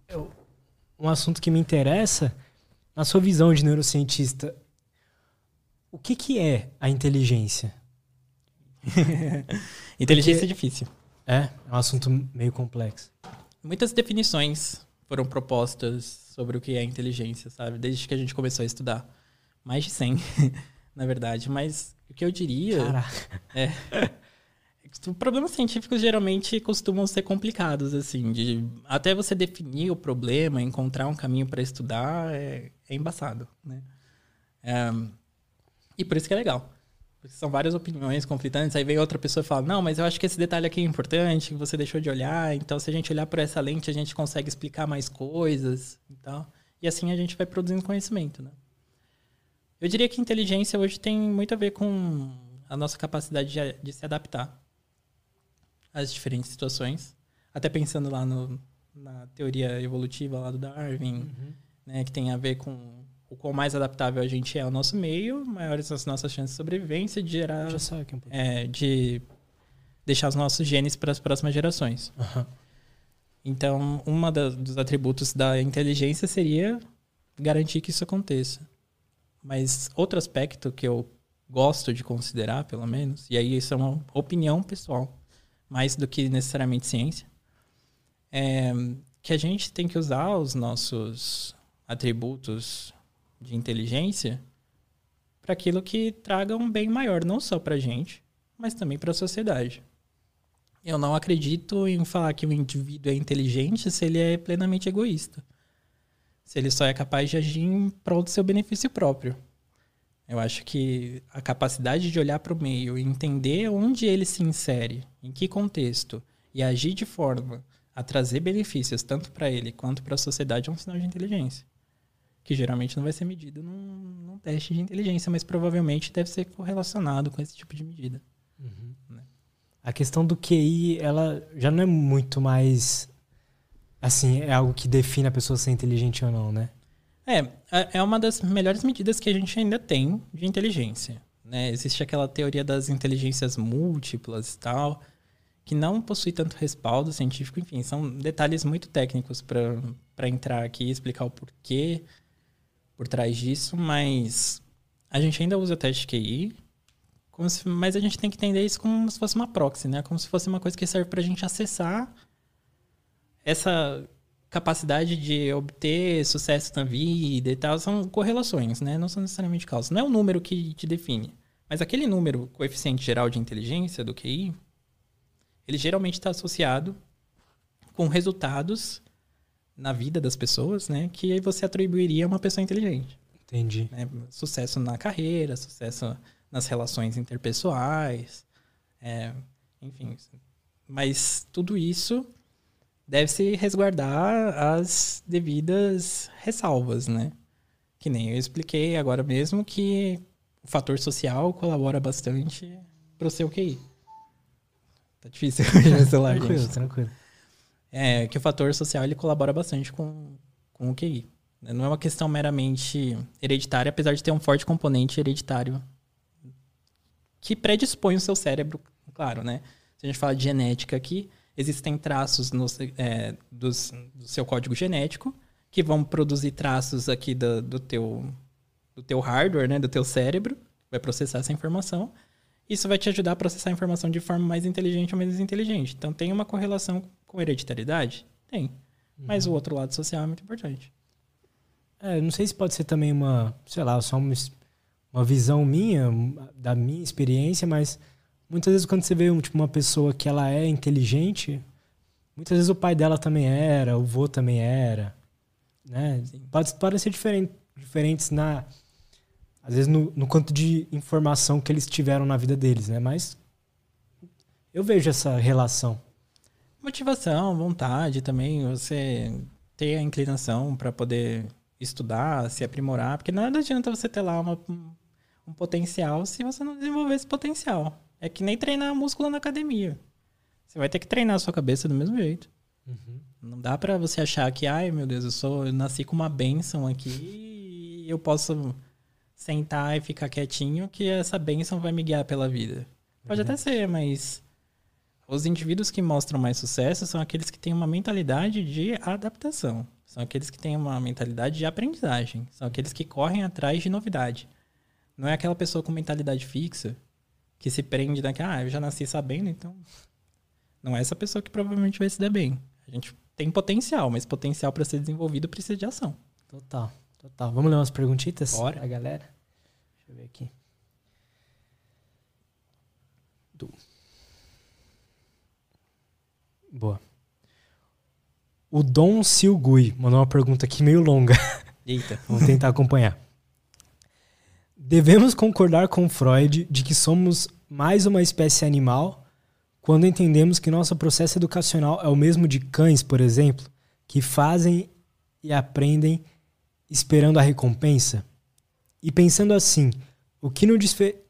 eu, um assunto que me interessa, na sua visão de neurocientista, o que, que é a inteligência? [laughs] inteligência Porque, é difícil. É, é um assunto meio complexo. Muitas definições foram propostas sobre o que é inteligência, sabe? Desde que a gente começou a estudar. Mais de 100, [laughs] na verdade. Mas o que eu diria. Caraca. É. Problemas científicos geralmente costumam ser complicados, assim. De, até você definir o problema, encontrar um caminho para estudar, é, é embaçado, né? É, e por isso que é legal. Porque são várias opiniões conflitantes. Aí vem outra pessoa e fala: Não, mas eu acho que esse detalhe aqui é importante, que você deixou de olhar. Então, se a gente olhar por essa lente, a gente consegue explicar mais coisas. Então, e assim a gente vai produzindo conhecimento. Né? Eu diria que inteligência hoje tem muito a ver com a nossa capacidade de, de se adaptar às diferentes situações. Até pensando lá no, na teoria evolutiva lá do Darwin, uhum. né, que tem a ver com o quão mais adaptável a gente é ao nosso meio, maiores as nossas chances de sobrevivência, de gerar. Um é, de deixar os nossos genes para as próximas gerações. Uhum. Então, um dos atributos da inteligência seria garantir que isso aconteça. Mas outro aspecto que eu gosto de considerar, pelo menos, e aí isso é uma opinião pessoal, mais do que necessariamente ciência, é que a gente tem que usar os nossos atributos de inteligência para aquilo que traga um bem maior, não só para a gente, mas também para a sociedade. Eu não acredito em falar que o indivíduo é inteligente se ele é plenamente egoísta. Se ele só é capaz de agir em prol do seu benefício próprio. Eu acho que a capacidade de olhar para o meio e entender onde ele se insere, em que contexto, e agir de forma a trazer benefícios tanto para ele quanto para a sociedade é um sinal de inteligência que geralmente não vai ser medido num, num, teste de inteligência, mas provavelmente deve ser correlacionado com esse tipo de medida. Uhum. Né? A questão do QI, ela já não é muito mais. Assim, é algo que define a pessoa ser inteligente ou não, né? É, é, é uma das melhores medidas que a gente ainda tem de inteligência. Né? Existe aquela teoria das inteligências múltiplas e tal, que não possui tanto respaldo científico. Enfim, são detalhes muito técnicos para entrar aqui e explicar o porquê por trás disso, mas a gente ainda usa teste QI, se, mas a gente tem que entender isso como se fosse uma proxy, né? Como se fosse uma coisa que serve para a gente acessar essa capacidade de obter sucesso na vida e tal. São correlações, né? Não são necessariamente causas. Não é o número que te define. Mas aquele número, coeficiente geral de inteligência do QI, ele geralmente está associado com resultados na vida das pessoas, né? Que você atribuiria a uma pessoa inteligente. Entendi. Né? Sucesso na carreira, sucesso nas relações interpessoais, é, enfim. Mas tudo isso deve-se resguardar as devidas ressalvas, né? Que nem eu expliquei agora mesmo que o fator social colabora bastante pro seu QI. Tá difícil [laughs] o celular, tranquilo, gente. tranquilo. É, que o fator social ele colabora bastante com, com o QI. Não é uma questão meramente hereditária, apesar de ter um forte componente hereditário que predispõe o seu cérebro, claro, né? Se a gente fala de genética aqui, existem traços no, é, dos, do seu código genético que vão produzir traços aqui do, do, teu, do teu hardware, né? Do teu cérebro, vai processar essa informação. Isso vai te ajudar a processar a informação de forma mais inteligente ou menos inteligente. Então, tem uma correlação com hereditariedade? Tem. Uhum. Mas o outro lado social é muito importante. É, não sei se pode ser também uma, sei lá, só uma, uma visão minha, da minha experiência, mas muitas vezes quando você vê um, tipo, uma pessoa que ela é inteligente, muitas vezes o pai dela também era, o vô também era. Né? Pode, podem ser diferente, diferentes na. Às vezes no, no quanto de informação que eles tiveram na vida deles, né? Mas eu vejo essa relação. Motivação, vontade também, você ter a inclinação para poder estudar, se aprimorar, porque nada adianta você ter lá uma, um potencial se você não desenvolver esse potencial. É que nem treinar músculo na academia. Você vai ter que treinar a sua cabeça do mesmo jeito. Uhum. Não dá para você achar que, ai meu Deus, eu sou, eu nasci com uma benção aqui e eu posso sentar e ficar quietinho que essa benção vai me guiar pela vida. Pode uhum. até ser, mas os indivíduos que mostram mais sucesso são aqueles que têm uma mentalidade de adaptação. São aqueles que têm uma mentalidade de aprendizagem. São aqueles que correm atrás de novidade. Não é aquela pessoa com mentalidade fixa que se prende naquela, ah, eu já nasci sabendo, então. [laughs] Não é essa pessoa que provavelmente vai se dar bem. A gente tem potencial, mas potencial para ser desenvolvido precisa de ação. Total, total. Vamos ler umas perguntitas Bora. a galera? Deixa eu ver aqui. Du. Boa. O Dom Silgui mandou uma pergunta aqui meio longa. [laughs] Eita. Vamos tentar acompanhar. Devemos concordar com Freud de que somos mais uma espécie animal quando entendemos que nosso processo educacional é o mesmo de cães, por exemplo, que fazem e aprendem esperando a recompensa? E pensando assim, o que,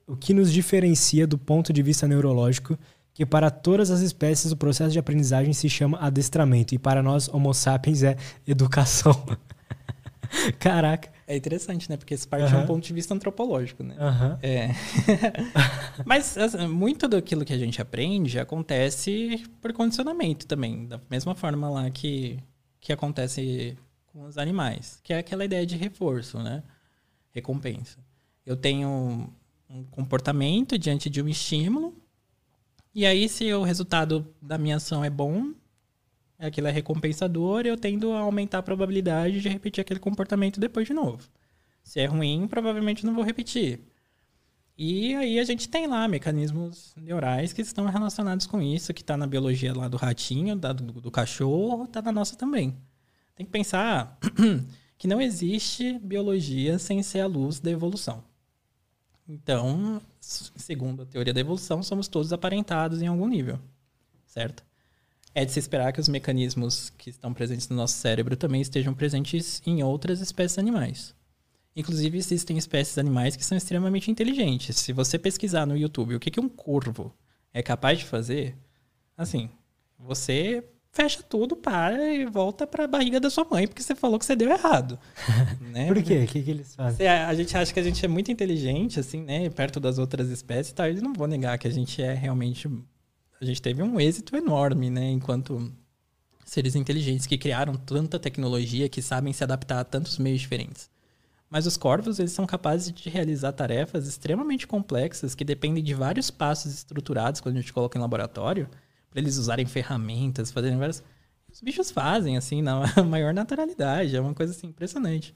o que nos diferencia do ponto de vista neurológico que para todas as espécies o processo de aprendizagem se chama adestramento e para nós Homo sapiens é educação. [laughs] Caraca. É interessante, né? Porque isso parte de um ponto de vista antropológico, né? É. [laughs] Mas assim, muito daquilo que a gente aprende acontece por condicionamento também. Da mesma forma lá que, que acontece com os animais. Que é aquela ideia de reforço, né? Recompensa. Eu tenho um comportamento diante de um estímulo e aí, se o resultado da minha ação é bom, aquilo é recompensador, eu tendo a aumentar a probabilidade de repetir aquele comportamento depois de novo. Se é ruim, provavelmente não vou repetir. E aí a gente tem lá mecanismos neurais que estão relacionados com isso, que está na biologia lá do ratinho, da, do, do cachorro, está na nossa também. Tem que pensar [clears throat] que não existe biologia sem ser a luz da evolução. Então, segundo a teoria da evolução, somos todos aparentados em algum nível, certo? É de se esperar que os mecanismos que estão presentes no nosso cérebro também estejam presentes em outras espécies animais. Inclusive, existem espécies animais que são extremamente inteligentes. Se você pesquisar no YouTube o que, que um corvo é capaz de fazer, assim, você fecha tudo, para e volta para a barriga da sua mãe, porque você falou que você deu errado. [laughs] né? Por quê? O que, que eles fazem? A gente acha que a gente é muito inteligente, assim, né? Perto das outras espécies e tal. Eles não vão negar que a gente é realmente. A gente teve um êxito enorme, né? Enquanto seres inteligentes que criaram tanta tecnologia que sabem se adaptar a tantos meios diferentes. Mas os corvos, eles são capazes de realizar tarefas extremamente complexas que dependem de vários passos estruturados quando a gente coloca em laboratório para eles usarem ferramentas, fazerem várias. Os bichos fazem, assim, na [laughs] maior naturalidade. É uma coisa assim, impressionante.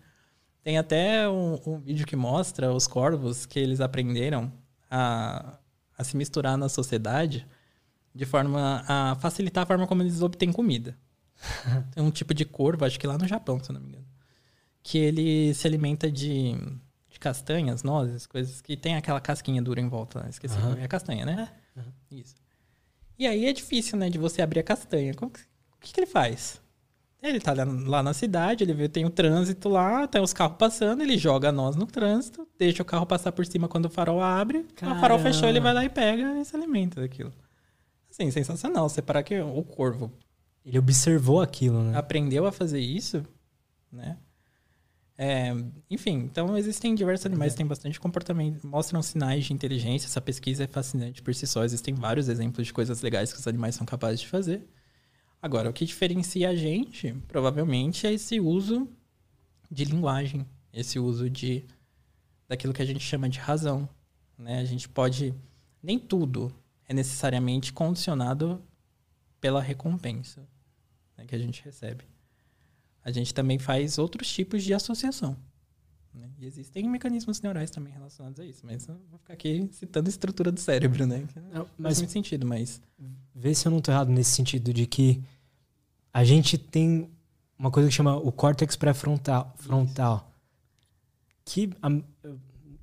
Tem até um, um vídeo que mostra os corvos que eles aprenderam a, a se misturar na sociedade de forma a facilitar a forma como eles obtêm comida. [laughs] Tem um tipo de corvo, acho que lá no Japão, se eu não me engano, que ele se alimenta de, de castanhas, nozes, coisas que tem aquela casquinha dura em volta. Esqueci, uhum. é castanha, né? Uhum. Isso. E aí é difícil, né, de você abrir a castanha. Como que, que, que ele faz? Ele tá lá, lá na cidade, ele vê tem o trânsito lá, tem os carros passando, ele joga nós no trânsito, deixa o carro passar por cima quando o farol abre, o farol fechou, ele vai lá e pega e se alimenta daquilo. Assim, sensacional. Separar que o corvo Ele observou aquilo, né? aprendeu a fazer isso, né? É, enfim, então existem diversos animais que têm bastante comportamento, mostram sinais de inteligência. Essa pesquisa é fascinante por si só. Existem vários exemplos de coisas legais que os animais são capazes de fazer. Agora, o que diferencia a gente, provavelmente, é esse uso de linguagem, esse uso de daquilo que a gente chama de razão. Né? A gente pode. Nem tudo é necessariamente condicionado pela recompensa né, que a gente recebe. A gente também faz outros tipos de associação. né? E existem mecanismos neurais também relacionados a isso, mas eu vou ficar aqui citando a estrutura do cérebro, né? Não Não, faz mas muito sentido, mas. vê se eu não tô errado nesse sentido de que a gente tem uma coisa que chama o córtex pré-frontal, frontal, que a-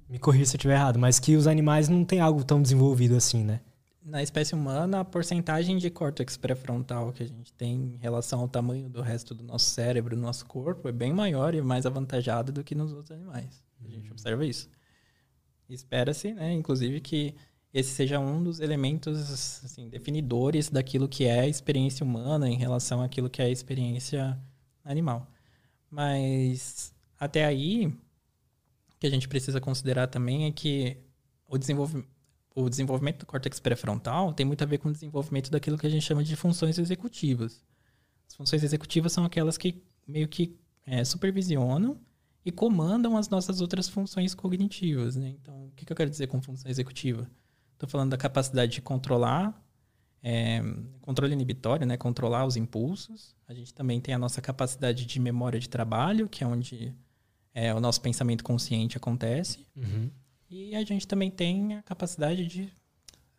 me corrija se eu estiver errado, mas que os animais não têm algo tão desenvolvido assim, né? Na espécie humana, a porcentagem de córtex pré-frontal que a gente tem em relação ao tamanho do resto do nosso cérebro, do nosso corpo, é bem maior e mais avantajada do que nos outros animais. A gente observa isso. Espera-se, né, inclusive, que esse seja um dos elementos assim, definidores daquilo que é a experiência humana em relação àquilo que é a experiência animal. Mas até aí, o que a gente precisa considerar também é que o desenvolvimento o desenvolvimento do córtex pré-frontal tem muito a ver com o desenvolvimento daquilo que a gente chama de funções executivas. As funções executivas são aquelas que meio que é, supervisionam e comandam as nossas outras funções cognitivas. Né? Então, o que, que eu quero dizer com função executiva? Estou falando da capacidade de controlar, é, controle inibitório, né? controlar os impulsos. A gente também tem a nossa capacidade de memória de trabalho, que é onde é, o nosso pensamento consciente acontece. E a gente também tem a capacidade de.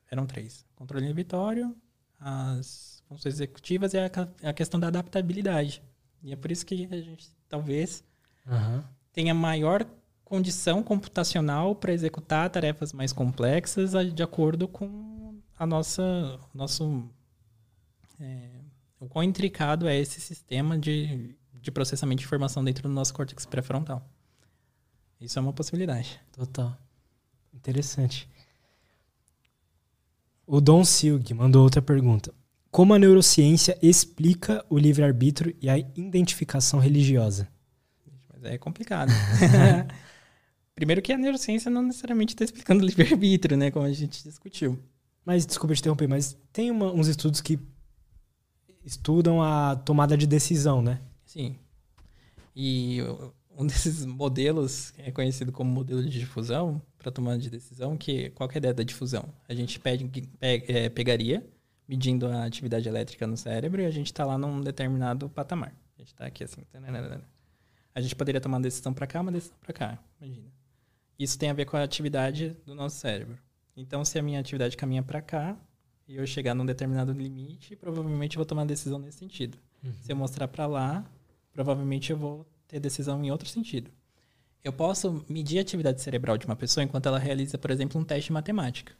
Eram três: controle inibitório, as funções executivas e a, a questão da adaptabilidade. E é por isso que a gente talvez Aham. tenha maior condição computacional para executar tarefas mais complexas de acordo com a nossa nosso é, o quão intricado é esse sistema de, de processamento de informação dentro do nosso córtex pré-frontal. Isso é uma possibilidade. Total. Interessante. O Don Silg mandou outra pergunta. Como a neurociência explica o livre-arbítrio e a identificação religiosa? Mas é complicado. [laughs] Primeiro que a neurociência não necessariamente está explicando o livre-arbítrio, né? Como a gente discutiu. Mas, desculpa te interromper, mas tem uma- uns estudos que estudam a tomada de decisão, né? Sim. E um desses modelos é conhecido como modelo de difusão para tomada de decisão, que qual que é a ideia da difusão? A gente pede, pe- é, pegaria, medindo a atividade elétrica no cérebro, e a gente está lá num determinado patamar. A gente está aqui assim. tananana. A gente poderia tomar uma decisão para cá, uma decisão para cá. Imagina. Isso tem a ver com a atividade do nosso cérebro. Então, se a minha atividade caminha para cá e eu chegar num determinado limite, provavelmente eu vou tomar uma decisão nesse sentido. Se eu mostrar para lá, provavelmente eu vou ter decisão em outro sentido. Eu posso medir a atividade cerebral de uma pessoa enquanto ela realiza, por exemplo, um teste de matemática.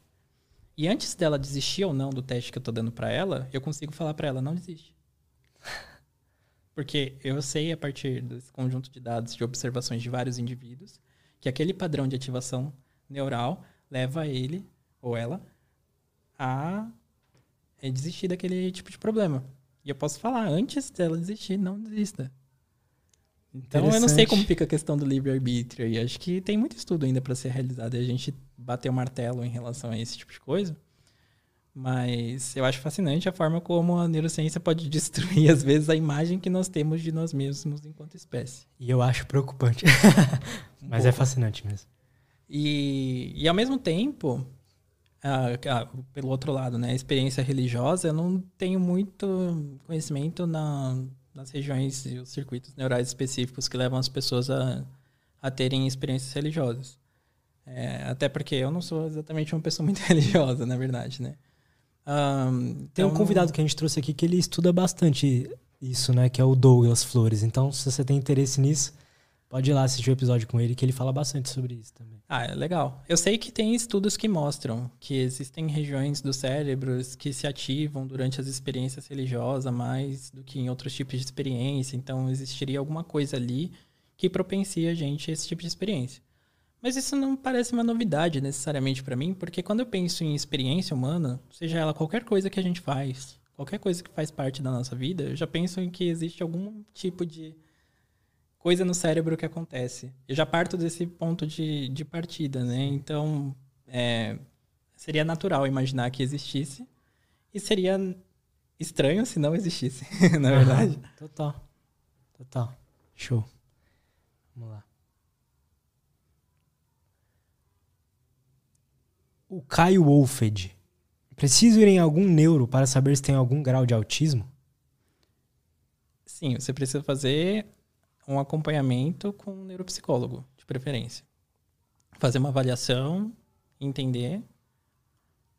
E antes dela desistir ou não do teste que eu estou dando para ela, eu consigo falar para ela, não desiste. [laughs] Porque eu sei, a partir desse conjunto de dados de observações de vários indivíduos, que aquele padrão de ativação neural leva ele ou ela a é, desistir daquele tipo de problema. E eu posso falar, antes dela desistir, não desista. Então eu não sei como fica a questão do livre-arbítrio. E acho que tem muito estudo ainda para ser realizado e a gente bater o martelo em relação a esse tipo de coisa. Mas eu acho fascinante a forma como a neurociência pode [laughs] destruir, às vezes, a imagem que nós temos de nós mesmos enquanto espécie. E eu acho preocupante. [laughs] [laughs] Mas é fascinante mesmo. E, e ao mesmo tempo, ah, ah, pelo outro lado, né, a experiência religiosa, eu não tenho muito conhecimento na, nas regiões e os circuitos neurais específicos que levam as pessoas a, a terem experiências religiosas. É, até porque eu não sou exatamente uma pessoa muito [laughs] religiosa, na verdade, né? Ahn, Tem um então- convidado que a gente trouxe aqui que ele estuda bastante isso, né? Que é o Douglas Flores. Então, se você tem interesse nisso, Pode ir lá assistir o episódio com ele, que ele fala bastante sobre isso também. Ah, é legal. Eu sei que tem estudos que mostram que existem regiões do cérebro que se ativam durante as experiências religiosas mais do que em outros tipos de experiência. Então, existiria alguma coisa ali que propencia a gente a esse tipo de experiência. Mas isso não parece uma novidade necessariamente para mim, porque quando eu penso em experiência humana, seja ela qualquer coisa que a gente faz, qualquer coisa que faz parte da nossa vida, eu já penso em que existe algum tipo de coisa no cérebro que acontece. Eu já parto desse ponto de, de partida, né? Então, é, seria natural imaginar que existisse e seria estranho se não existisse, [laughs] na verdade. Total. Total. Show. Vamos lá. O Caio Wolfed. Preciso ir em algum neuro para saber se tem algum grau de autismo? Sim, você precisa fazer um acompanhamento com um neuropsicólogo, de preferência. Fazer uma avaliação, entender.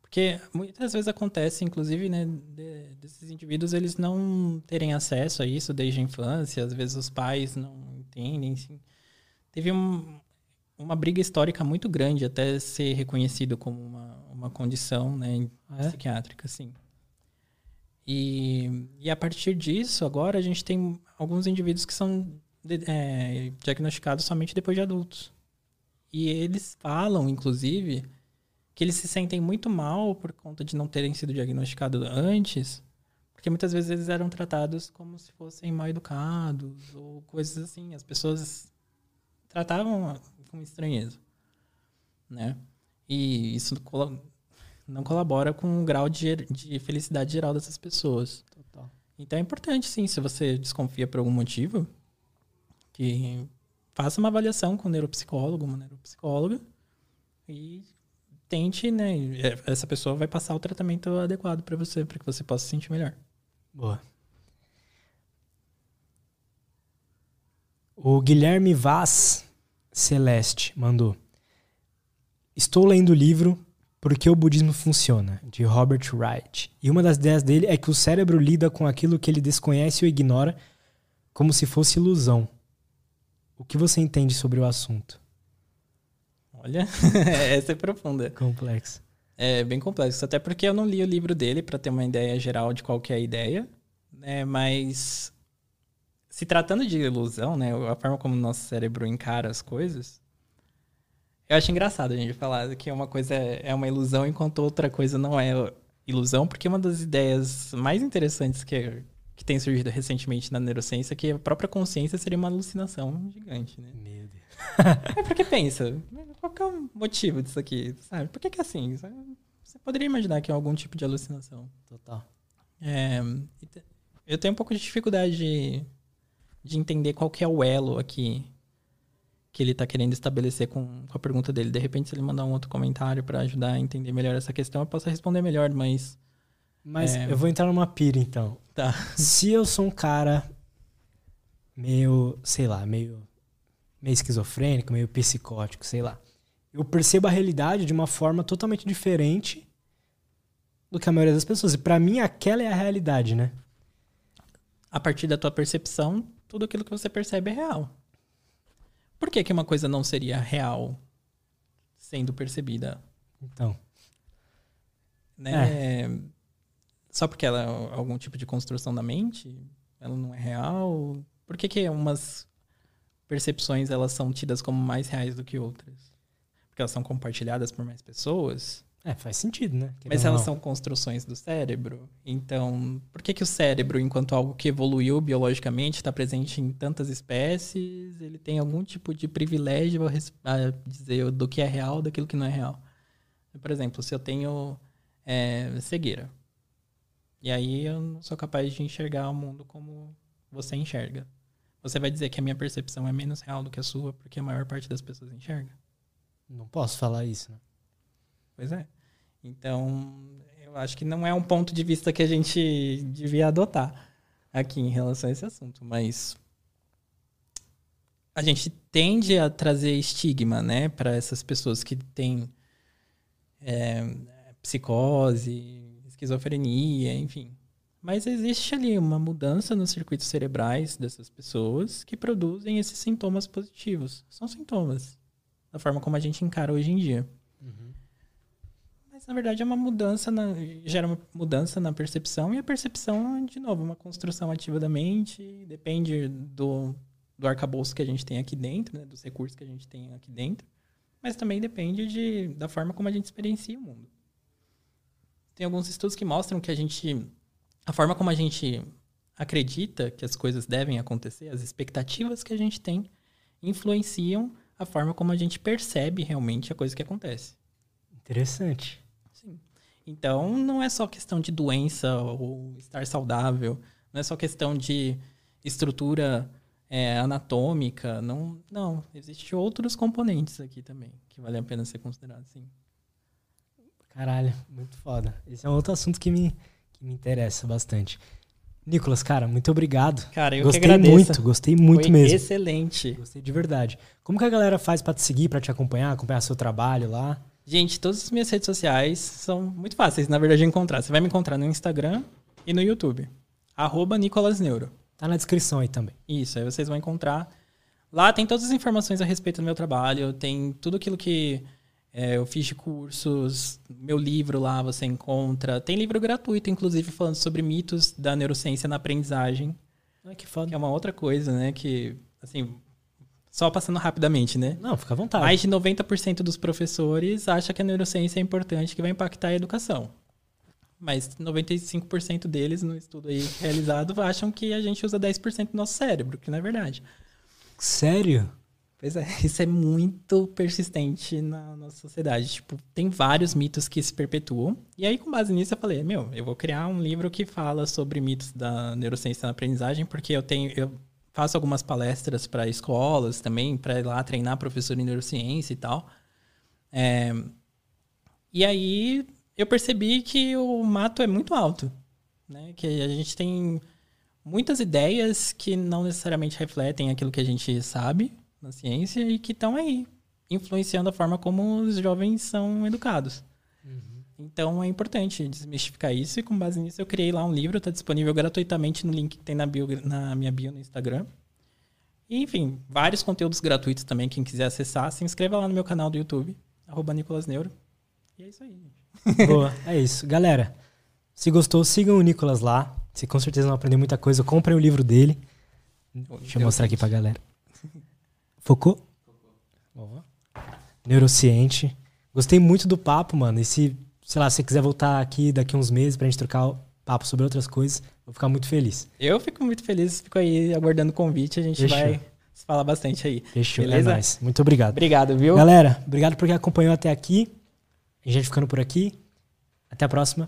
Porque muitas vezes acontece, inclusive, né, de, desses indivíduos eles não terem acesso a isso desde a infância, às vezes os pais não entendem. Assim. Teve um, uma briga histórica muito grande até ser reconhecido como uma, uma condição né, ah, é? psiquiátrica, sim. E, e a partir disso, agora a gente tem alguns indivíduos que são de, é, diagnosticados somente depois de adultos. E eles falam, inclusive, que eles se sentem muito mal por conta de não terem sido diagnosticados antes, porque muitas vezes eles eram tratados como se fossem mal educados ou coisas assim. As pessoas tratavam com estranheza, né? E isso não colabora com o grau de, de felicidade geral dessas pessoas. Total. Então é importante, sim, se você desconfia por algum motivo, que faça uma avaliação com um neuropsicólogo, uma neuropsicóloga, e tente, né? Essa pessoa vai passar o tratamento adequado para você, para que você possa se sentir melhor. Boa. O Guilherme Vaz Celeste mandou. Estou lendo o livro Por que o Budismo Funciona, de Robert Wright. E uma das ideias dele é que o cérebro lida com aquilo que ele desconhece ou ignora como se fosse ilusão. O que você entende sobre o assunto? Olha, [laughs] essa é profunda. Complexo. É bem complexo, até porque eu não li o livro dele para ter uma ideia geral de qual é a ideia, né? Mas se tratando de ilusão, né, a forma como o nosso cérebro encara as coisas, eu acho engraçado a gente falar que uma coisa é uma ilusão enquanto outra coisa não é ilusão, porque uma das ideias mais interessantes que, que tem surgido recentemente na neurociência que a própria consciência seria uma alucinação gigante, né? Meu Deus. [laughs] é porque pensa, qual é o motivo disso aqui, sabe? Por que, que é assim? Você poderia imaginar que é algum tipo de alucinação. Total. É, eu tenho um pouco de dificuldade de de entender qual que é o elo aqui que ele está querendo estabelecer com, com, a pergunta dele. De repente, se ele mandar um outro comentário para ajudar a entender melhor essa questão, eu posso responder melhor, mas... Mas é... eu vou entrar numa pira, então. Tá. Se eu sou um cara meio, sei lá, meio, meio esquizofrênico, meio psicótico, sei lá. Eu percebo a realidade de uma forma totalmente diferente do que a maioria das pessoas. E para mim, aquela é a realidade, né? A partir da tua percepção, tudo aquilo que você percebe é real. Por que, que uma coisa não seria real sendo percebida? Então. Né? É. Só porque ela é algum tipo de construção da mente, ela não é real? Por que, que umas percepções elas são tidas como mais reais do que outras? Porque elas são compartilhadas por mais pessoas? É, faz sentido, né? Mas elas são construções do cérebro. Então, por que, que o cérebro, enquanto algo que evoluiu biologicamente, está presente em tantas espécies, ele tem algum tipo de privilégio a dizer do que é real daquilo que não é real? Por exemplo, se eu tenho é, cegueira, e aí eu não sou capaz de enxergar o mundo como você enxerga. Você vai dizer que a minha percepção é menos real do que a sua, porque a maior parte das pessoas enxerga? Não posso falar isso, né? Pois é. Então, eu acho que não é um ponto de vista que a gente devia adotar aqui em relação a esse assunto, mas a gente tende a trazer estigma, né, para essas pessoas que têm é, psicose, esquizofrenia, enfim. Mas existe ali uma mudança nos circuitos cerebrais dessas pessoas que produzem esses sintomas positivos. São sintomas, da forma como a gente encara hoje em dia. Uhum. Mas na verdade é uma mudança, na, gera uma mudança na percepção, e a percepção, de novo, uma construção ativa da mente, depende do, do arcabouço que a gente tem aqui dentro, né, dos recursos que a gente tem aqui dentro, mas também depende de, da forma como a gente experiencia o mundo. Tem alguns estudos que mostram que a gente a forma como a gente acredita que as coisas devem acontecer, as expectativas que a gente tem, influenciam a forma como a gente percebe realmente a coisa que acontece. Interessante. Sim. Então, não é só questão de doença ou estar saudável, não é só questão de estrutura é, anatômica, não, não. Existem outros componentes aqui também que vale a pena ser considerado, sim. Caralho, muito foda. Esse é um outro assunto que me, que me interessa bastante. Nicolas, cara, muito obrigado. Cara, eu gostei que agradeço. muito, gostei muito Foi mesmo. Excelente. Gostei de verdade. Como que a galera faz para te seguir, para te acompanhar, acompanhar seu trabalho lá? Gente, todas as minhas redes sociais são muito fáceis, na verdade, de encontrar. Você vai me encontrar no Instagram e no YouTube. Arroba Nicolas Neuro. Tá na descrição aí também. Isso, aí vocês vão encontrar. Lá tem todas as informações a respeito do meu trabalho, tem tudo aquilo que é, eu fiz cursos, meu livro lá você encontra. Tem livro gratuito, inclusive, falando sobre mitos da neurociência na aprendizagem. Ai, que foda. Que é uma outra coisa, né? Que, assim, só passando rapidamente, né? Não, fica à vontade. Mais de 90% dos professores acham que a neurociência é importante, que vai impactar a educação. Mas 95% deles, no estudo aí realizado, acham que a gente usa 10% do nosso cérebro, que não é verdade. Sério? Pois é, [laughs] isso é muito persistente na nossa sociedade. Tipo, tem vários mitos que se perpetuam. E aí, com base nisso, eu falei, meu, eu vou criar um livro que fala sobre mitos da neurociência na aprendizagem, porque eu tenho. Eu faço algumas palestras para escolas também, para ir lá treinar professor em neurociência e tal. É, e aí eu percebi que o mato é muito alto. Né? Que a gente tem muitas ideias que não necessariamente refletem aquilo que a gente sabe na ciência e que estão aí, influenciando a forma como os jovens são educados. Uhum. Então é importante desmistificar isso e com base nisso eu criei lá um livro, está disponível gratuitamente no link que tem na, bio, na minha bio no Instagram. E, enfim, vários conteúdos gratuitos também, quem quiser acessar, se inscreva lá no meu canal do YouTube, arroba Nicolas Neuro. E é isso aí. [laughs] Boa, é isso. Galera, se gostou, sigam o Nicolas lá. Você com certeza vão aprender muita coisa. Comprem o livro dele. Deixa eu mostrar aqui pra galera. Focou? Focou. Neurociente. Gostei muito do papo, mano. E se, sei lá, se você quiser voltar aqui daqui uns meses pra gente trocar papo sobre outras coisas, vou ficar muito feliz. Eu fico muito feliz, fico aí aguardando o convite. A gente Fechou. vai falar bastante aí. Fechou, é Beleza? é nóis. Muito obrigado. Obrigado, viu? Galera, obrigado por quem acompanhou até aqui. A gente ficando por aqui. Até a próxima.